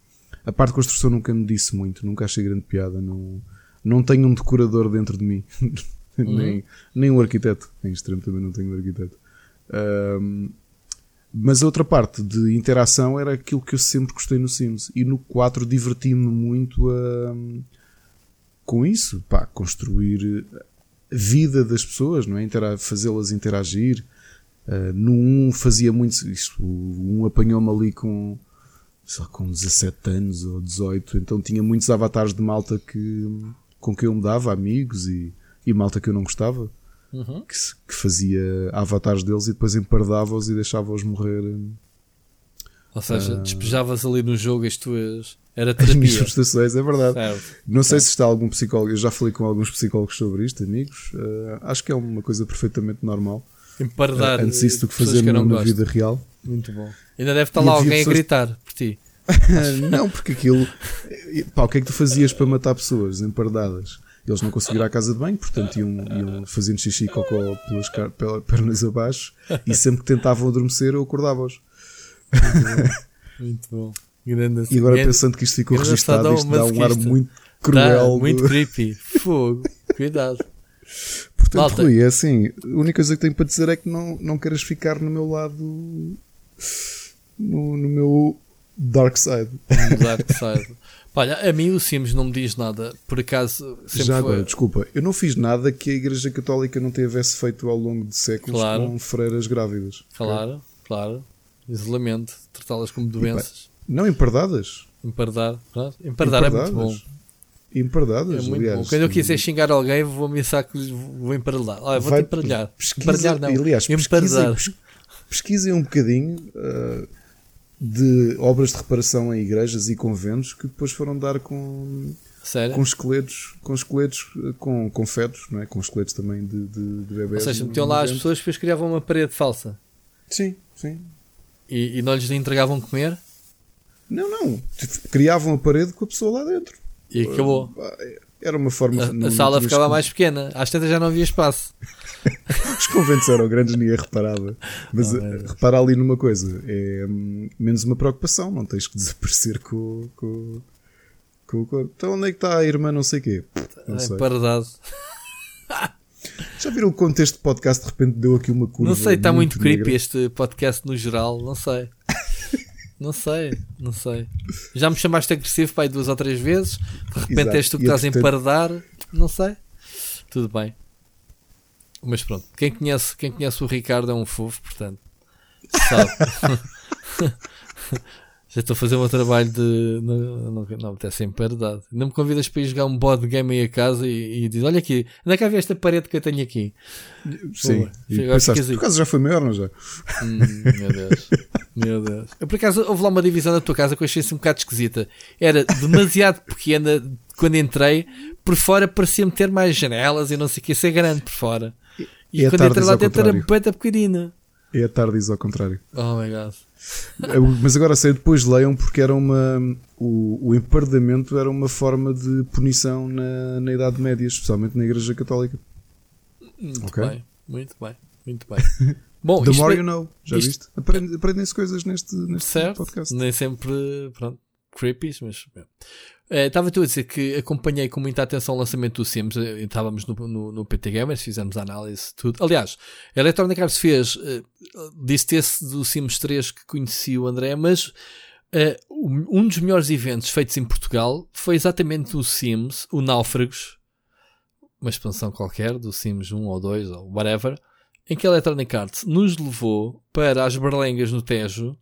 A parte de construção nunca me disse muito, nunca achei grande piada, não, não tenho um decorador dentro de mim, [LAUGHS] uhum. nem, nem um arquiteto, em extremo também não tenho um arquiteto. Um, mas a outra parte de interação era aquilo que eu sempre gostei no Sims. E no 4 diverti-me muito a, com isso, pá, construir a vida das pessoas, não é? Fazê-las interagir. Uh, no 1 fazia muito isso. O 1 apanhou-me ali com, sei lá, com 17 anos ou 18, então tinha muitos avatares de malta que, com quem eu me dava, amigos e, e malta que eu não gostava. Uhum. Que, que, fazia avatares deles e depois empardava-os e deixava-os morrer. Ou seja, uh, despejavas ali no jogo as tuas era terapia. As minhas frustrações, é verdade. Certo. Não sei se está algum psicólogo, eu já falei com alguns psicólogos sobre isto, amigos. Uh, acho que é uma coisa perfeitamente normal. Empardar. Uh, antes isso do que fazer que na, vida real. Muito bom. Ainda deve estar e lá alguém pessoas... a gritar por ti. [LAUGHS] não, porque aquilo. Pá, o que é que tu fazias para matar pessoas empardadas? Eles não conseguiram ir à casa de banho, portanto iam, iam fazendo xixi e cocó pelas pernas abaixo e sempre que tentavam adormecer eu acordava-os. Muito bom. [LAUGHS] Grande, e agora grande, pensando que isto ficou registado, isto dá um ar muito cruel. Tá, muito creepy. Fogo. Cuidado. [LAUGHS] Portanto, Malta. Rui, é assim, a única coisa que tenho para dizer é que não, não queres ficar no meu lado. No, no meu dark side. dark side. Olha, a mim o Sims não me diz nada. Por acaso, sempre Já foi... agora, desculpa, eu não fiz nada que a Igreja Católica não tivesse feito ao longo de séculos Claro. com freiras grávidas. Claro, claro. Isolamento, tratá-las como doenças. Não empardadas. Empardar. Pronto. Empardar é muito bom. Empardadas. Empardadas, É muito aliás. bom. Quando eu quiser xingar alguém, vou ameaçar que vou emparelhar. Olha, vou-te emparelhar. pesquisa- Emparelhar não. Aliás, pesquisem, Empardar. pesquisem um bocadinho ah, de obras de reparação em igrejas e conventos que depois foram dar com, Sério? com esqueletos, com esqueletos, ah, com, com fetos, não é? com esqueletos também de, de, de Ou bebés. seja, metiam lá as pessoas, depois criavam uma parede falsa. Sim, sim. E, e não lhes entregavam comer. Não, não. Criavam a parede com a pessoa lá dentro. E acabou. Era uma forma. A, não- a sala ficava mais pequena. Às tantas já não havia espaço. [LAUGHS] Os conventos eram grandes, ninguém reparava. Mas Oh, eh, repara ali numa coisa: é hum, menos uma preocupação, não tens que [LAUGHS] desaparecer com, com, com. Então onde é que está a irmã, não sei o quê? Não sei. paredado. [LAUGHS] Já viram o contexto de podcast de repente deu aqui uma curva? Não sei, está muito, creepy negra? este podcast no geral. Não sei. Não sei, não sei. Já me chamaste agressivo pai duas ou três vezes. De repente Exato. és tu que E, estás a portanto- emparedar. Não sei. Tudo bem. Mas pronto, quem conhece, quem conhece o Ricardo é um fofo, portanto. Sabe. [LAUGHS] Já estou a fazer o meu trabalho de. Não, não, não me ser emparedado. Não me convidas para ir jogar um board game aí a casa e, e diz: Olha aqui, anda cá ver esta parede que eu tenho aqui. Sim. E pensaste, por acaso já foi maior, não já? Hum, meu Deus. [LAUGHS] Meu Deus. Eu, por acaso, houve lá uma divisão na tua casa que eu achei assim um bocado esquisita. Era demasiado [LAUGHS] pequena quando entrei. Por fora parecia-me ter mais janelas e não sei o que. Ser grande por fora. E É quando entrei lá dentro era beta pequenina. É a tarde, diz ao contrário. Oh my god. Mas agora sei, depois leiam porque era uma. O, o emparedamento era uma forma de punição na, na Idade Média, especialmente na Igreja Católica. Muito Ok. bem. Muito bem. Muito bem. [LAUGHS] Bom, The more é- you know, já isto- viste? Aprende- Aprendem-se coisas neste, neste certo. podcast. Nem sempre, pronto, creepies, mas. Eh, Estava-te a dizer que acompanhei com muita atenção o lançamento do Sims. eh, Estávamos no, no, no PT Gamers, fizemos a análise, tudo. Aliás, a Electronic Arts fez, eh, disse esse do Sims 3 que conheci o André, mas eh, um um dos melhores eventos feitos em Portugal foi exatamente o Sims, o Náufragos, uma expansão qualquer do Sims 1 ou 2 ou whatever, em que a Electronic Arts nos levou para as Berlengas no Tejo,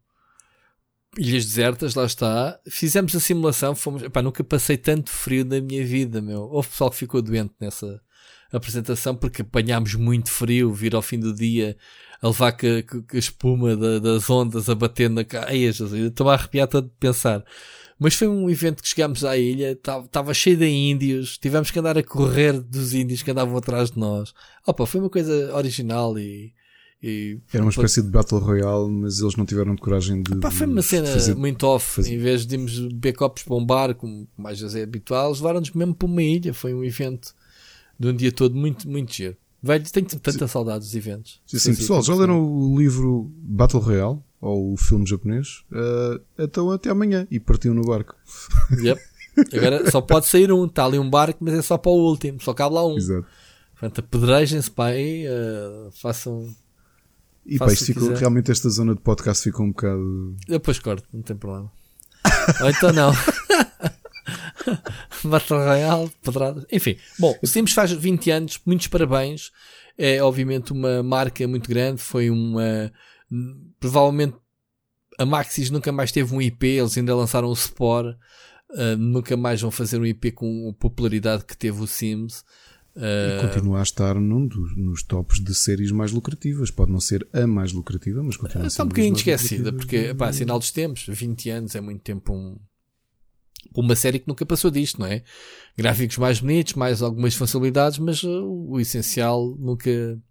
ilhas desertas, lá está. Fizemos a simulação, fomos, epá, nunca passei tanto frio na minha vida, meu. Houve pessoal que ficou doente nessa apresentação porque apanhámos muito frio, vir ao fim do dia a levar com a, espuma da- das ondas a bater na cara. Estou a arrepiar todo de pensar. Mas foi um evento que chegámos à ilha, estava cheio de índios, tivemos que andar a correr dos índios que andavam atrás de nós. Opa, foi uma coisa original e. e Era uma espécie de Battle Royale, mas eles não tiveram de coragem de. Pá, foi uma cena fazer- muito off. fazer- Em vez de irmos beber copos para um bar, como mais vezes é habitual, eles levaram-nos mesmo para uma ilha. Foi um evento de um dia todo muito, muito giro. Velho, tenho tanta saudade dos eventos. Sim, sim, pessoal, já leram o livro Battle Royale? Ou o filme japonês? Ah, então até amanhã. E partiu no barco. Yep. Agora só pode sair um. Está ali um barco, mas é só para o último. Só cabe lá um. Exato. Portanto, apedrejem-se para aí. eh, façam. E pá, isto ficou, realmente esta zona de podcast ficou um bocado. Depois corto, não tem problema. Ou então não. [LAUGHS] Battle Royale, pedradas. Enfim, bom, o Sims faz 20 anos, muitos parabéns. É obviamente uma marca muito grande. Foi uma. Provavelmente a Maxis nunca mais teve um IP, eles ainda lançaram o Spore. Uh, nunca mais vão fazer um IP com a popularidade que teve o Sims. E Uh, continua a estar num dos, nos tops de séries mais lucrativas. Pode não ser a mais lucrativa, mas continua a ser Está um bocadinho esquecida, porque pá, sinal dos tempos, 20 anos é muito tempo um, uma série que nunca passou disto, não é? Gráficos mais bonitos, mais algumas facilidades, mas uh, o essencial nunca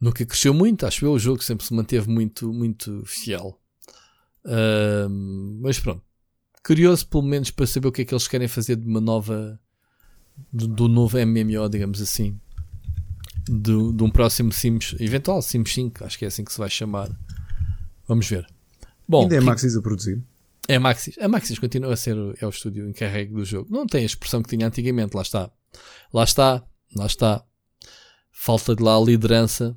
nunca cresceu muito, acho eu, o jogo sempre se manteve muito, muito fiel. Ahm, mas pronto. Curioso, pelo menos, para saber o que é que eles querem fazer de uma nova do, do novo MMO, digamos assim do, de um próximo Sims, eventual Sims 5, acho que é assim que se vai chamar. Vamos ver. Bom, Ainda é Maxis a produzir. é a Maxis. A Maxis continua a ser o- é o estúdio encarregue do jogo. Não tem a expressão que tinha antigamente, lá está. Lá está, lá está. Falta de lá a liderança.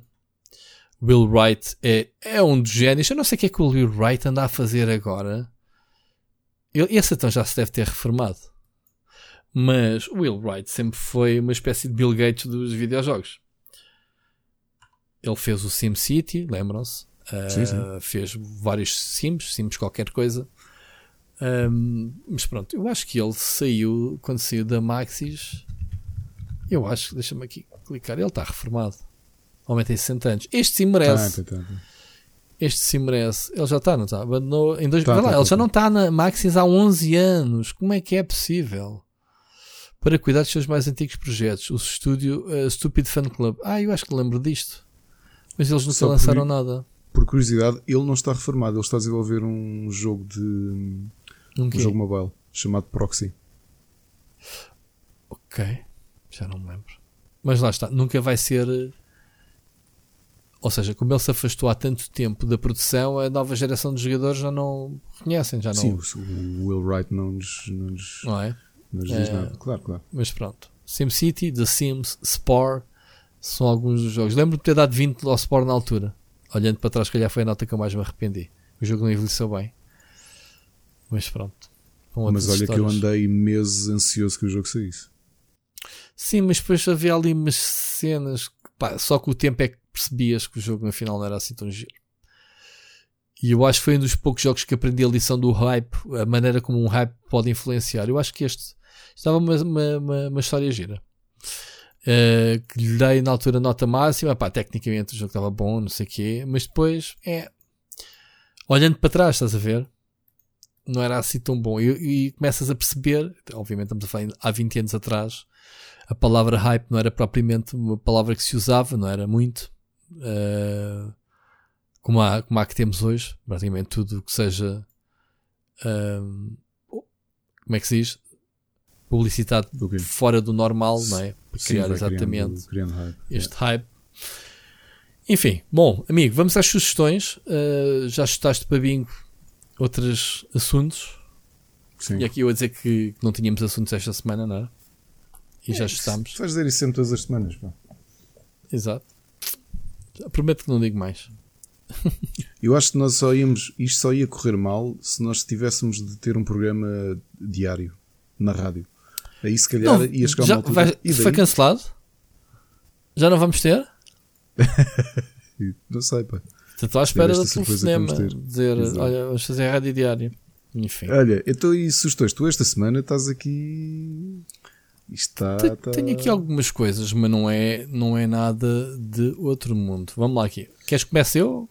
Will Wright é, é um dos génios. Eu não sei o que é que o Will Wright anda a fazer agora. Ele, esse então já se deve ter reformado. Mas o Will Wright sempre foi uma espécie de Bill Gates dos videojogos. Ele fez o SimCity, lembram-se? Uh, fez vários Sims, Sims qualquer coisa. Um, mas pronto, eu acho que ele saiu, quando saiu da Maxis, eu acho, deixa-me aqui clicar, ele está reformado. O homem tem 60 anos. Este sim merece. Tá, tá, tá. Este sim merece. Ele já está, não está? Abandonou em dois... Tá, lá, tá, ele já não está na Maxis há 11 anos. Como é que é possível? Para cuidar dos seus mais antigos projetos, o estúdio uh, Stupid Fan Club. Ah, eu acho que lembro disto. Mas eles nunca lançaram por, nada. Por curiosidade, ele não está reformado. Ele está a desenvolver um jogo de. Um, um jogo mobile chamado Proxy. Ok. Já não me lembro. Mas lá está. Nunca vai ser. Ou seja, como ele se afastou há tanto tempo da produção, a nova geração de jogadores já não reconhecem. Já não... Sim, o Will Wright não nos, não nos, não é? Não nos diz nada. Claro, claro. Mas pronto. SimCity, The Sims, Spore são alguns dos jogos. Lembro-me de ter dado 20 ao Sport na altura. Olhando para trás, calhar foi a nota que eu mais me arrependi. O jogo não envelheceu bem. Mas pronto. Mas olha histórias. que eu andei meses ansioso que o jogo saísse. Sim, mas depois havia ali umas cenas. Pá, só que o tempo é que percebias que o jogo no final não era assim tão giro. E eu acho que foi um dos poucos jogos que aprendi a lição do hype, a maneira como um hype pode influenciar. Eu acho que este estava uma, uma, uma, história gira. Uh, que lhe dei na altura nota máxima, pá, tecnicamente o jogo estava bom, não sei o quê, mas depois é olhando para trás, estás a ver? Não era assim tão bom. E, e começas a perceber, obviamente estamos a falar há 20 anos atrás, a palavra hype não era propriamente uma palavra que se usava, não era muito. Uh, como, há, como há que temos hoje, praticamente tudo que seja. Uh, como é que se diz? Publicidade fora do normal, não é? Para Sim, criar exatamente criando, criando hype. este é. hype. Enfim, bom, amigo, vamos às sugestões. Uh, já chutaste para bingo outros assuntos. Sim. E aqui eu a dizer que não tínhamos assuntos esta semana, não é? E é, já chutámos. Vais dizer isso sempre todas as semanas, pá. Exato. Prometo que não digo mais. [LAUGHS] eu acho que nós só íamos, isto só ia correr mal se nós tivéssemos de ter um programa diário na rádio. Aí se calhar não, ia chegar já, uma altura. Vai, foi cancelado? Já não vamos ter? [LAUGHS] não sei, pá. Estou à espera do telefonema. Dizer, Exato. olha, vamos fazer rádio diário. Enfim. Olha, então e sugestões? Tu esta semana estás aqui. Está, está... Tenho aqui algumas coisas, mas não é, não é nada de outro mundo. Vamos lá aqui. Queres que comece eu?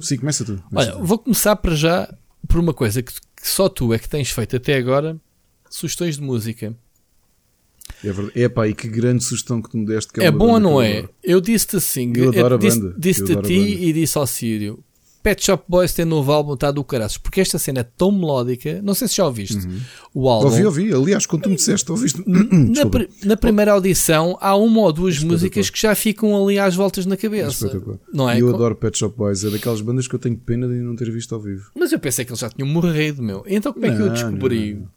Sim, começa tu. Começa olha, tu. vou começar para já por uma coisa que, que só tu é que tens feito até agora. Sugestões de música. É verdade. Epá, e que grande sugestão que tu me deste. Que é, é bom ou não é? Eu disse-te assim, eu adoro disse, disse-te a ti e disse ao Sírio. Pet Shop Boys tem novo álbum, está do caraças, porque esta cena é tão melódica. Não sei se já ouviste uhum. o álbum. Ouvi, ouvi. Aliás, quando tu me disseste, ouviste. [CLEARS THROAT] na, na, primeira audição, há uma ou duas músicas que já ficam ali às voltas na cabeça. Não é? Eu adoro Pet Shop Boys, é daquelas bandas que eu tenho pena de não ter visto ao vivo. Mas eu pensei que eles já tinham morrido, meu. Então como é que eu descobri? Não, não,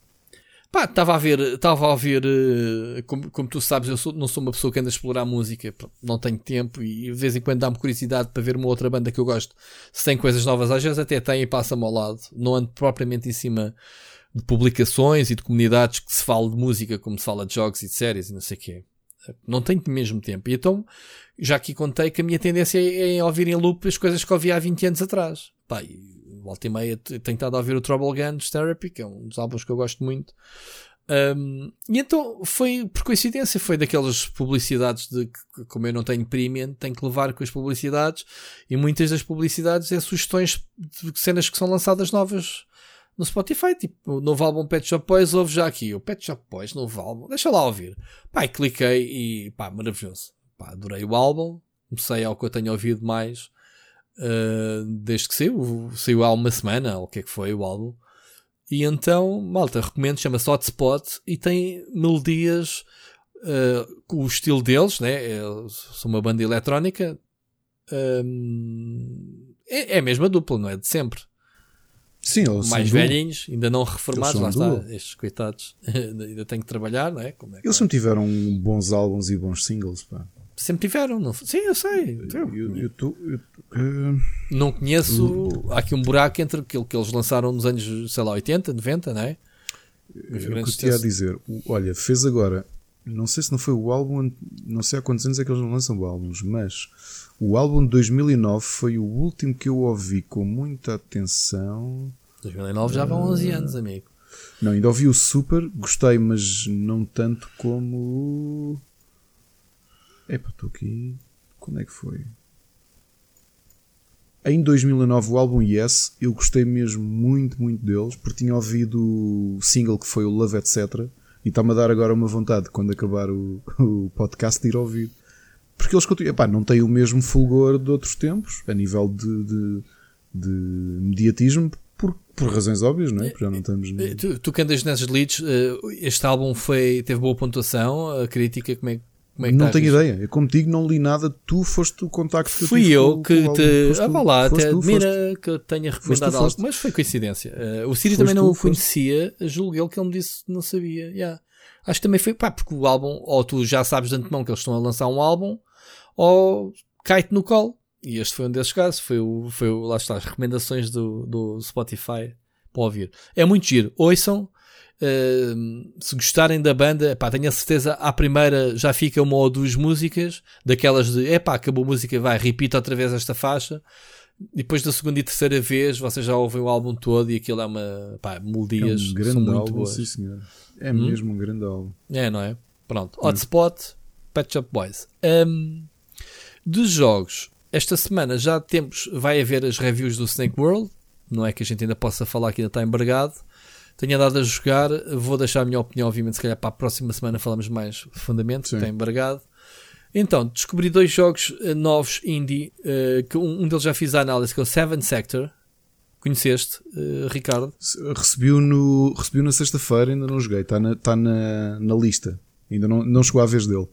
Pá, estava a ver, estava a ver, eh, como, como tu sabes, eu sou, não sou uma pessoa que anda a explorar música, não tenho tempo e de vez em quando dá-me curiosidade para ver uma outra banda que eu gosto, se tem coisas novas, às vezes até tem e passa-me ao lado, não ando propriamente em cima de publicações e de comunidades que se fala de música como se fala de jogos e de séries e não sei o quê. Não tenho mesmo tempo. E então, já aqui contei que a minha tendência é, é ouvir em loop as coisas que ouvi há 20 anos atrás. Pá, volta e meia tenho estado a ouvir o Trouble Guns Therapy, que é um dos álbuns que eu gosto muito. Um, e então foi por coincidência, foi daquelas publicidades de que, como eu não tenho premium, tenho que levar com as publicidades, e muitas das publicidades é sugestões de cenas que são lançadas novas no Spotify, tipo o novo álbum Pet Shop Boys, ouve já aqui, o Pet Shop Boys, novo álbum, deixa lá ouvir. Pá, cliquei e pá, maravilhoso. Pá, adorei o álbum, comecei ao que eu tenho ouvido mais uh, desde que saiu, saiu há uma semana, ou o que é que foi o álbum. E então, malta, recomendo, chama-se Hotspot e tem melodias uh, com o estilo deles, né? É, são uma banda eletrónica. Um, é, é a mesma dupla, não é? De sempre. Sim, eles mais velhinhos, ainda não reformados, lá está, estes coitados [LAUGHS] ainda têm que trabalhar, não é? Como é eles sempre tiveram bons álbuns e bons singles, pá. Sempre tiveram, não? Sim, eu sei. Eu, eu, eu, eu uh... Não conheço. Há aqui um buraco entre aquilo que eles lançaram nos anos, sei lá, 80, 90, não é? Os o que eu tinha a dizer, olha, fez agora, não sei se não foi o álbum, não sei há quantos anos é que eles não lançam álbuns, mas o álbum de 2009 foi o último que eu ouvi com muita atenção. 2009 já vão 11 anos, amigo. Não, ainda ouvi o Super, gostei, mas não tanto como. Epá, estou aqui. Quando é que foi? Em 2009, o álbum Yes, eu gostei mesmo muito, muito deles, porque tinha ouvido o single que foi o Love Etc. E está-me a dar agora uma vontade, quando acabar o, [LAUGHS] o podcast, de ir ouvir. Porque eles continuam, epá, não têm o mesmo fulgor de outros tempos, a nível de, de, de mediatismo, por, por razões óbvias, não é? Porque já não estamos. No... Tu, tu que andas nesses leads, eh, este álbum foi, teve boa pontuação, a crítica, como é, como é Não tenho ideia, eu como digo, não li nada, tu foste o contacto que Fui eu, eu que te. Ah, vá lá, até admira que eu tenha recomendado algo, mas foi coincidência. Uh, o Siri também não o conhecia, julguei que ele me disse que não sabia. Yeah. Acho que também foi, pá, porque o álbum, ou tu já sabes de antemão que eles estão a lançar um álbum, ou cai-te no colo. E este foi um desses casos, foi o, foi o, lá está, as recomendações do, do Spotify para ouvir. É muito giro. Ouçam, uh, se gostarem da banda, pá, tenho a certeza, à primeira já fica uma ou duas músicas, daquelas de, epá, acabou a música, vai, repita outra vez esta faixa. E depois da segunda e terceira vez, vocês já ouvem o álbum todo e aquilo é uma, pá, melodias é um grande são muito álbum, boas. Sim, senhor. É hum? mesmo um grande álbum. É, não é? Pronto. Hum. Hotspot, Pet Shop Boys. Um, dos jogos, esta semana já temos, vai haver as reviews do Snake World. Não é que a gente ainda possa falar que ainda está embargado. Tenho andado a jogar, vou deixar a minha opinião, obviamente, se calhar para a próxima semana falamos mais profundamente, está embargado. Então, descobri dois jogos uh, novos indie, uh, que um, um, deles já fiz a análise, que é o Seven Sector. Conheceste, uh, Ricardo? Recebiu, no, recebiu na sexta-feira, ainda não joguei, está na, tá na, na lista. Ainda não, não chegou à vez dele.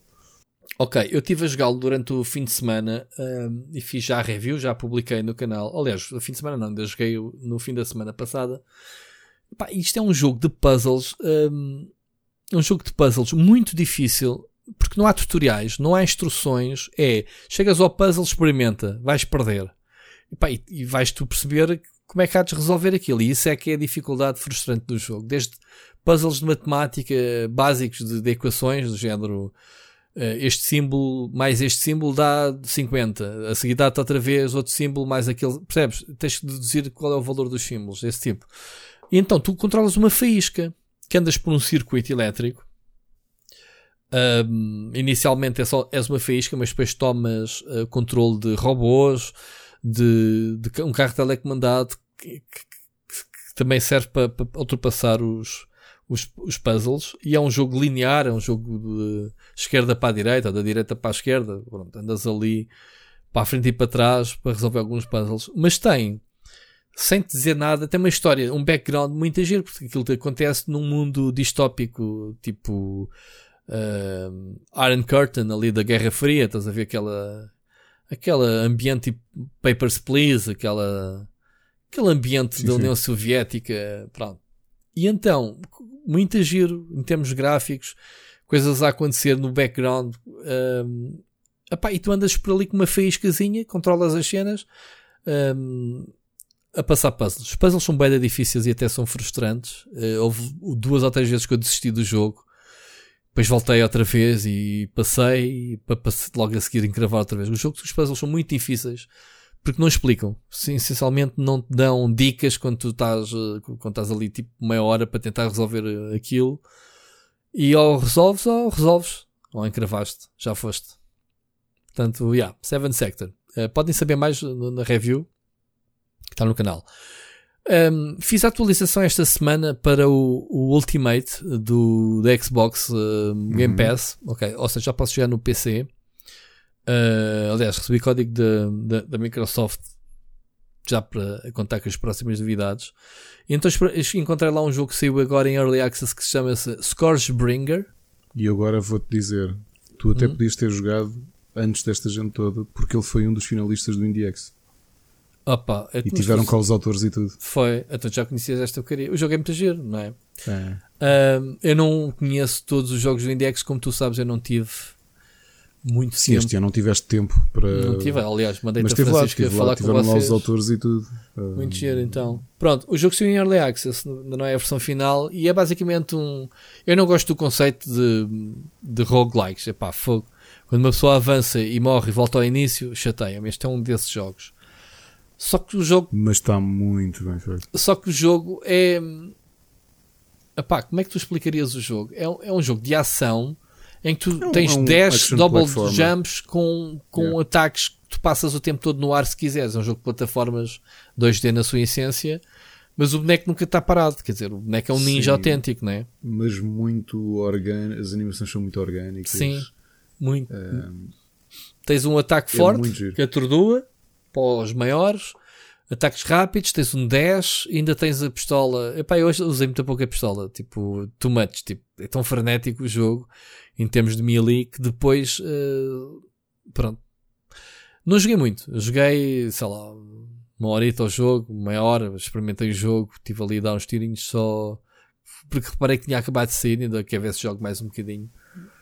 Ok, eu estive a jogá-lo durante o fim de semana um, e fiz já a review, já publiquei no canal. Aliás, o fim de semana não, ainda joguei no fim da semana passada. Pá, isto é um jogo de puzzles, um, um jogo de puzzles muito difícil, porque não há tutoriais, não há instruções. É, chegas ao puzzle, experimenta, vais perder. E, pá, e, e vais tu perceber como é que há de resolver aquilo. E isso é que é a dificuldade frustrante do jogo. Desde puzzles de matemática básicos de, de equações, do género eh, este símbolo mais este símbolo dá 50, a seguir dá-te outra vez outro símbolo mais aquele, percebes? Tens que deduzir qual é o valor dos símbolos, esse tipo. Então tu controlas uma faísca que andas por um circuito elétrico. Um, inicialmente é só, és uma faísca, mas depois tomas uh, controle de robôs, de, de, um carro telecomandado que, que, que também serve para, para ultrapassar os, os, os, puzzles. E é um jogo linear, é um jogo de esquerda para a direita, da direita para a esquerda, pronto, andas ali para a frente e para trás para resolver alguns puzzles, mas tem, sem te dizer nada, tem uma história, um background muito giro, porque aquilo que acontece num mundo distópico, tipo uh, Iron Curtain ali da Guerra Fria, estás a ver aquela aquela ambiente tipo Papers, Please, aquela aquele ambiente sim, da União sim. Soviética, pronto. E então, muito giro em termos gráficos, coisas a acontecer no background. Um, epá, e tu andas por ali com uma faíscazinha, controlas as cenas um, a passar puzzles. Os puzzles são bem difíceis e até são frustrantes. Uh, houve duas ou três vezes que eu desisti do jogo. Depois voltei outra vez e passei para logo a seguir encravar outra vez. Os jogos, os puzzles são muito difíceis porque não explicam. Essencialmente não te dão dicas quando tu estás, eh, quando estás ali tipo meia hora para tentar resolver eh, aquilo. E ou resolves ou resolves. Ou encravaste. Já foste. Portanto, yeah, Seven Sector. Uh, podem saber mais na review está no canal. Um, fiz a atualização esta semana para o, o Ultimate do da Xbox uh, Game uhum. Pass. Ok, ou seja, já posso jogar no PC. Uh, aliás, recebi código da Microsoft já para contar com as próximas novidades. Então encontrei lá um jogo que saiu agora em Early Access que se chama -se Scourgebringer. E agora vou-te dizer, tu até hum. podias ter jogado antes desta gente toda, porque ele foi um dos finalistas do IndieX. Opa, é e tiveram com os autores e tudo. Foi, então já conhecias esta porcaria. O jogo é muito giro, não é? é. Eu não conheço todos os jogos do IndieX, como tu sabes, eu não tive muito Sim, tempo. este ano não tiveste tempo para. Não tive, aliás, mandei Mas a teve lá, Francisco a tive lá, falar com tiveram lá vocês. os autores e tudo. Ah, Muito giro, então. Pronto, o jogo saiu em Early Access, ainda não é a versão final, e é basicamente um. Eu não gosto do conceito de, de roguelikes. Epá, fogo. Quando uma pessoa avança e morre e volta ao início, chateia-me. Este é um desses jogos. Só que o jogo, Mas está muito bem feito. só que o jogo é. Epá, como é que tu explicarias o jogo? É, um- é um jogo de ação em que tu É um- tens é um 10 action double jumps com, com Yeah. ataques que tu passas o tempo todo no ar se quiseres. É um jogo de plataformas 2D na sua essência, mas o boneco nunca está parado. Quer dizer, o boneco é um ninja Sim. autêntico, não é? Mas muito orgânico. As animações são muito orgânicas. Sim. Muito. Tens um ataque É forte que atordua os maiores. Ataques rápidos, tens um 10, ainda tens a pistola. Epá, eu hoje usei muito pouco a pistola, tipo, too much. Tipo, é tão frenético o jogo em termos de melee que depois. eh, pronto. Não joguei muito. Joguei, sei lá, uma horita ao jogo, meia hora, experimentei o jogo, estive ali a dar uns tirinhos só. Porque reparei que tinha acabado de sair, ainda quer ver se jogo mais um bocadinho.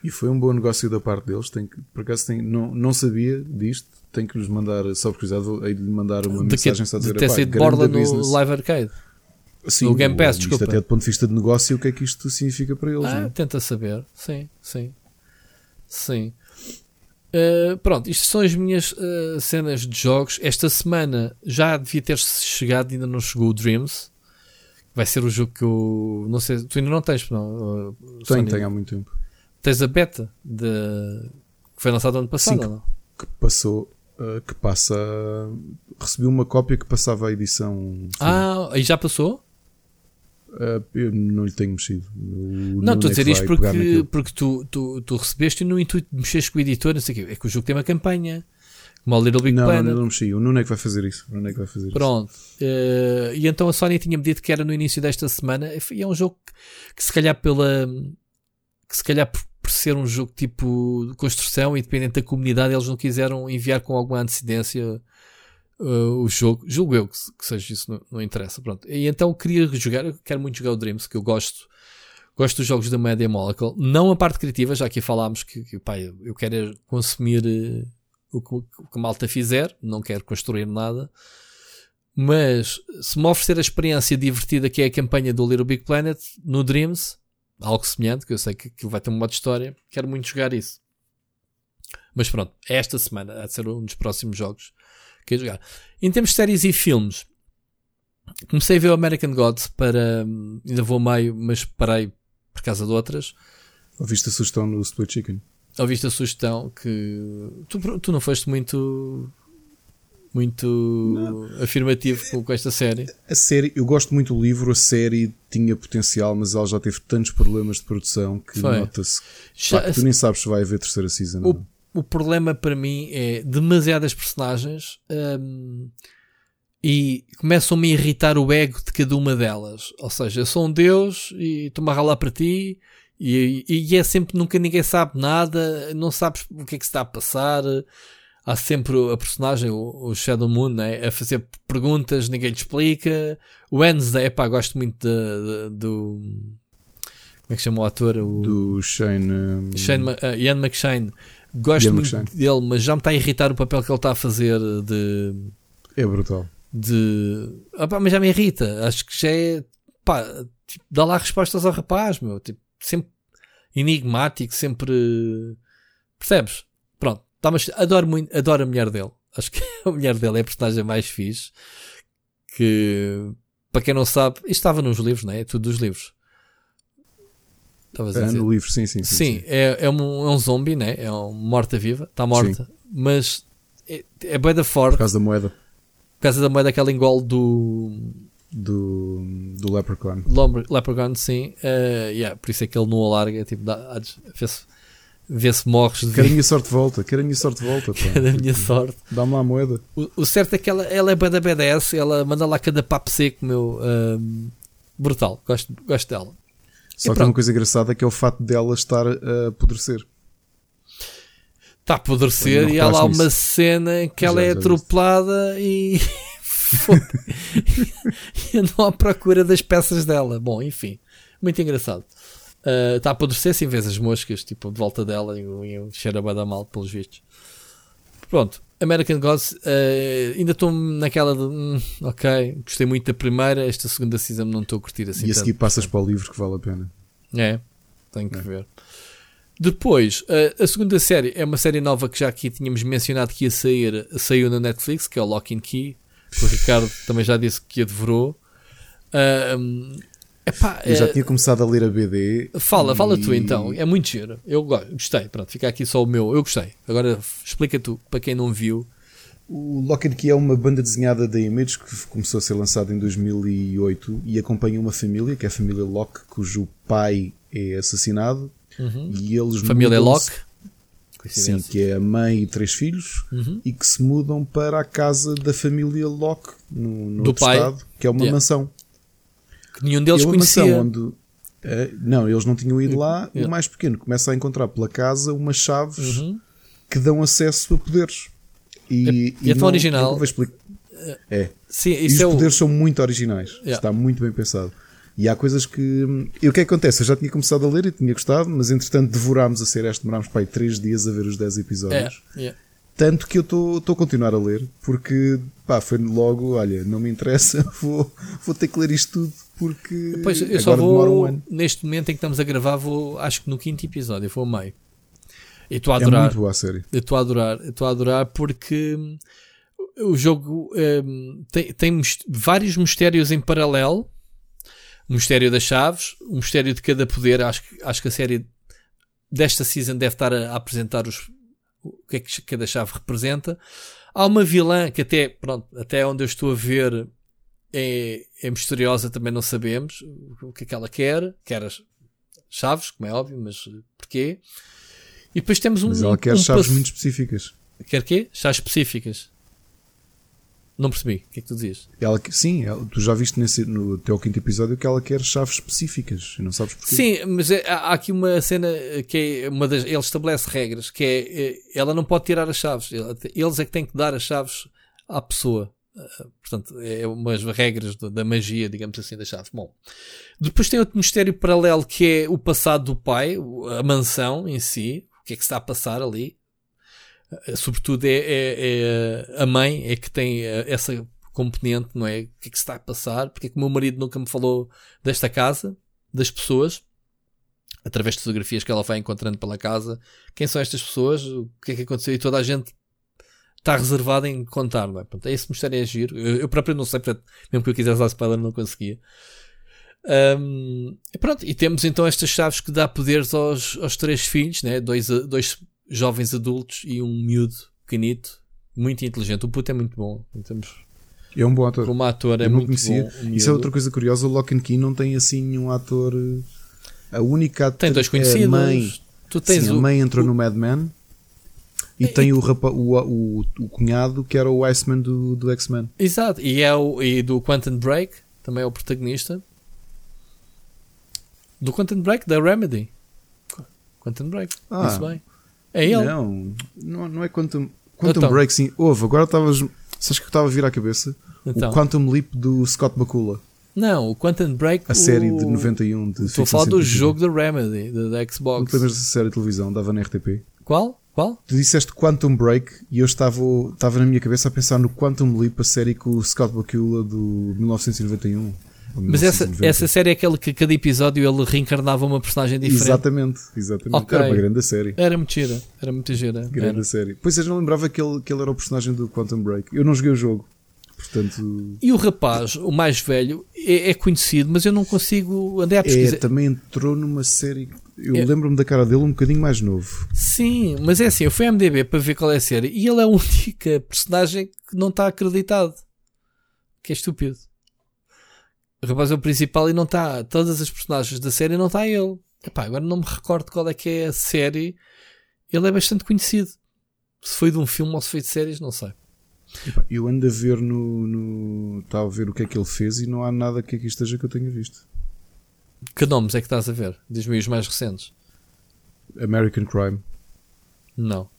E foi um bom negócio da parte deles. Tem que, por acaso tem, não, não sabia disto. Tenho que lhes mandar, só por curiosidade, hei de lhe mandar uma De, mensagem só a de dizer ter "Epá, saído de grande borda no business." Live Arcade. Sim, no Game Pass, desculpa. até do ponto de vista de negócio, o que é que isto significa para eles? Ah, não é? tenta saber. Sim, sim. Sim. Uh, pronto, isto são as minhas uh, cenas de jogos. Esta semana já devia ter chegado, ainda não chegou o Dreams. Vai ser o jogo que eu. Não sei, tu ainda não tens, não? uh, Tenho, Sony? tenho há muito tempo. Tens a beta de, que foi lançada ano passado, Sim, não? Que passou, ah, que passa. Recebi uma cópia que passava a edição. Ah, e já passou? Ah, eu não lhe tenho mexido. O Não, estou Nuno a é dizer isto porque, porque tu, tu, tu recebeste e no intuito de mexeres com o editor, não sei o quê. É que o jogo tem uma campanha. Como o Little Big Não, não, Planet. não, não mexi. O Nuno é que vai fazer isso. O Nuno é que vai fazer Pronto. Eh, e então a Sony tinha-me dito que era no início desta semana. E é um jogo que, que se calhar pela. que se calhar por, por ser um jogo tipo de construção, independente da comunidade, eles não quiseram enviar com alguma antecedência eh, o jogo. Julgo eu que, que seja isso, não, não interessa. Pronto. E então queria jogar, quero muito jogar o Dreams, que eu gosto. Gosto dos jogos da Media Molecule. Não a parte criativa, já aqui falámos que, que pá, eu quero é consumir eh, o que, o que a malta fizer, não quero construir nada. Mas se me oferecer a experiência divertida que é a campanha do Little Big Planet no Dreams, algo semelhante, que eu sei que aquilo vai ter um modo de história, quero muito jogar isso. Mas pronto, é esta semana, há de ser um dos próximos jogos que eu jogar. Em termos de séries e filmes, comecei a ver o American Gods para. Ainda vou meio, mas parei por causa de outras. Ouviste a sugestão no Split Chicken? Ouviste a sugestão que tu, tu não foste muito muito afirmativo com, com esta série. A série, eu gosto muito do livro, a série tinha potencial, mas ela já teve tantos problemas de produção que nota-se que tu nem sabes se vai haver terceira season. o, não. o problema para mim é demasiadas personagens hum, e começam-me a irritar o ego de cada uma delas. Ou seja, eu sou um deus e estou-me a ralar para ti e, e é sempre, nunca ninguém sabe nada, não sabes o que é que se está a passar. Há sempre a personagem, o, o Shadow Moon, né, a fazer perguntas, ninguém lhe explica. O Wednesday, pá, gosto muito de- de- do. Como é que chama o ator? O, Do Shane. Shane, uh, Ian McShane. Gosto Ian muito McShane. dele, mas já me está a irritar o papel que ele está a fazer de. É brutal. de ah, pá, mas já me irrita. Acho que já é. Pá, tipo, dá lá respostas ao rapaz, meu. Tipo, sempre enigmático, sempre. Percebes? Tá, mas adoro, muito, adoro a mulher dele. Acho que [LAUGHS] a mulher dele é a personagem mais fixe. Que, para quem não sabe, isto estava nos livros, não é? É tudo dos livros. Estavas a dizer. no livro, sim, sim. Sim, Sim, É, é, um, é um zombie, né? É um morta-viva, está morta, mas é, é bem da forte Por causa da moeda por causa da moeda que ela engole do, do, do Leprechaun. Leprechaun, sim. Eh, yeah, por isso é que ele não a larga, tipo, dá- vê-se vê se morres de Quero a minha sorte volta, quero a minha sorte de volta. pá. da minha sorte. Dá-me lá a moeda. O, o certo é que ela, ela é bem da BDS, ela manda lá cada papo seco, meu. ehm, brutal, gosto, gosto dela. Só que pronto. uma coisa engraçada é que é o fato dela estar a apodrecer. Está a apodrecer e há lá reparaste uma nisso? cena em que ela Já, é já viste. atropelada e. [LAUGHS] [LAUGHS] E andam à procura das peças dela. Bom, enfim, muito engraçado. Está a apodrecer sem vezes as moscas, tipo, de volta dela e o cheiro a mal, pelos vistos. Pronto, American Gods, uh, ainda estou naquela de hum, ok, gostei muito da primeira, esta segunda season não estou a curtir assim. E a seguir passas para o livro que vale a pena. É, tenho que é. ver. Depois, uh, a segunda série é uma série nova que já aqui tínhamos mencionado que ia sair, saiu na Netflix, que é o Lock and Key, que o Ricardo também já disse que a devorou. Uh, Epá, eu já é... tinha começado a ler a BD. Fala, e... fala tu então. É muito giro. Eu gostei. Pronto, fica aqui só o meu. Eu gostei. Agora explica tu, para quem não viu. O Lock and Key é uma banda desenhada da Image que começou a ser lançada em 2008 e acompanha uma família, que é a família Locke, cujo pai é assassinado. Uhum. E eles família Locke? Sim, que é a mãe e três filhos uhum. e que se mudam para a casa da família Locke no, no Do pai. estado, que é uma yeah. mansão. Que nenhum deles é conhecia. Onde, uh, não, eles não tinham ido lá. Yeah. O mais pequeno começa a encontrar pela casa umas chaves uhum. que dão acesso a poderes. E, é, e, e é tão original. É. Sim, e os é poderes o... são muito originais. Yeah. Está muito bem pensado. E há coisas que. E o que é que acontece? Eu já tinha começado a ler e tinha gostado, mas entretanto devorámos a série. Demorámos para aí 3 dias a ver os 10 episódios. É, yeah. Tanto que eu estou a continuar a ler, porque pá, foi logo, olha, não me interessa, [LAUGHS] vou, vou ter que ler isto tudo, porque pois, eu só vou, um neste momento em que estamos a gravar, vou, acho que no quinto episódio, vou ao meio. E estou a adorar. É muito boa a série. Estou a adorar, estou a adorar porque hum, o jogo um, tem, tem vários mistérios em paralelo. O mistério das chaves, o mistério de cada poder. Acho, acho que a série desta season deve estar a, a apresentar os, o que é que cada chave representa. Há uma vilã que até, pronto, até onde eu estou a ver é, é misteriosa, também não sabemos o que é que ela quer. Quer as chaves, como é óbvio, mas porquê? E depois temos um. Mas ela quer um chaves muito específicas. Quer quê? Chaves específicas. Não percebi. O que é que tu dizias? Ela, sim, ela, tu já viste nesse, no teu quinto episódio que ela quer chaves específicas e não sabes porquê. Sim, mas é, há aqui uma cena que é uma das. Ele estabelece regras que é, é ela não pode tirar as chaves. Eles é que têm que dar as chaves à pessoa. Portanto, é umas regras da magia, digamos assim, da chave. Bom, depois tem outro mistério paralelo que é o passado do pai, a mansão em si, o que é que está a passar ali. Eh, sobretudo é, é, é, a mãe é que tem eh, essa componente, não é? O que é que está a passar? Porque é que o meu marido nunca me falou desta casa, das pessoas, através de fotografias que ela vai encontrando pela casa. Quem são estas pessoas? O que é que aconteceu? E toda a gente está reservada em contar, não é? Portanto, esse mistério é giro. Eu, eu próprio não sei, portanto, mesmo que eu quisesse dar spoiler, não conseguia. Um, e pronto, e temos então estas chaves que dá poderes aos, aos três filhos, né? dois, dois jovens adultos e um miúdo pequenito, muito inteligente. O puto é muito bom. Temos é um bom ator. Como ator é muito conhecia. bom. Isso é outra coisa curiosa. O Lock and Key não tem assim um ator. A única Tem dois conhecidos. A mãe, tu tens sim, o, a mãe entrou o, no Mad Men. E, e tem o, rapa, o, o, o, cunhado que era o Iceman do, do X-Men. Exato. E, é o, e do Quantum Break também é o protagonista. Do Quantum Break, da Remedy. Quantum Break. Ah. Isso bem. É ele? Não, não, não é Quantum, Quantum então. Break, sim. Houve, agora estavas. Sabes que eu estava a vir à cabeça? Então. O Quantum Leap do Scott Bakula. Não, o Quantum Break. A o... série de 91 de Estou a falar do jogo da Remedy, da, Xbox. Não te lembras dessa série de televisão? Dava na RTP. Qual? Qual? Tu disseste Quantum Break e eu estava, estava na minha cabeça a pensar no Quantum Leap, a série com o Scott Bakula do 1991. Mas essa, essa série é aquele que cada episódio ele reencarnava uma personagem diferente. Exatamente, exatamente. Okay. Era uma grande série. Era muito gira, era muito gira. Grande era. série. Pois eu não lembrava que ele, que ele era o personagem do Quantum Break. Eu não joguei o jogo. Portanto... E o rapaz, o mais velho, é, é conhecido, mas eu não consigo andar a pesquisar. É, também entrou numa série. Eu é. lembro-me da cara dele um bocadinho mais novo. Sim, mas é assim, eu fui à MDB para ver qual é a série e ele é a [LAUGHS] única personagem que não está acreditado. Que é estúpido. O rapaz é o principal e não está. Todas as personagens da série não está ele. Epá, agora não me recordo qual é que é a série. Ele é bastante conhecido. Se foi de um filme ou se foi de séries, não sei. Eu ando a ver no, no. Está a ver o que é que ele fez e não há nada que aqui esteja que eu tenha visto. Que nomes é que estás a ver? Diz-me os mais recentes. American Crime. Não.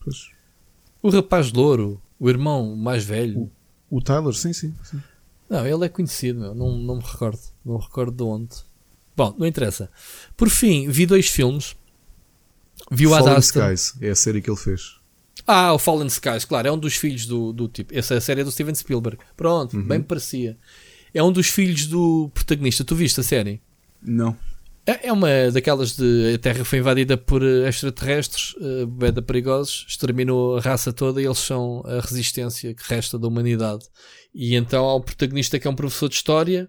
Pois. O rapaz louro, o irmão mais velho. O, o Tyler, sim, sim, sim. Não, ele é conhecido, meu. Não, não me recordo. Não me recordo de onde. Bom, não interessa. Por fim, vi dois filmes. Vi o Fallen Ad. Skies, é a série que ele fez. Ah, o Fallen Skies, claro, é um dos filhos do, do tipo. Essa é a série do Steven Spielberg. Pronto, bem me parecia. É um dos filhos do protagonista. Tu viste a série? Não. É é uma daquelas de a Terra foi invadida por eh, extraterrestres, uh, beda perigosos, exterminou a raça toda e eles são a resistência que resta da humanidade. E então há o protagonista que é um professor de história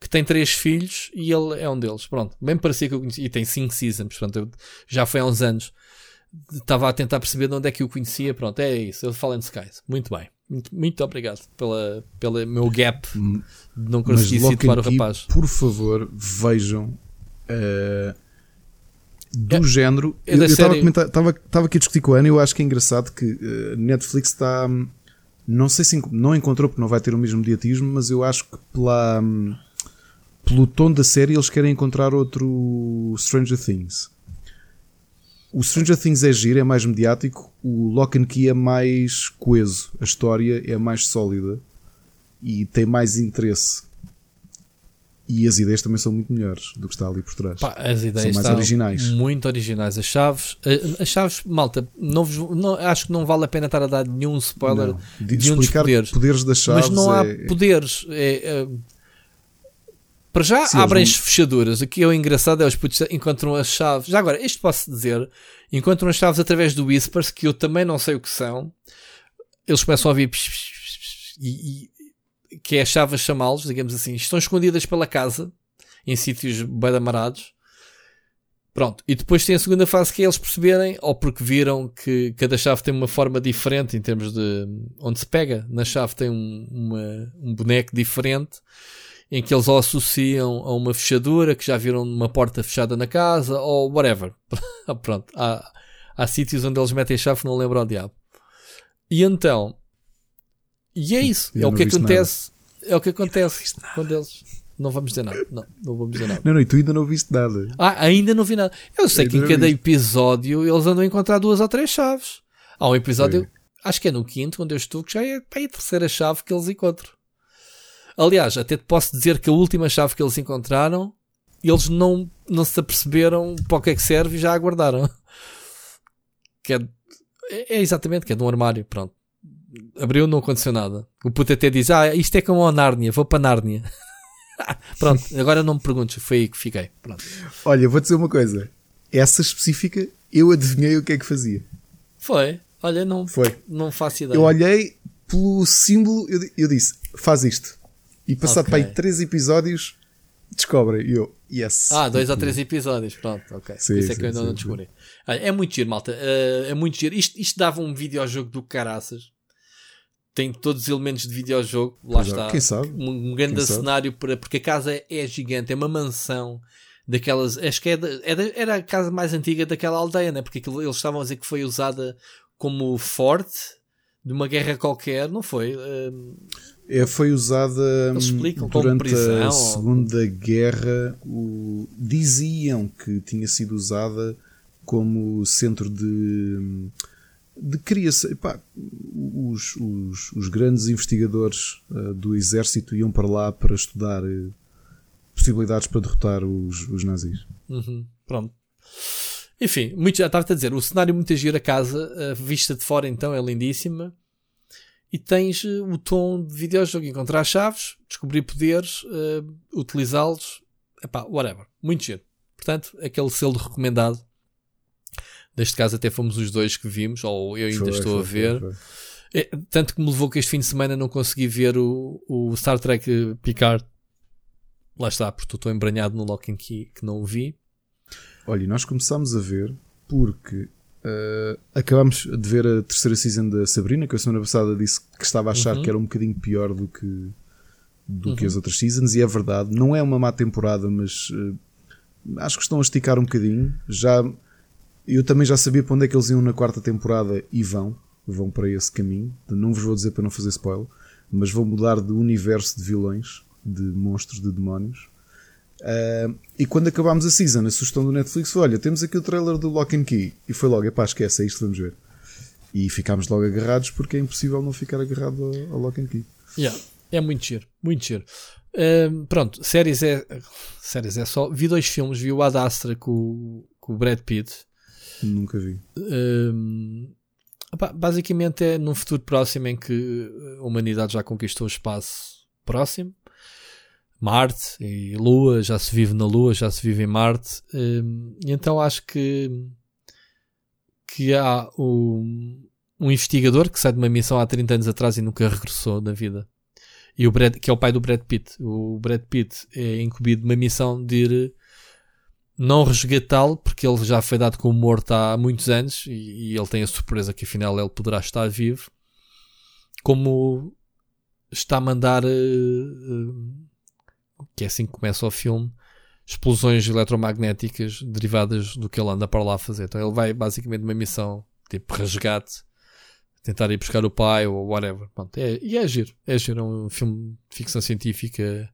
que tem três filhos e ele é um deles. Pronto, bem parecia que eu conhecia. E tem cinco seasons, portanto, eu- já foi há uns anos. Estava a tentar perceber de onde é que eu conhecia. Pronto, é isso. Eu falo em Skies. Muito bem. Muito, muito obrigado pela, pelo meu gap de não conseguir situar o rapaz. por favor, vejam eh, do género. é eu estava aqui a discutir com a Ana e eu acho que é engraçado que eh, Netflix está. hum, Não sei se não encontrou porque não vai ter o mesmo mediatismo, mas eu acho que pela, hum, pelo tom da série eles querem encontrar outro Stranger Things. O Stranger Things é giro, é mais mediático. O Lock and Key é mais coeso. A história é mais sólida e tem mais interesse. E as ideias também são muito melhores do que está ali por trás. Pá, as ideias São mais originais. Muito originais. As chaves, eh, as chaves, malta, não, não- acho que não vale a pena estar a dar nenhum spoiler Não. De, de um poderes. poderes das chaves. Mas não há é- poderes. é, é, para já Sim, abrem não- as fechaduras. Aqui é o engraçado é os putos encontram as chaves. Já agora, isto posso dizer: encontram as chaves através do Whispers, que eu também não sei o que são. Eles começam a ouvir psh, psh, psh, e, e- que é as chaves chamá-los, digamos assim. Estão escondidas pela casa, em sítios bem amarados. Pronto, e depois tem a segunda fase que é eles perceberem, ou porque viram que cada chave tem uma forma diferente em termos de onde se pega. Na chave tem um, uma- um boneco diferente em que eles ou associam a uma fechadura que já viram uma porta fechada na casa ou whatever. [LAUGHS] Pronto, há, há sítios onde eles metem a chave não lembram ao diabo. E então, e é isso, Eu é o que acontece. É o que acontece quando eles. Não vamos dizer nada, não, não vamos dizer nada. Não, não, e tu ainda não viste nada. Ah, ainda não vi nada. Eu sei que em cada vi. episódio eles andam a encontrar duas ou três chaves. Há um episódio, acho que é no quinto, onde eu estou, que já é, é a terceira chave que eles encontram. Aliás, até te posso dizer que a última chave que eles encontraram, eles não, não se aperceberam para o que é que serve e já aguardaram. Que é, é exatamente, que é de um armário, pronto. Abriu, não aconteceu nada. O puto até diz, ah, isto é como a Nárnia, vou para Nárnia. [LAUGHS] pronto, agora não me perguntes, foi aí que fiquei. Pronto. Olha, vou dizer uma coisa. Essa específica, eu adivinhei o que é que fazia. Foi. Olha, não, Foi. não faço ideia. Eu olhei pelo símbolo, eu, eu disse, faz isto. E passado Ok. para aí três episódios, descobrem. E eu, yes. Ah, dois ou três episódios, pronto, ok. Sim, Isso é sim, que eu ainda sim, não descobri. Olha, é muito giro, malta. eh, é muito giro. Isto, isto dava um videojogo do caraças. Tem todos os elementos de videojogo. Lá Pois é, está. quem sabe? Um, um grande Quem sabe? cenário para. Porque a casa é, gigante, é uma mansão. Daquelas. Acho que é da- é era a casa mais antiga daquela aldeia, né? Porque aquilo, eles estavam a dizer que foi usada como forte de uma guerra qualquer, não foi? Eh, É, foi usada hum, durante a Segunda Guerra. O, diziam que tinha sido usada como centro de, de criação. Epá, os, os, os grandes investigadores ah, do exército iam para lá para estudar eh, possibilidades para derrotar os, os nazis. Uhum, pronto. Enfim, muito, já estava a dizer, o cenário muito giro, a casa, a vista de fora então é lindíssima. E tens eh, o tom de videojogo, encontrar chaves, descobrir poderes, eh, utilizá-los, epá, whatever. Muito giro. Portanto, aquele selo recomendado. Neste caso até fomos os dois que vimos, ou eu ainda Foi, estou foi, a ver. foi. É, tanto que me levou que este fim de semana não consegui ver o, o Star Trek Picard. Lá está, porque estou embranhado no Lock and Key que não o vi. Olha, e nós começámos a ver porque uh, acabámos de ver a terceira season da Sabrina, que a semana passada disse que estava a achar Uhum. que era um bocadinho pior do que do que as outras seasons, e é verdade, não é uma má temporada, mas uh, acho que estão a esticar um bocadinho. Já eu também já sabia para onde é que eles iam na quarta temporada e vão, vão para esse caminho. Não vos vou dizer para não fazer spoiler, mas vão mudar de universo de vilões, de monstros, de demónios. Uh, e quando acabámos a season, a sugestão do Netflix foi: olha, temos aqui o trailer do Lock and Key. E foi logo: epá, esquece, é isto, vamos ver. E ficámos logo agarrados porque é impossível não ficar agarrado ao, ao Lock and Key. Yeah, é muito giro, muito giro. Um, pronto, séries é. Séries é só. Vi dois filmes, vi o Ad Astra com, com o Brad Pitt. Nunca vi. Um, basicamente é num futuro próximo em que a humanidade já conquistou o espaço próximo. Marte e Lua, já se vive na Lua, já se vive em Marte. Um, então acho que que há um, um investigador que sai de uma missão há 30 anos atrás e nunca regressou na vida e o Brad, que é o pai do Brad Pitt. O Brad Pitt é incumbido de uma missão de ir não resgatá-lo, porque ele já foi dado como morto há muitos anos e, e, ele tem a surpresa que afinal ele poderá estar vivo. Como está a mandar, uh, uh, que é assim que começa o filme, explosões eletromagnéticas derivadas do que ele anda para lá fazer. Então ele vai basicamente numa missão tipo resgate tentar ir buscar o pai ou whatever. Pronto, é, e é giro. É giro. É um filme de ficção científica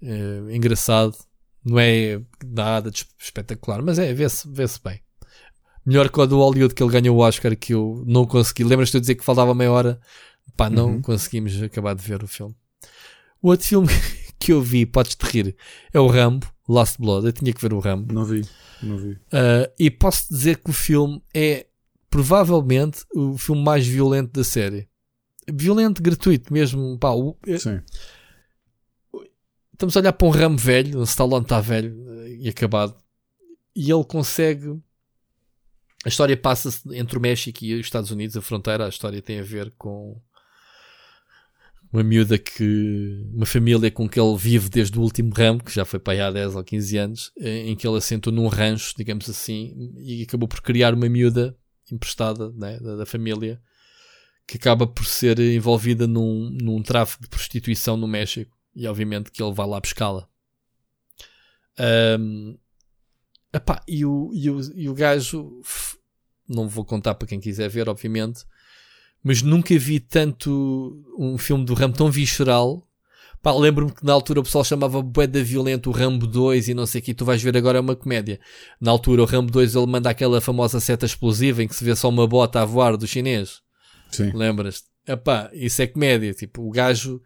é, engraçado. Não é nada de espetacular, mas é, vê-se vê bem. Melhor que o do Hollywood que ele ganhou o Oscar que eu não consegui. Lembras-te de dizer que faltava meia hora? Pá, não uhum. conseguimos acabar de ver o filme. O outro filme [LAUGHS] que eu vi, podes-te rir, é o Rambo, Last Blood. Eu tinha que ver o Rambo. Não vi, não vi. Uh, e posso dizer que o filme é provavelmente o filme mais violento da série. Violento, gratuito mesmo. Pá, o, Sim. Estamos a olhar para um ramo velho, o Stallone está velho e acabado, e ele consegue. A história passa-se entre o México e os Estados Unidos, a fronteira. A história tem a ver com uma miúda que. uma família com que ele vive desde o último ramo, que já foi para aí há 10 ou 15 anos, eh, em que ele assentou num rancho, digamos assim, e acabou por criar uma miúda emprestada né, da, da, família que acaba por ser envolvida num, num tráfico de prostituição no México e obviamente que ele vai lá buscá-la. Um, epá, e, o, e, o, e o gajo não vou contar para quem quiser ver, obviamente, mas nunca vi tanto um filme do Rambo tão visceral Pá, lembro-me que na altura o pessoal chamava Boeda Violento o Rambo 2 e não sei o que, tu vais ver agora é uma comédia. Na altura o Rambo 2 ele manda aquela famosa seta explosiva em que se vê só uma bota a voar do chinês. Sim. Lembras-te? Epá, isso é comédia. Tipo, o gajo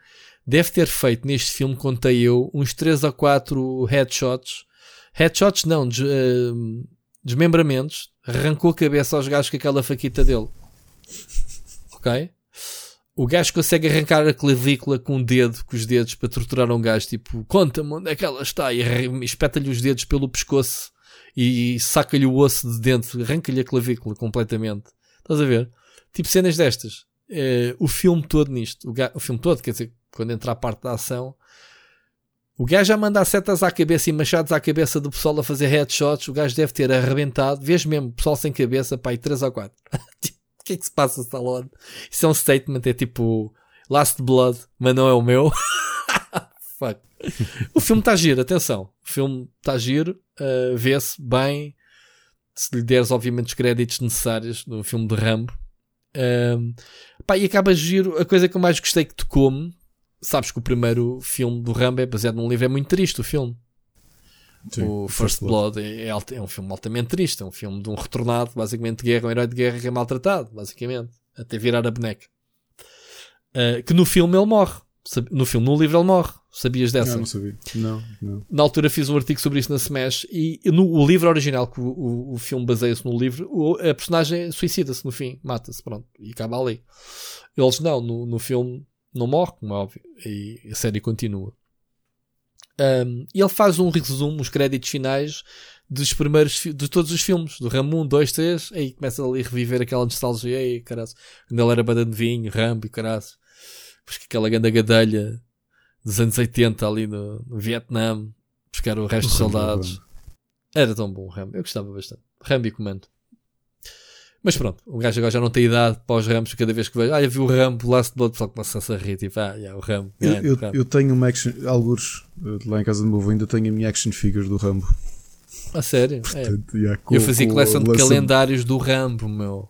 deve ter feito neste filme, contei eu, uns 3 a 4 headshots. Headshots não, des, uh, desmembramentos. Arrancou a cabeça aos gajos com aquela faquita dele. Ok? o gajo consegue arrancar a clavícula com o dedo, com os dedos, para torturar um gajo. Tipo, conta-me onde é que ela está. E espeta-lhe os dedos pelo pescoço e saca-lhe o osso de dentro, arranca-lhe a clavícula completamente. Estás a ver? Tipo cenas destas. É, o filme todo nisto. O, gajo, o, filme todo, quer dizer, quando entra a parte da ação, o gajo já manda setas à cabeça e machados à cabeça do pessoal a fazer headshots. O gajo deve ter arrebentado. Vês mesmo, pessoal sem cabeça, pá, e 3 ou 4. [LAUGHS] O que é que se passa, Stallone? Isso é um statement, é tipo Last Blood, mas não é o meu. [LAUGHS] Fuck. O filme está giro, atenção. O filme está giro, uh, vê-se bem. Se lhe deres, obviamente, os créditos necessários no filme de Rambo. Uh, pá, e acaba giro. A coisa que eu mais gostei que tocou-me, sabes que o primeiro filme do Rambo é baseado num livro, é muito triste o filme. Sim, o First, Blood, Blood é, é, é, um filme altamente triste, é um filme de um retornado, basicamente de guerra, um herói de guerra que é maltratado, basicamente, até virar a boneca. Uh, que no filme ele morre. No filme, no livro ele morre. Sabias dessa? Não, não sabia. Não, não. Na altura fiz um artigo sobre isso na Smash e no o livro original, que o, o, o filme baseia-se no livro, o, a personagem suicida-se no fim, mata-se, pronto, e acaba ali. Eles não, no, no filme não morre, como é óbvio, e a série continua. Um, e ele faz um resumo, os créditos finais dos primeiros de todos os filmes, do Rambo 1, 2, 3, aí começa ali a reviver aquela nostalgia, aí, caraço, quando ele era banda de vinho, Rambo caraço, porque aquela grande gadelha dos anos 80 ali no, no Vietnã, buscar o resto dos soldados. Era tão bom o Rambo, eu gostava bastante. Rambo e comando. Mas pronto, o gajo agora já não tem idade para os ramos, cada vez que vejo, ah, eu vi o Rambo, Last Blood, pessoal começa a rir, tipo, ah, yeah, o Rambo. Eu, eu, eu, tenho uma action, alguns, lá em casa do meu avô ainda tenho a minha action figures do Rambo. A sério? Portanto, é. yeah, com, eu fazia coleção de calendários do Rambo, meu.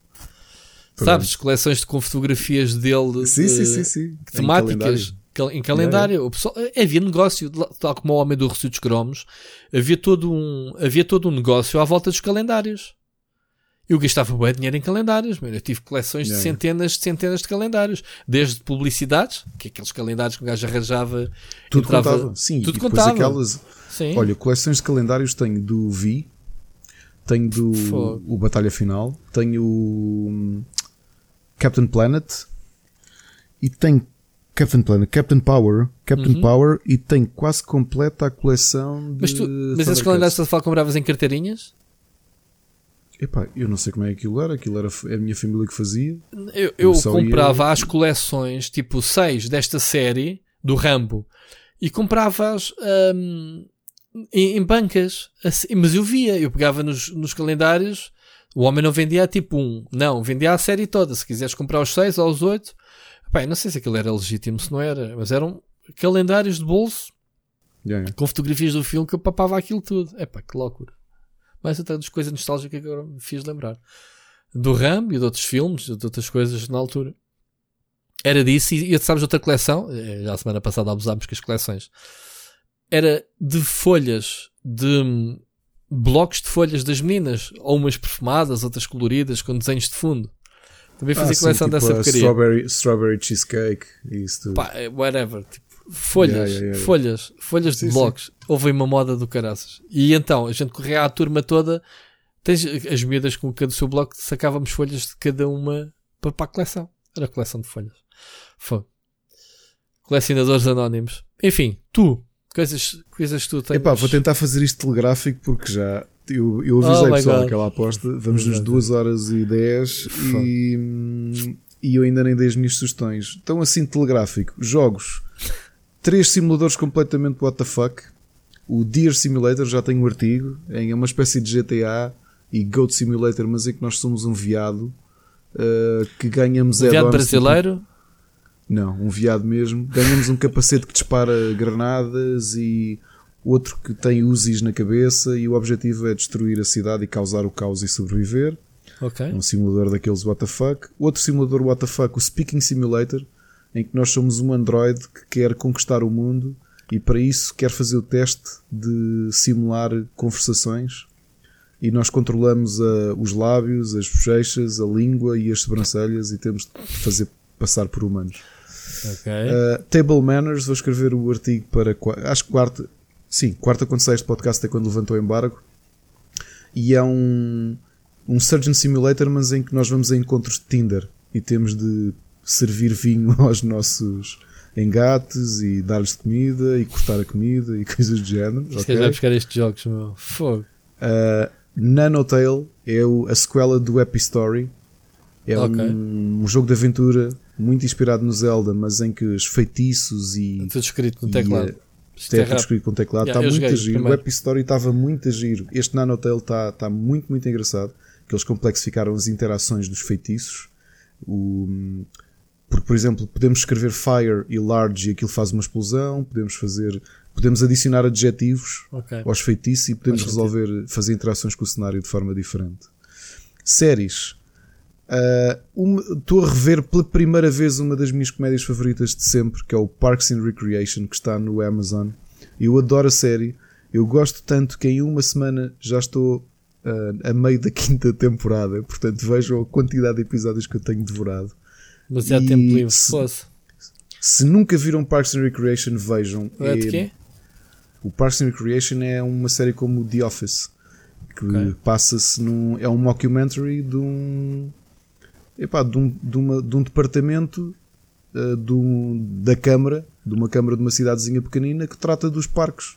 Pronto. Sabes, coleções de, com fotografias dele, sim, sim, sim, sim. temáticas. Em calendário, yeah, o pessoal, havia negócio, tal como o homem do Recio dos Cromos, havia todo um, havia todo um negócio à volta dos calendários. Eu gastava bem dinheiro em calendários, mano. Eu tive coleções de centenas de centenas de calendários. Desde publicidades, que é aqueles calendários que o gajo arranjava. Tudo entrava- contava. Sim, tudo contava. aquelas. Sim. Olha, coleções de calendários tenho do V, tenho do Fogo. o Batalha Final, tenho o hum, Captain Planet e tenho Captain Planet, Captain Power, Captain Power e tenho quase completa a coleção de Uhum. mas tu, mas esses calendários a falar compravas em carteirinhas? Epá, eu não sei como é que aquilo era, aquilo era a minha família que fazia. Eu, eu só ia- comprava as coleções, tipo 6 desta série, do Rambo, e comprava-as hum, em, em bancas. assim, mas eu via, eu pegava nos, nos calendários. O homem não vendia tipo um, não, vendia a série toda. Se quiseres comprar os 6 ou os 8, Pá, eu não sei se aquilo era legítimo, se não era, mas eram calendários de bolso Yeah, com fotografias do filme que eu papava aquilo tudo. É pá, que loucura. Mas até das coisas nostálgicas que agora me fiz lembrar. Do Ram e de outros filmes, de outras coisas na altura. Era disso, e, e sabes outra coleção? Eh, Já a semana passada abusámos com as coleções. Era de folhas, de hum, blocos de folhas das meninas, ou umas perfumadas, outras coloridas, com desenhos de fundo. Também fazia Ah, sim, coleção tipo dessa porcaria. strawberry, strawberry cheesecake e isso tudo. Pá, é whatever. Tipo, folhas, Yeah, yeah, folhas, folhas Sim, de sim. blocos. Houve uma moda do caraças. E então, a gente corria à turma toda. Tens as miúdas com cada seu bloco, sacávamos folhas de cada uma para, para a coleção. Era a coleção de folhas. Foi. Colecionadores anónimos. Enfim, tu, coisas, coisas que tu tens. Epá, vou tentar fazer isto telegráfico porque já eu, eu avisei Oh pessoal God. aquela aposta. Vamos nos Exato. 2 horas e 10 e, hum, e eu ainda nem dei as minhas sugestões. Então, assim, telegráfico: jogos, três simuladores completamente what the fuck. O Deer Simulator já tem um artigo, é uma espécie de GTA e Goat Simulator, mas em que nós somos um viado uh, que ganhamos Um viado add-ons, tipo, brasileiro. não, um viado mesmo. Ganhamos um capacete que dispara granadas e outro que tem Uzis na cabeça e o objetivo é destruir a cidade e causar o caos e sobreviver. Ok. É um simulador daqueles WTF. Outro simulador WTF, o Speaking Simulator, em que nós somos um android que quer conquistar o mundo e para isso quer fazer o teste de simular conversações e nós controlamos a- os lábios, as bochechas, a língua e as sobrancelhas e temos de fazer passar por humanos. Ok. Uh, Table Manners, vou escrever o artigo para acho que quarta, sim, quarta quando sai este podcast é quando levantou o embargo. E é um, um Surgeon Simulator, mas em que nós vamos a encontros de Tinder e temos de servir vinho [LAUGHS] aos nossos engates e dar-lhes comida e cortar a comida e [LAUGHS] coisas do género. Isto ok? okay. vai buscar estes jogos, meu. Fogo. Uh, Nanotale é o- a sequela do Happy Story. É Ok. um, um jogo de aventura muito inspirado no Zelda, mas em que os feitiços e, Tudo escrito no e, teclado. eh, Isto é tudo escrito com teclado. Yeah, Está eu muito a giro. O primeiro. Happy Story estava muito a giro. Este Nanotale está, está muito, muito engraçado. Que eles complexificaram as interações dos feitiços. O, porque, por exemplo, podemos escrever Fire e Large e aquilo faz uma explosão. Podemos fazer. Podemos adicionar adjetivos Ok. aos feitiços e podemos Faz resolver, fazer interações com o cenário de forma diferente. Séries. Ah, Estou a rever pela primeira vez uma das minhas comédias favoritas de sempre, que é o Parks and Recreation, que está no Amazon. Eu adoro a série. Eu gosto tanto que em uma semana já estou ah, a meio da [LAUGHS] quinta temporada. Portanto, vejam a quantidade de episódios que eu tenho devorado. Mas já há E tempo livre. se- Fosse. Se nunca viram Parks and Recreation, vejam. É de É- quê? o Parks and Recreation é uma série como The Office, que Ok. passa-se num. é um mockumentary de um. Epá, de, um, de, uma, de um departamento eh, de um- da Câmara, de uma Câmara de uma cidadezinha pequenina, que trata dos parques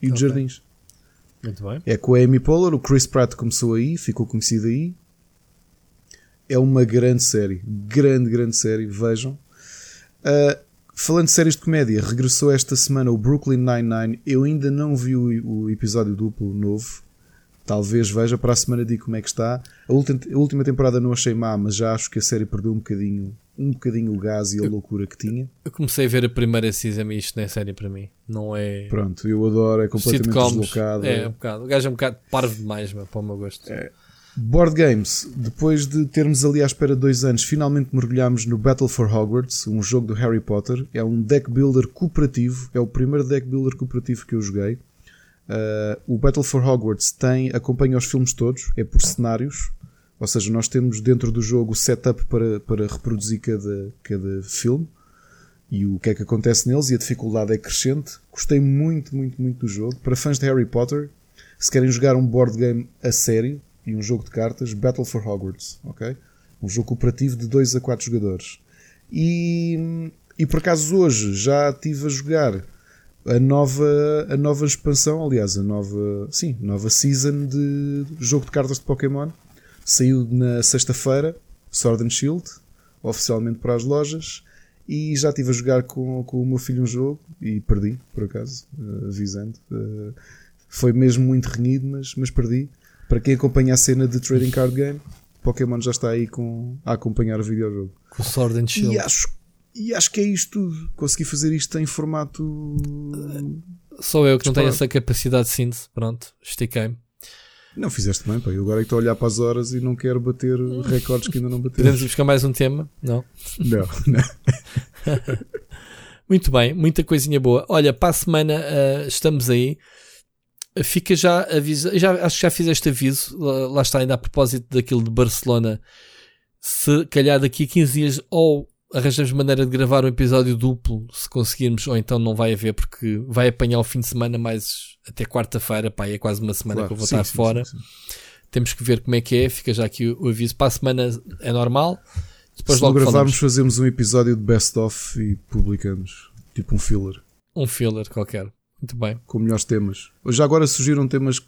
e dos Ok. jardins. Muito bem. É com a Amy Poehler, o Chris Pratt começou aí, ficou conhecido aí. É uma grande série, grande, grande série, vejam. Uh, falando de séries de comédia, regressou esta semana o Brooklyn Nine-Nine. Eu ainda não vi o, o episódio duplo novo. Talvez veja para a semana digo como é que está. A última, a última temporada não achei má, mas já acho que a série perdeu um bocadinho, um bocadinho o gás e a loucura que tinha. Eu comecei a ver a primeira season e isto não é série para mim. Não é. Pronto, eu adoro, é completamente Sitcoms. deslocado. É, um bocado. O gajo é um bocado parvo demais, meu, para o meu gosto. É. Board Games, depois de termos ali à espera dois anos, finalmente mergulhámos no Battle for Hogwarts, um jogo do Harry Potter. É um deck builder cooperativo, é o primeiro deck builder cooperativo que eu joguei. Uh, o Battle for Hogwarts tem, acompanha os filmes todos, é por cenários. Ou seja, nós temos dentro do jogo o setup para, para reproduzir cada, cada filme e o que é que acontece neles e a dificuldade é crescente. Gostei muito, muito, muito do jogo. Para fãs de Harry Potter, se querem jogar um board game a sério e um jogo de cartas, Battle for Hogwarts, ok? Um jogo cooperativo de 2 a 4 jogadores. E, e por acaso hoje já estive a jogar a nova, a nova expansão, aliás, a nova, sim, nova season de jogo de cartas de Pokémon. Saiu na sexta-feira, Sword and Shield, oficialmente para as lojas. E já estive a jogar com, com o meu filho um jogo e perdi, por acaso, uh, avisando. Uh, foi mesmo muito renhido, mas, mas perdi. Para quem acompanha a cena de Trading Card Game, Pokémon já está aí com, a acompanhar o videojogo. Com Sword and Shield. E acho, e acho que é isto tudo. Consegui fazer isto em formato. Sou eu que não tenho essa capacidade de síntese. Pronto, estiquei-me. Não fizeste bem, pá. Eu agora é estou a olhar para as horas e não quero bater [LAUGHS] recordes que ainda não batemos. Podemos buscar mais um tema? Não. [LAUGHS] Não, não. [LAUGHS] Muito bem, muita coisinha boa. Olha, para a semana uh, estamos aí. Fica já aviso, já, acho que já fiz este aviso, lá, lá, está ainda a propósito daquilo de Barcelona. Se calhar daqui a 15 dias ou arranjamos maneira de gravar um episódio duplo, se conseguirmos, ou então não vai haver, porque vai apanhar o fim de semana mais até quarta-feira, pá, é quase uma semana claro, que eu vou sim, estar sim, fora. Sim, Temos que ver como é que é, fica já aqui o, aviso. Para a semana é normal. Depois se logo não gravarmos, falamos. fazemos um episódio de best-of e publicamos. Tipo um filler. Um filler qualquer. Muito bem. Com melhores temas. Já agora surgiram temas que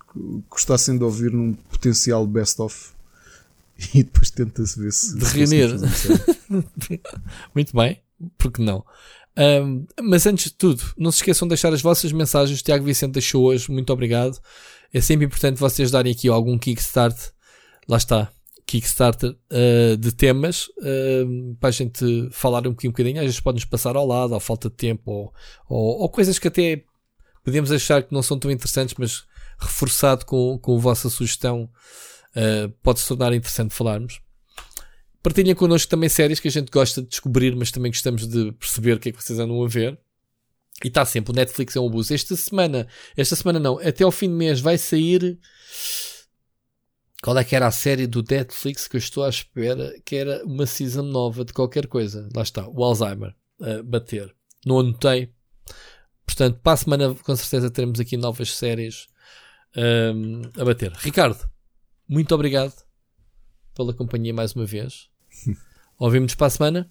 gostassem de ouvir num potencial best-of [LAUGHS] e depois tenta-se ver se. De reunir. [LAUGHS] Muito bem, porque não? Um, mas antes de tudo, não se esqueçam de deixar as vossas mensagens. O Tiago Vicente deixou hoje, muito obrigado. É sempre importante vocês darem aqui algum kickstart. Lá está, Kickstarter uh, de temas uh, para a gente falar um bocadinho, um bocadinho. Às vezes pode-nos passar ao lado, ou falta de tempo, ou, ou, ou, coisas que até podemos achar que não são tão interessantes, mas reforçado com, com a vossa sugestão uh, pode se tornar interessante falarmos. Partilhem connosco também séries que a gente gosta de descobrir, mas também gostamos de perceber o que é que vocês andam a ver. E está sempre, o Netflix é um abuso. Esta semana, esta semana não, até ao fim do mês vai sair. Qual é que era a série do Netflix que eu estou à espera? Que era uma season nova de qualquer coisa. Lá está, o Alzheimer a bater. Não anotei. Portanto, para a semana com certeza teremos aqui novas séries um, a bater. Ricardo, muito obrigado pela companhia mais uma vez. [LAUGHS] Ouvimos para a semana?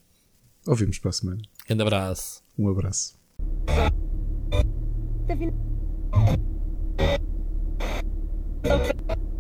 Ouvimos para a semana. Grande abraço. Um abraço. Tá